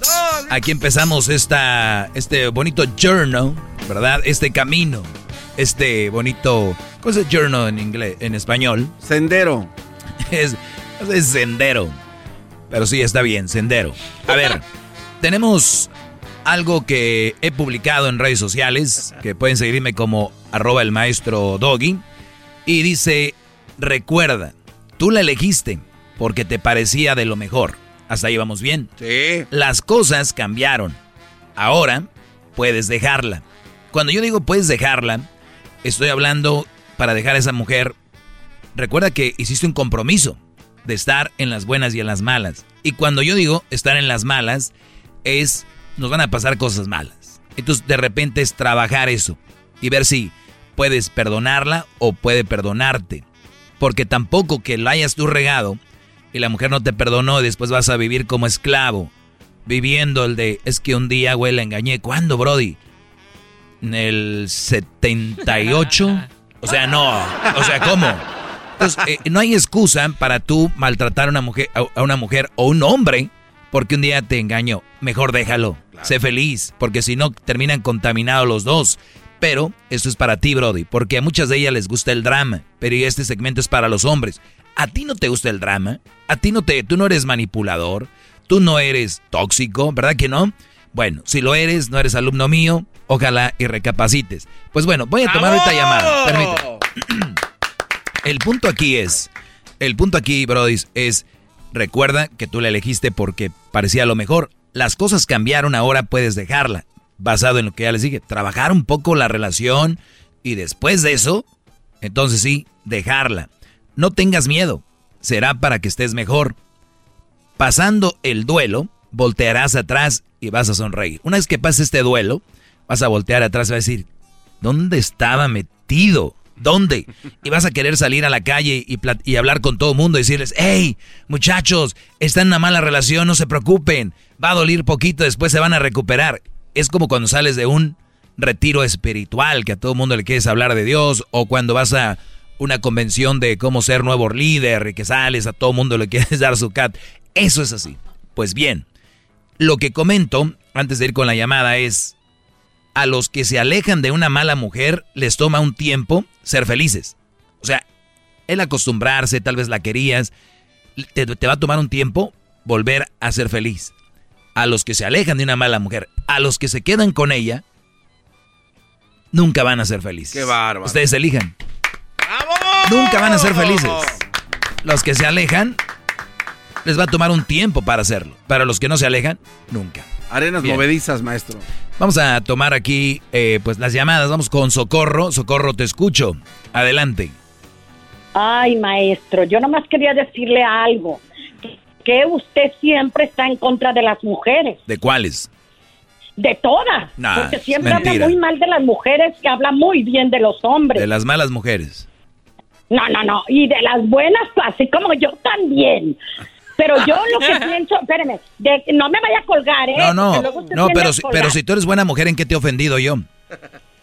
Aquí empezamos esta, este bonito journal, ¿verdad? Este camino, este bonito, ¿cómo es journal en inglés, en español? Sendero. [laughs] Es, es sendero. Pero sí, está bien, sendero. A ver, [laughs] tenemos algo que he publicado en redes sociales, que pueden seguirme como arroba el maestro Doggy, y dice, recuerda, tú la elegiste porque te parecía de lo mejor. Hasta ahí vamos bien. Sí. Las cosas cambiaron. Ahora puedes dejarla. Cuando yo digo puedes dejarla, estoy hablando para dejar a esa mujer. Recuerda que hiciste un compromiso de estar en las buenas y en las malas. Y cuando yo digo estar en las malas, es nos van a pasar cosas malas. Entonces de repente es trabajar eso y ver si puedes perdonarla o puede perdonarte. Porque tampoco que la hayas tú regado y la mujer no te perdonó y después vas a vivir como esclavo. Viviendo el de, es que un día, güey, la engañé. ¿Cuándo, Brody? En el 78. O sea, no. O sea, ¿cómo? Entonces, eh, no hay excusa para tú maltratar a una mujer, a una mujer o un hombre porque un día te engañó. Mejor déjalo. Sé feliz, porque si no terminan contaminados los dos. Pero esto es para ti, Brody, porque a muchas de ellas les gusta el drama, pero este segmento es para los hombres. ¿A ti no te gusta el drama? ¿A ti no te, tú no eres manipulador? ¿Tú no eres tóxico? ¿Verdad que no? Bueno, si lo eres, no eres alumno mío, Ojalá y recapacites. Pues bueno, voy a tomar esta llamada. Permíteme. [clears throat] El punto aquí es, el punto aquí, Brody, es, recuerda que tú la elegiste porque parecía lo mejor. Las cosas cambiaron, ahora puedes dejarla. Basado en lo que ya les dije, trabajar un poco la relación y después de eso, entonces sí, dejarla. No tengas miedo, será para que estés mejor. Pasando el duelo, voltearás atrás y vas a sonreír. Una vez que pase este duelo, vas a voltear atrás y vas a decir, ¿dónde estaba metido? ¿Dónde? Y vas a querer salir a la calle y, y hablar con todo el mundo y decirles, hey, muchachos, están en una mala relación, no se preocupen, va a doler poquito, después se van a recuperar. Es como cuando sales de un retiro espiritual, que a todo mundo le quieres hablar de Dios, o cuando vas a una convención de cómo ser nuevo líder y que sales a todo mundo le [laughs] quieres dar su cat. Eso es así. Pues bien, lo que comento antes de ir con la llamada es, a los que se alejan de una mala mujer les toma un tiempo ser felices. O sea, el acostumbrarse, tal vez la querías, te, te, va a tomar un tiempo volver a ser feliz. A los que se alejan de una mala mujer, a los que se quedan con ella, nunca van a ser felices. Qué bárbaro. Ustedes elijan. Nunca van a ser felices. Los que se alejan, les va a tomar un tiempo para hacerlo. Para los que no se alejan, nunca. Arenas movedizas, maestro. Vamos a tomar aquí eh, pues las llamadas. Vamos con Socorro. Socorro, te escucho. Adelante. Ay, maestro, yo nomás quería decirle algo. Usted siempre está en contra de las mujeres. ¿De cuáles? De todas. Nah, porque siempre habla muy mal de las mujeres y habla muy bien de los hombres. De las malas mujeres. No, no, no. Y de las buenas, así como yo también. Pero yo lo que [laughs] pienso, espéreme, de- no me vaya a colgar, ¿eh? No, no, no, pero, si- pero si tú eres buena mujer, ¿en qué te he ofendido yo?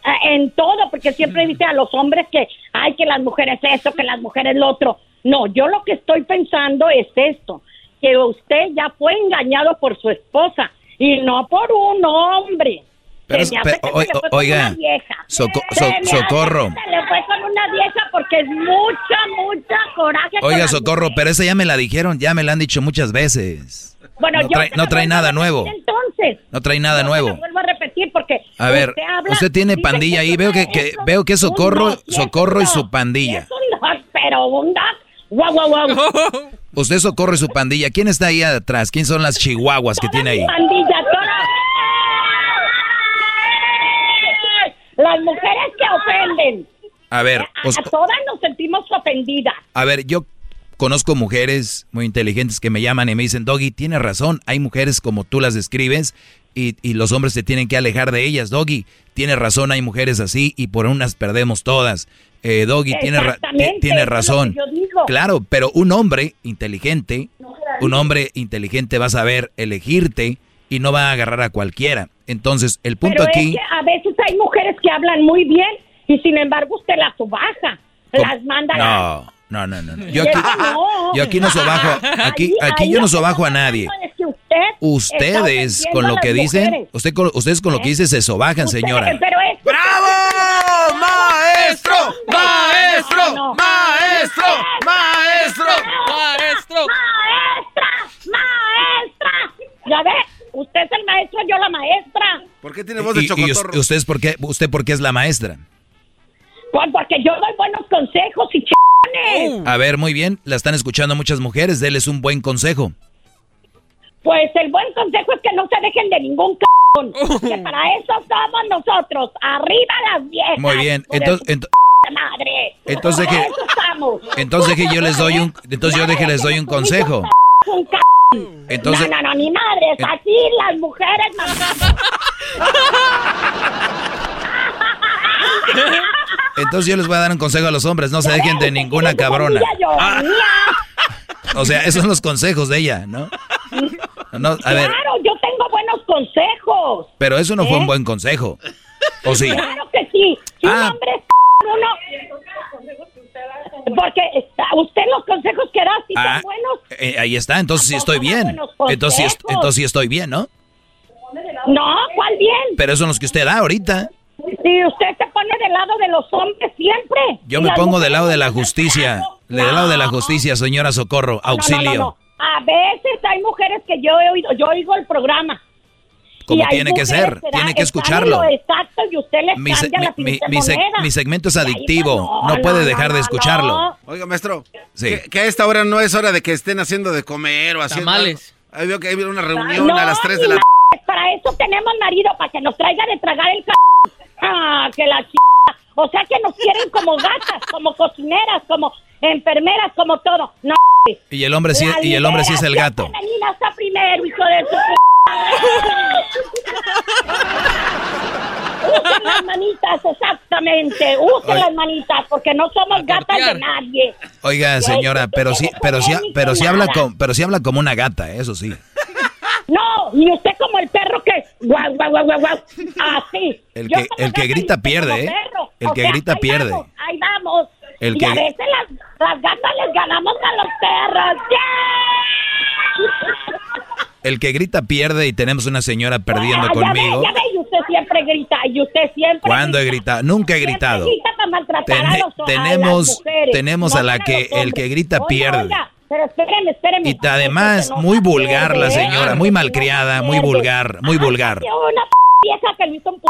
Ah, En todo, porque siempre dice a los hombres que, ay, que las mujeres esto, que las mujeres lo otro. No, yo lo que estoy pensando es esto, que usted ya fue engañado por su esposa y no por un hombre. Pero Se es- me hace pero, que o- se le fue o- con oiga, una vieja. Soco- Se so- hace socorro. que Se le fue con una vieja porque es mucha, mucha coraje. Oiga, Socorro, pero esa ya me la dijeron, ya me la han dicho muchas veces. Bueno, no yo trae, se no trae nada nuevo. Entonces, No trae nada se nuevo. vuelvo a repetir porque A ver, usted, habla- usted tiene pandilla ahí, veo que, que- veo que Socorro, no, Socorro y su pandilla. es un pero un. Guau, guau, guau. [laughs] Usted Socorro y su pandilla. ¿Quién está ahí atrás? ¿Quién son las chihuahuas que tiene ahí? Pandilla, todas. Las mujeres que ofenden. A ver, os- a todas nos sentimos ofendidas. a ver, yo conozco mujeres muy inteligentes que me llaman y me dicen, Doggy, tienes razón, hay mujeres como tú las describes y, y los hombres se tienen que alejar de ellas. Doggy, tienes razón, hay mujeres así y por unas perdemos todas. Eh, Doggy, tienes, ra- Exactamente, ti- tienes eso es lo razón. Claro, pero un hombre inteligente, un hombre inteligente va a saber elegirte y no va a agarrar a cualquiera. Entonces, el punto Pero aquí... es que a veces hay mujeres que hablan muy bien y sin embargo usted las subaja. Las manda a No, no, no, no. no. Yo aquí, no. yo aquí no sobajo, aquí, aquí yo no sobajo a nadie. Es usted Ustedes con lo que dicen, mujeres. usted con- ustedes con lo que dicen se sobajan, Usted- señora. Pero es ¡Bravo! ¡Maestro! ¡Maestro! ¡Maestro! ¡Maestro! ¡Maestro! ¡Maestra! ¡Maestra! Ya ve, usted es el maestro, yo la maestra. ¿Por qué tiene voz de y chocotorro? us- ustedes por qué, usted por qué es la maestra? Pues porque yo doy buenos consejos y Uh. ch***ones. A ver, muy bien, la están escuchando muchas mujeres, déles un buen consejo. Pues el buen consejo es que no se dejen de ningún c******. Que para eso somos nosotros. Arriba las viejas. Muy bien, entonces, madre. Entonces eso estamos. entonces deje yo les doy un, entonces yo deje les doy un consejo. Un c- Entonces, no, no, no, ni madres. Así las mujeres. entonces yo les voy a dar un consejo a los hombres, no se dejen de ninguna cabrona. Ah, o sea, esos son los consejos de ella, ¿no? No, a ver, Claro, yo tengo buenos consejos. pero eso no fue ¿Eh? un buen consejo. ¿O sí? Claro que sí. Si un Ah. hombre es uno. Porque está- usted los consejos que da si Ah, son buenos. eh, ahí está, entonces sí estoy bien. Entonces sí, entonces sí estoy bien, ¿no? No, ¿cuál bien? Pero esos son los que usted da ahorita. Si usted se pone del lado de los hombres siempre. Yo me pongo del lado de la no. justicia. Del lado de la justicia, señora Socorro. Auxilio. No, no. A veces hay mujeres que yo he oído, yo oigo el programa. como tiene que ser, tiene que escucharlo. Exacto, y usted le mi, mi, mi, segmento es adictivo, no, puede dejar de escucharlo. Oiga, maestro, que, a esta hora no es hora de que estén haciendo de comer o haciendo... Tamales. Ahí veo que hay una reunión a las 3 de la... Para eso tenemos marido, para que nos traiga de tragar el c... Ah, que la ch... O sea que nos quieren como gatas, como cocineras, como enfermeras, como todo. No. Y el hombre sí, y el hombre sí es el gato. Femenina está primero, hijo de su Usen las manitas, exactamente. Usen las manitas, porque no somos gatas de nadie. Oiga, señora, pero sí, pero sí, pero sí habla como, pero sí habla como una gata, eso sí. No, y usted como el perro que guau, guau, guau, guau, guau. Así. El que, el que grita pierde, ¿eh? El que grita pierde. ahí vamos. El y a veces las, las gatas les ganamos a los perros. El que grita pierde y tenemos una señora perdiendo conmigo. Ya ve, y usted siempre grita, y usted siempre ¿Cuándo he gritado? Nunca he gritado. tenemos tenemos a la que el que grita pierde. pero espéreme, espéreme. Y además, muy vulgar la señora, muy malcriada, muy vulgar, muy vulgar. Una vieja que hizo un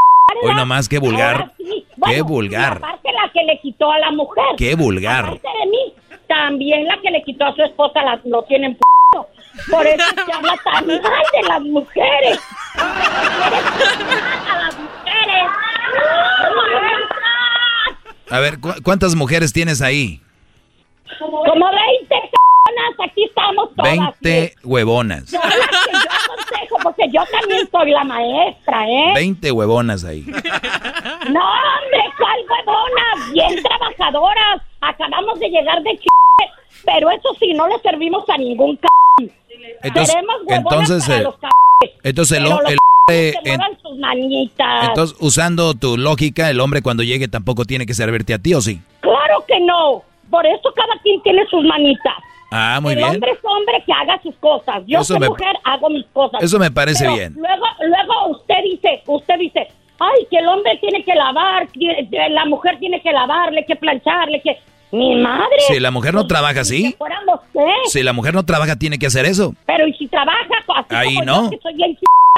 Hoy nomás, qué vulgar. qué vulgar. Aparte la que le quitó a la mujer. Qué vulgar. Aparte de mí, también la que le quitó a su esposa la, lo tienen p Por eso se habla tan mal de las mujeres. [laughs] a las mujeres. A ver, ¿cuántas mujeres tienes ahí? Como 20 aquí estamos todas. 20 huevonas. Yo, aconsejo, porque yo también soy la maestra, ¿eh? 20 huevonas ahí. No, hombre, ¿cuál huevonas? Bien trabajadoras. Acabamos de llegar de ch... pero eso sí, no le servimos a ningún c... Entonces, entonces, para los entonces el, el, sus manitas. entonces, usando tu lógica, el hombre cuando llegue tampoco tiene que servirte a ti, ¿o sí? Claro que no. Por eso cada quien tiene sus manitas. Ah, muy el bien. El hombre es hombre que haga sus cosas. Yo soy mujer, hago mis cosas. Eso me parece bien. Luego, luego usted dice, usted dice, ay, que el hombre tiene que lavar, la mujer tiene que lavarle, que plancharle, que... Mi madre. Si la mujer no trabaja así. Si la mujer no trabaja, tiene que hacer eso. Pero ¿y si trabaja? Ahí no.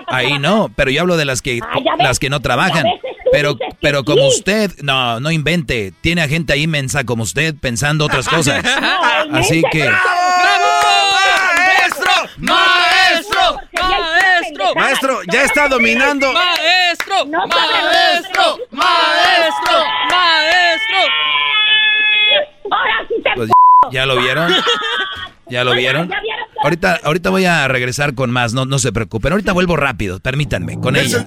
Ahí no, pero yo hablo de las que ah, las que no trabajan. Pero pero como usted, no, no invente. Tiene a gente ahí mensa como usted pensando otras cosas. [laughs] Así que maestro, maestro, maestro, maestro, ya está dominando. Maestro, maestro, maestro, maestro. Pues, ¿Ya lo vieron? [laughs] ¿Ya lo vieron? Ahorita, ahorita voy a regresar con más, no, no se preocupen. Ahorita vuelvo rápido, permítanme, con ella.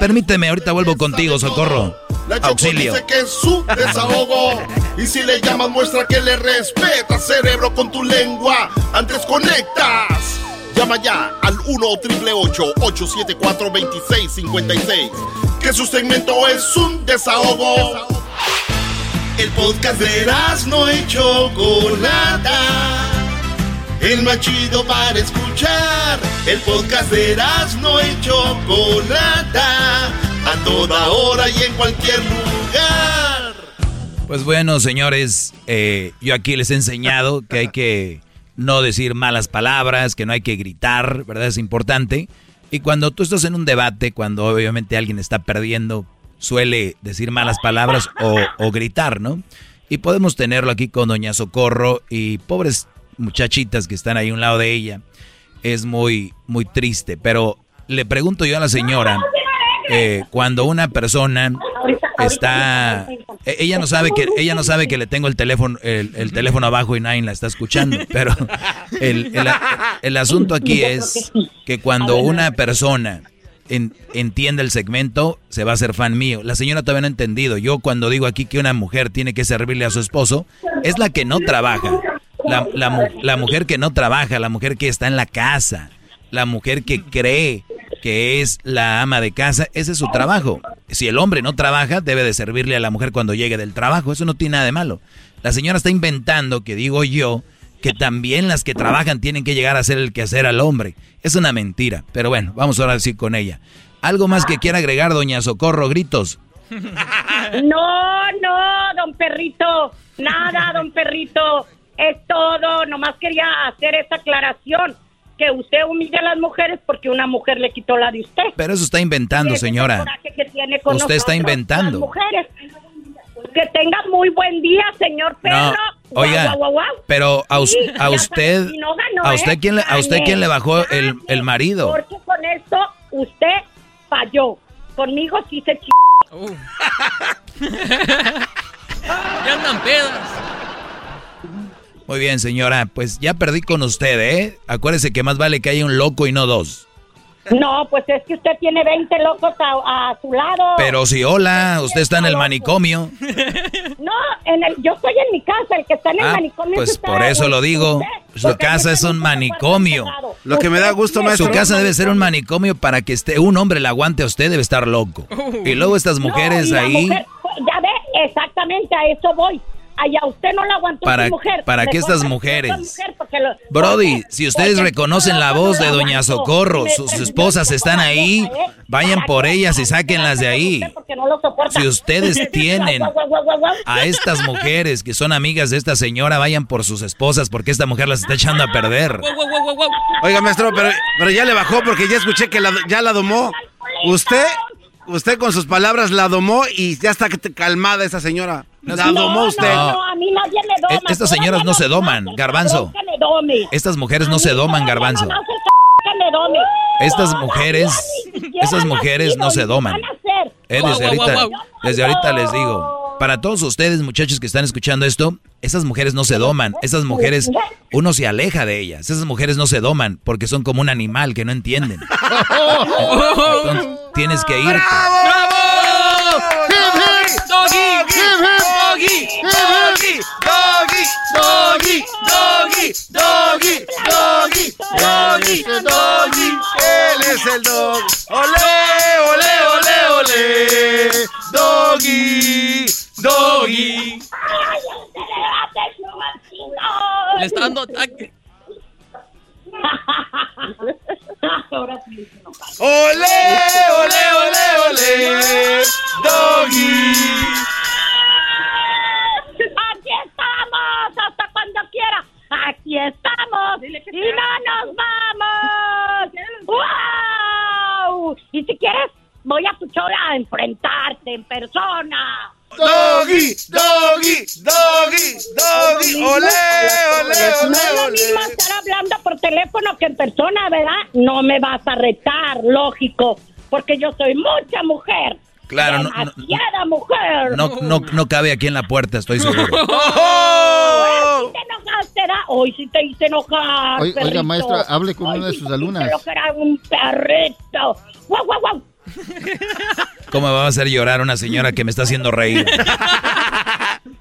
Permíteme, ahorita vuelvo contigo, socorro. Auxilio. Dice que es su desahogo. Y si le llamas, muestra que le respeta, cerebro, con tu lengua. Antes conectas. Llama ya al 1-888-874-2656. Que su segmento es un desahogo. El podcast de no hecho Chocolata. El más chido para escuchar. El podcast de no hecho Chocolata. A toda hora y en cualquier lugar. Pues bueno, señores, eh, yo aquí les he enseñado que hay que no decir malas palabras, que no hay que gritar, ¿verdad? Es importante. Y cuando tú estás en un debate, cuando obviamente alguien está perdiendo, suele decir malas palabras o, gritar, ¿no? Y podemos tenerlo aquí con Doña Socorro y pobres muchachitas que están ahí a un lado de ella. Es muy, muy triste. Pero le pregunto yo a la señora, eh, cuando una persona está e, ella no sabe que ella no sabe que le tengo el teléfono el, teléfono abajo y nadie la está escuchando [laughs] pero el, el asunto aquí es que cuando una persona entiende el segmento, se va a hacer fan mío. La señora todavía no ha entendido. Yo cuando digo aquí que una mujer tiene que servirle a su esposo, es la que no trabaja. La, la, mujer que no trabaja, la mujer que está en la casa, la mujer que cree que es la ama de casa, ese es su trabajo. Si el hombre no trabaja, debe de servirle a la mujer cuando llegue del trabajo. Eso no tiene nada de malo. La señora está inventando, que digo yo, que también las que trabajan tienen que llegar a hacer el quehacer al hombre. Es una mentira, pero bueno, vamos ahora a decir con ella. ¿Algo más que quiera agregar, doña Socorro? Gritos. [laughs] No, no, don Perrito, nada, don Perrito, es todo, nomás quería hacer esta aclaración que usted humilla a las mujeres porque una mujer le quitó la de usted. Pero eso está inventando, señora. coraje que tiene con Usted está inventando. las mujeres. Que tenga muy buen día, señor perro. No, oiga, Guau, guau, guau. pero a, us- Sí, a usted, no ganó, a usted ¿eh? quién le, a usted quién le bajó el, el marido. Porque con esto usted falló. Conmigo sí se ch... [laughs] Ya andan pedas. Muy bien, señora, pues ya perdí con usted, ¿eh? Acuérdese que más vale que haya un loco y no dos. No, pues es que usted tiene 20 locos a, a su lado. Pero si hola, usted está en el manicomio. [laughs] No, en el, yo estoy en mi casa, el que está en el Ah, manicomio. pues está por eso lo digo. Su casa es un manicomio. Lo que me da gusto, maestro. Su casa debe ser un manicomio para que esté un hombre la aguante a usted, debe estar loco. Y luego estas mujeres No, ahí. mujer- ya ve, exactamente a eso voy. Ay, a usted no la aguantó Para- su mujer. para que Mejor estas mujeres- mujer, lo- Brody, porque- si ustedes reconocen la voz de Doña. Socorro, Me sus esposas están ahí, vayan por ellas y sáquenlas de ahí. Si ustedes [laughs] tienen a estas mujeres que son amigas de esta señora, vayan por sus esposas porque esta mujer las está echando a perder. Oiga, maestro, pero, pero ya le bajó porque ya escuché que la- ya la domó. Usted, usted con sus palabras la domó y ya está calmada esa señora. La No, domó no, usted. No, no, a mí nadie me doma. E- Estas señoras no se doman, garbanzo. Estas mujeres no se doman, garbanzo. Estas mujeres, estas mujeres no se doman. Eh, desde ahorita, desde ahorita les digo, para todos ustedes muchachos que están escuchando esto, esas mujeres no se doman, esas mujeres, uno se aleja de ellas, esas mujeres no se doman porque son como un animal que no entienden. [laughs] Entonces, tienes que irte. Doggy, doggy, doggy, doggy, doggy, doggy, doggy, doggy, doggy. Él es el dog. Ole, ole, ole, ole. Doggy, doggy. Le está dando ataque. Ole, ole, ole, ole. Doggy. Cuando quiera. Aquí estamos y no nos vamos. [laughs] ¡Wow! Y si quieres, voy a tu show a enfrentarte en persona. Doggy, doggy, doggy, doggy. Ole, ole, No ole, es lo mismo estar hablando por teléfono que en persona, ¿verdad? No me vas a retar, lógico, porque yo soy mucha mujer. Claro, no, no, Demasiada mujer. no, no, no cabe aquí en la puerta, estoy seguro. [laughs] Hoy [laughs] sí te enojaste. Hoy sí te hice enojar. Oiga, oiga, maestra, hable con Hoy una de sí sus alumnas. lo que era un perrito. ¡Guau, guau, guau! ¿Cómo va a hacer llorar una señora que me está haciendo reír?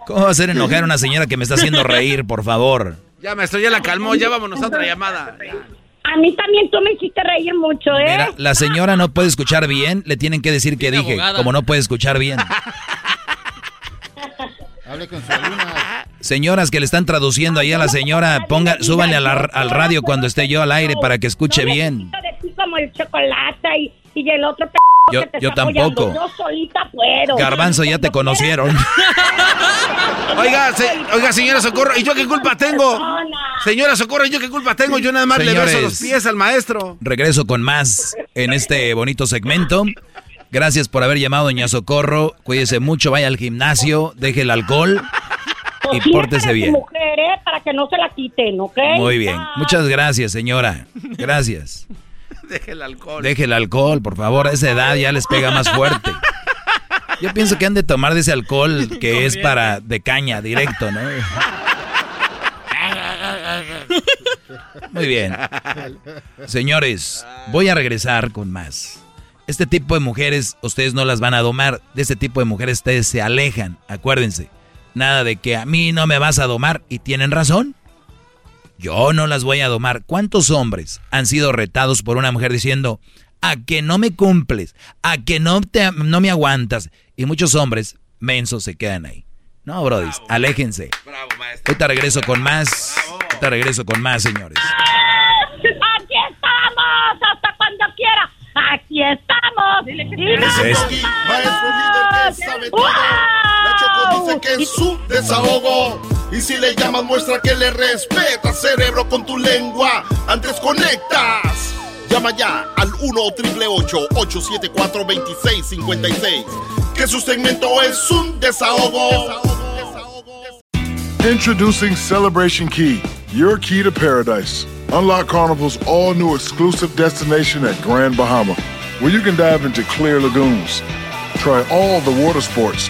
¿Cómo va a hacer enojar a una señora que me está haciendo reír, por favor? Ya, maestro, ya la calmó, ya vámonos a otra llamada. A mí también tú me hiciste reír mucho, ¿eh? Mira, la señora no puede escuchar bien, le tienen que decir que dije, abogada. como no puede escuchar bien. [laughs] Hable con su alumna. Señoras que le están traduciendo ahí a la señora, ponga, súbanle a la- al radio cuando esté yo al aire para que escuche bien. de ti como el chocolate y, y el otro Yo- que te yo está apoyando. tampoco. Yo solita puedo. Garbanzo, ya te conocieron. [laughs] Oiga, se- oiga, señora Socorro, ¿y yo qué culpa tengo? Señora Socorro, ¿y yo qué culpa tengo? Yo nada más le beso los pies al maestro. Regreso con más en este bonito segmento. Gracias por haber llamado, doña Socorro. Cuídese mucho, vaya al gimnasio, deje el alcohol y pórtese bien. mujer, ¿eh? Para que no se la quiten, ¿ok? Muy bien. Muchas gracias, señora. Gracias. Deje el alcohol. Deje el alcohol, por favor. A esa edad ya les pega más fuerte. Yo pienso que han de tomar de ese alcohol que es para de caña, directo, ¿no? Muy bien. Señores, voy a regresar con más. Este tipo de mujeres ustedes no las van a domar. De este tipo de mujeres ustedes se alejan. Acuérdense. Nada de que a mí no me vas a domar. Y tienen razón. Yo no las voy a domar. ¿Cuántos hombres han sido retados por una mujer diciendo, a que no me cumples, a que no, te, no me aguantas? Y muchos hombres mensos se quedan ahí. No, brodis, aléjense. Ahorita regreso con más. Ahorita regreso con más, señores. Aquí estamos, hasta cuando quiera. Aquí estamos. Y no es nos esto? vamos. La Choco dice que es su desahogo. Y si le llamas, muestra que le respeta, cerebro, con tu lengua. Antes conectas. Llama ya al 1-888-874-2656. Que su segmento es un desahogo. Introducing Celebration Key, your key to paradise. Unlock Carnival's all new exclusive destination at Grand Bahama, where you can dive into clear lagoons, try all the water sports,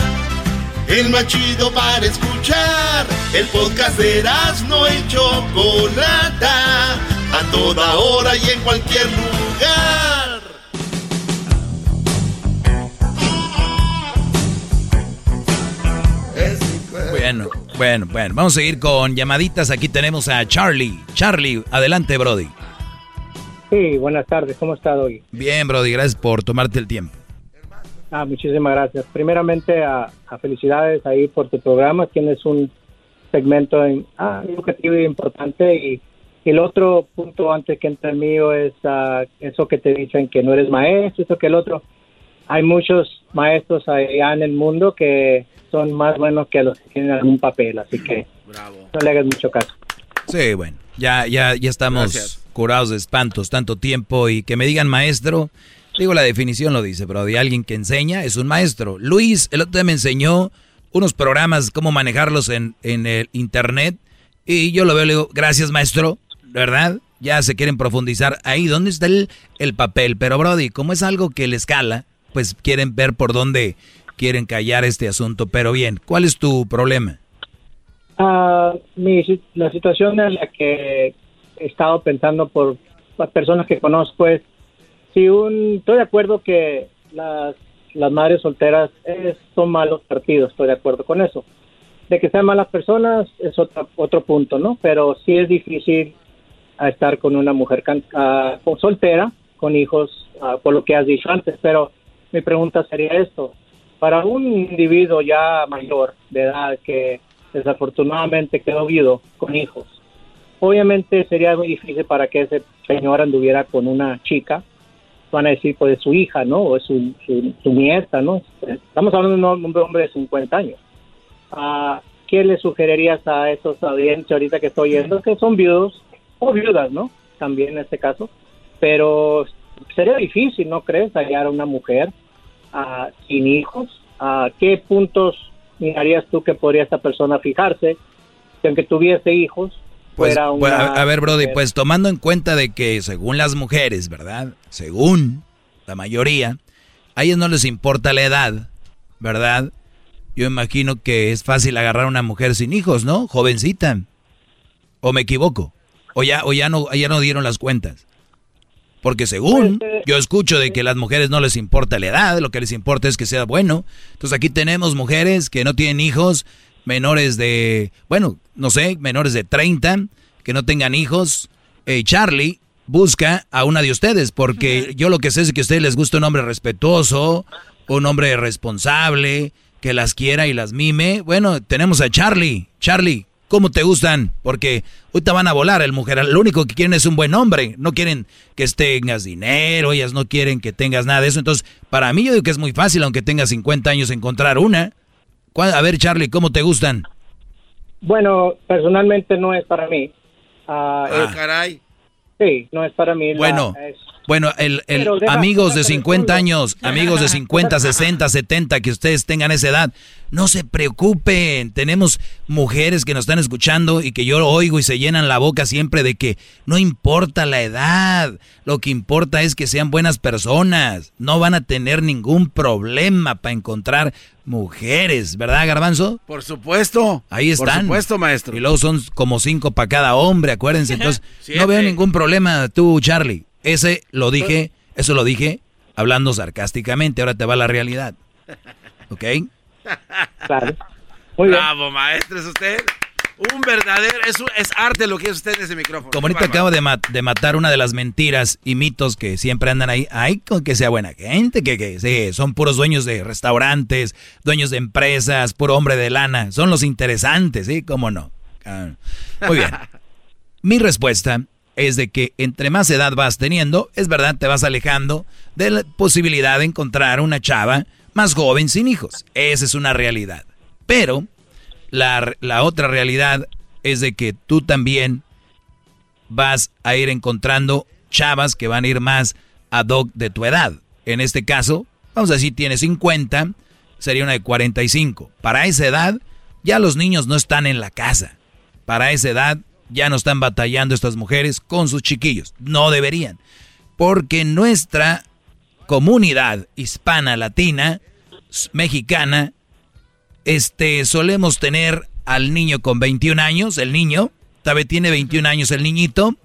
El más chido para escuchar. El podcast de no y Chocolata. A toda hora y en cualquier lugar. Bueno, bueno, bueno. Vamos a seguir con llamaditas. Aquí tenemos a Charlie. Charlie, adelante, Brody. Sí, buenas tardes. ¿Cómo está hoy? Bien, Brody. Gracias por tomarte el tiempo. Ah, muchísimas gracias. Primeramente, a, felicidades ahí por tu programa. Tienes un segmento en, ah, educativo y importante. Y, el otro punto antes que entre el mío es ah, eso que te dicen que no eres maestro, eso que el otro. Hay muchos maestros allá en el mundo que son más buenos que los que tienen algún papel, así que no le hagas mucho caso. Sí, bueno, ya, ya, ya estamos curados de espantos tanto tiempo y que me digan maestro, digo la definición lo dice, pero de alguien que enseña es un maestro. Luis, el otro día me enseñó unos programas, cómo manejarlos en, en el internet y yo lo veo le digo, gracias maestro, ¿verdad? Ya se quieren profundizar ahí, ¿dónde está el, el papel? Pero Brody, como es algo que les cala, pues quieren ver por dónde quieren callar este asunto. Pero bien, ¿cuál es tu problema? Uh, mi, la situación en la que he estado pensando por las personas que conozco es, si un, estoy de acuerdo que las, las madres solteras son malos partidos, estoy de acuerdo con eso. De que sean malas personas es otro, otro punto, ¿no? Pero sí es difícil estar con una mujer uh, soltera, con hijos, por lo que has dicho antes, pero mi pregunta sería esto. Para un individuo ya mayor de edad que desafortunadamente quedó viudo con hijos, obviamente sería muy difícil para que ese señor anduviera con una chica, van a decir pues de su hija, ¿no? O su, su, nieta, ¿no? Estamos hablando de un hombre, de 50 años. ¿A ¿Qué le sugerirías a esos audiencias ahorita que estoy oyendo? Que son viudos o viudas, ¿no? También en este caso. Pero sería difícil, ¿no crees? Hallar a una mujer sin hijos, ¿a qué puntos mirarías tú que podría esta persona fijarse que aunque tuviese hijos pues, fuera pues, a, ver, Brody, pues tomando en cuenta de que según las mujeres, ¿verdad? Según la mayoría, a ellas no les importa la edad, ¿verdad? Yo imagino que es fácil agarrar a una mujer sin hijos, ¿no? Jovencita. ¿O me equivoco? ¿O ya, o ya, no, ya no dieron las cuentas? Porque según pues, yo escucho de que a las mujeres no les importa la edad, lo que les importa es que sea bueno. Entonces aquí tenemos mujeres que no tienen hijos, menores de, bueno, no sé, menores de 30, que no tengan hijos. Eh, Charlie busca a una de ustedes, porque yo lo que sé es que a ustedes les gusta un hombre respetuoso, un hombre responsable, que las quiera y las mime. Bueno, tenemos a Charlie. Charlie, cómo te gustan, porque ahorita van a volar el mujer. Lo único que quieren es un buen hombre, no quieren que tengas dinero, ellas no quieren que tengas nada de eso. Entonces, para mí yo digo que es muy fácil, aunque tengas 50 años, encontrar una. A ver, Charlie, ¿cómo te gustan? Bueno, personalmente no es para mí. ah, ah caray. Sí, no es para mí. Bueno, bueno, el, amigos de 50 años, amigos de 50, 60, 70, que ustedes tengan esa edad, no se preocupen. Tenemos mujeres que nos están escuchando y que yo oigo y se llenan la boca siempre de que no importa la edad, lo que importa es que sean buenas personas. No van a tener ningún problema para encontrar mujeres, ¿verdad, Garbanzo? Por supuesto. Ahí están. Por supuesto, maestro. Y luego son como cinco para cada hombre, acuérdense. Entonces, [laughs] no veo ningún problema tú, Charlie. Ese lo dije, eso lo dije hablando sarcásticamente. Ahora te va la realidad. ¿Ok? Claro. Bravo, maestro, es usted. Un verdadero, es, es arte lo que es usted en ese micrófono. Como ahorita acabo de, de, matar una de las mentiras y mitos que siempre andan ahí. Ay, con que sea buena gente, que, que sí, son puros dueños de restaurantes, dueños de empresas, puro hombre de lana. Son los interesantes, ¿sí? ¿Cómo no? Ah, muy bien. [laughs] Mi respuesta es de que entre más edad vas teniendo, es verdad, te vas alejando de la posibilidad de encontrar una chava más joven sin hijos. Esa es una realidad. Pero la, la otra realidad es de que tú también vas a ir encontrando chavas que van a ir más ad hoc de tu edad. En este caso, vamos a decir, tienes 50, sería una de 45. Para esa edad, ya los niños no están en la casa. Para esa edad, ya no están batallando estas mujeres con sus chiquillos. No deberían. Porque nuestra comunidad hispana, latina, mexicana, este, solemos tener al niño con 21 años, el niño, tal tiene 21 años el niñito,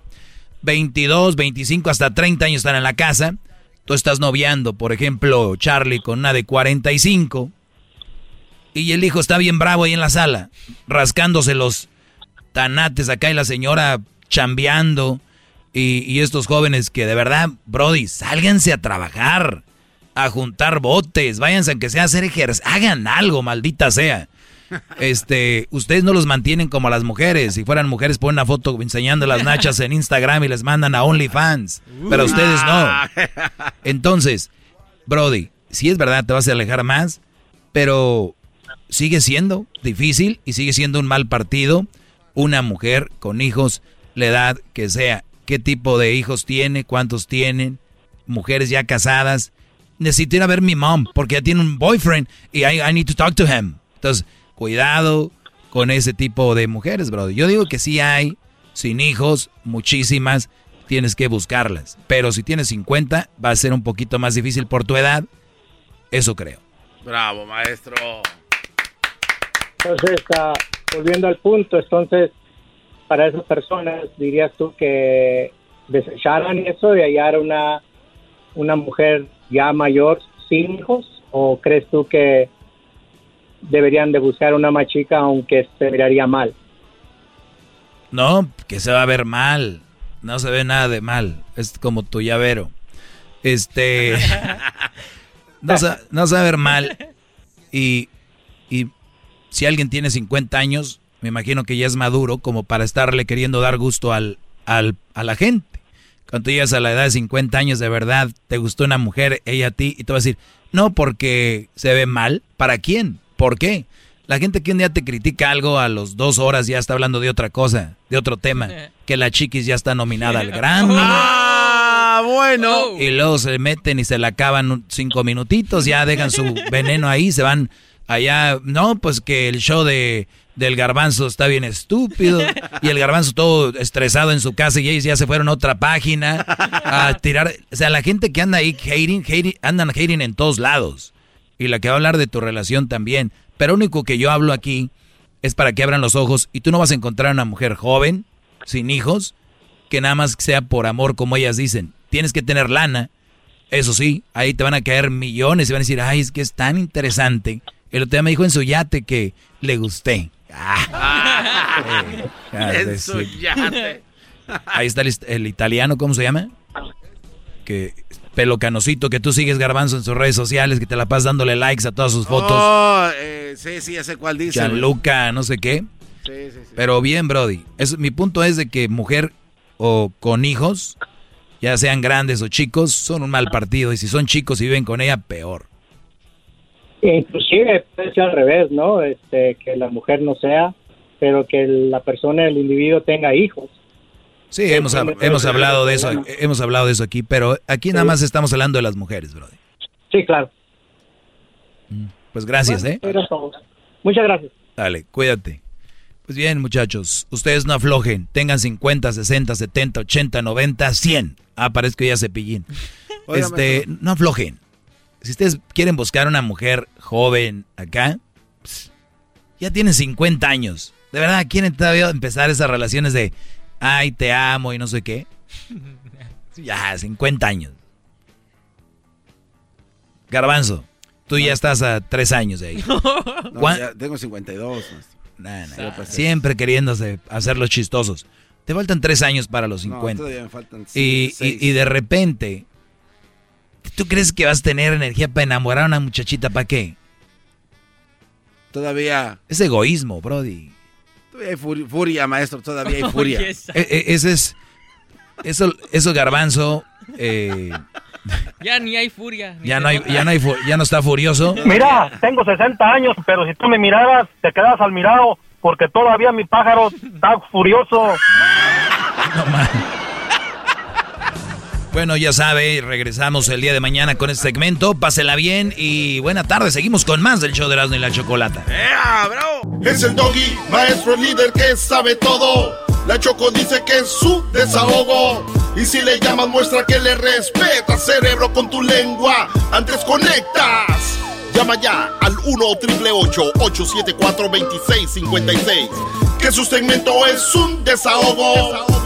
22, 25, hasta 30 años están en la casa. Tú estás noviando, por ejemplo, Charlie con una de 45. Y el hijo está bien bravo ahí en la sala, rascándose los tanates acá y la señora chambeando. Y, y estos jóvenes que de verdad, Brody, sálganse a trabajar a juntar botes, váyanse aunque sea a hacer ejercicio, hagan algo, maldita sea. [laughs] Este, ustedes no los mantienen como a las mujeres. Si fueran mujeres, ponen una foto enseñando las nachas en Instagram y les mandan a OnlyFans. Pero ustedes no. Entonces, Brody, si es verdad, te vas a alejar más, pero sigue siendo difícil y sigue siendo un mal partido una mujer con hijos, la edad que sea. ¿Qué tipo de hijos tiene? ¿Cuántos tienen? Mujeres ya casadas necesito ir a ver mi mom porque ya tiene un boyfriend y I, I need to talk to him. Entonces, cuidado con ese tipo de mujeres, bro. Yo digo que sí hay, sin hijos, muchísimas, tienes que buscarlas. Pero si tienes 50, va a ser un poquito más difícil por tu edad. Eso creo. Bravo, maestro. Entonces, uh, volviendo al punto, entonces, para esas personas, dirías tú que desecharan eso y hallar una, una mujer ya mayor sin hijos o crees tú que deberían de buscar una más chica aunque se vería mal? No, que se va a ver mal. No se ve nada de mal. Es como tu llavero. Este. [laughs] no, se, no se va a ver mal. Y, y si alguien tiene 50 años, me imagino que ya es maduro como para estarle queriendo dar gusto al, al, a la gente. Cuando llegas a la edad de 50 años, de verdad, te gustó una mujer, ella a ti, y te va a decir, no porque se ve mal. ¿Para quién? ¿Por qué? La gente que un día te critica algo, a los dos horas ya está hablando de otra cosa, de otro tema. [laughs] Que la chiquis ya está nominada al [laughs] Grammy. Ah, bueno. Y luego se meten y se la acaban cinco minutitos, ya dejan su [laughs] veneno ahí, se van allá. No, pues que el show de del garbanzo está bien estúpido. [laughs] Y el garbanzo todo estresado en su casa y ellos ya se fueron a otra página a tirar. O sea, la gente que anda ahí hating, hating, andan hating en todos lados. Y la que va a hablar de tu relación también. Pero lo único que yo hablo aquí es para que abran los ojos y tú no vas a encontrar una mujer joven, sin hijos, que nada más sea por amor como ellas dicen. Tienes que tener lana. Eso sí, ahí te van a caer millones y van a decir, ay, es que es tan interesante. El otro día me dijo en su yate que le gusté. Ah. Ahí está el, italiano, ¿cómo se llama? Que pelo canosito que tú sigues garbanzo en sus redes sociales, que te la pasas dándole likes a todas sus fotos. Oh, eh, sí, sí, ya sé cuál dice. Gianluca, no sé qué. Sí, sí, sí. Pero bien, Brody. Es, mi punto es de que mujer o con hijos, ya sean grandes o chicos, son un mal partido. Y si son chicos y viven con ella, peor. Inclusive puede ser al revés, ¿no? Este, que la mujer no sea, pero que la persona, el individuo tenga hijos. Sí, hemos, hemos hablado de eso, hemos hablado de eso aquí, pero aquí nada más estamos hablando de las mujeres, brother. Sí, claro. Mm, pues gracias, ¿eh? Muchas gracias. Dale, cuídate. Pues bien, muchachos, ustedes no aflojen, tengan 50, 60, 70, 80, 90, 100. Ah, parece que ya cepillín. [laughs] este, no aflojen si ustedes quieren buscar una mujer joven acá, pues, ya tienen 50 años. De verdad, ¿quieren todavía empezar esas relaciones de, ay, te amo y no sé qué? [laughs] Ya, 50 años. Garbanzo, tú ya estás a 3 años de ahí. [laughs] No, ya tengo 52. Siempre queriéndose hacer los chistosos. Te faltan tres años para los 50. todavía me faltan y, seis. y, y de repente, ¿tú crees que vas a tener energía para enamorar a una muchachita? ¿Para qué? Todavía. Es egoísmo, Brody. Todavía hay furia, furia, maestro. Todavía hay [laughs] furia. E- e- ese es. Eso, eso garbanzo. eh, Ya ni hay furia. ni ya no hay, ya no hay, fu- ya no está furioso. Mira, tengo 60 años, pero si tú me miraras, te quedas al mirado, porque todavía mi pájaro está furioso. [laughs] Bueno, ya sabe, regresamos el día de mañana con este segmento. Pásela bien y buena tarde. Seguimos con más del show de Erasmo y la Chocolata. Es el doggy, maestro líder que sabe todo. La Choco dice que es su desahogo. Y si le llamas, muestra que le respeta, cerebro, con tu lengua. Antes conectas. Llama ya al 1-888-874-2656. Que su segmento es un desahogo.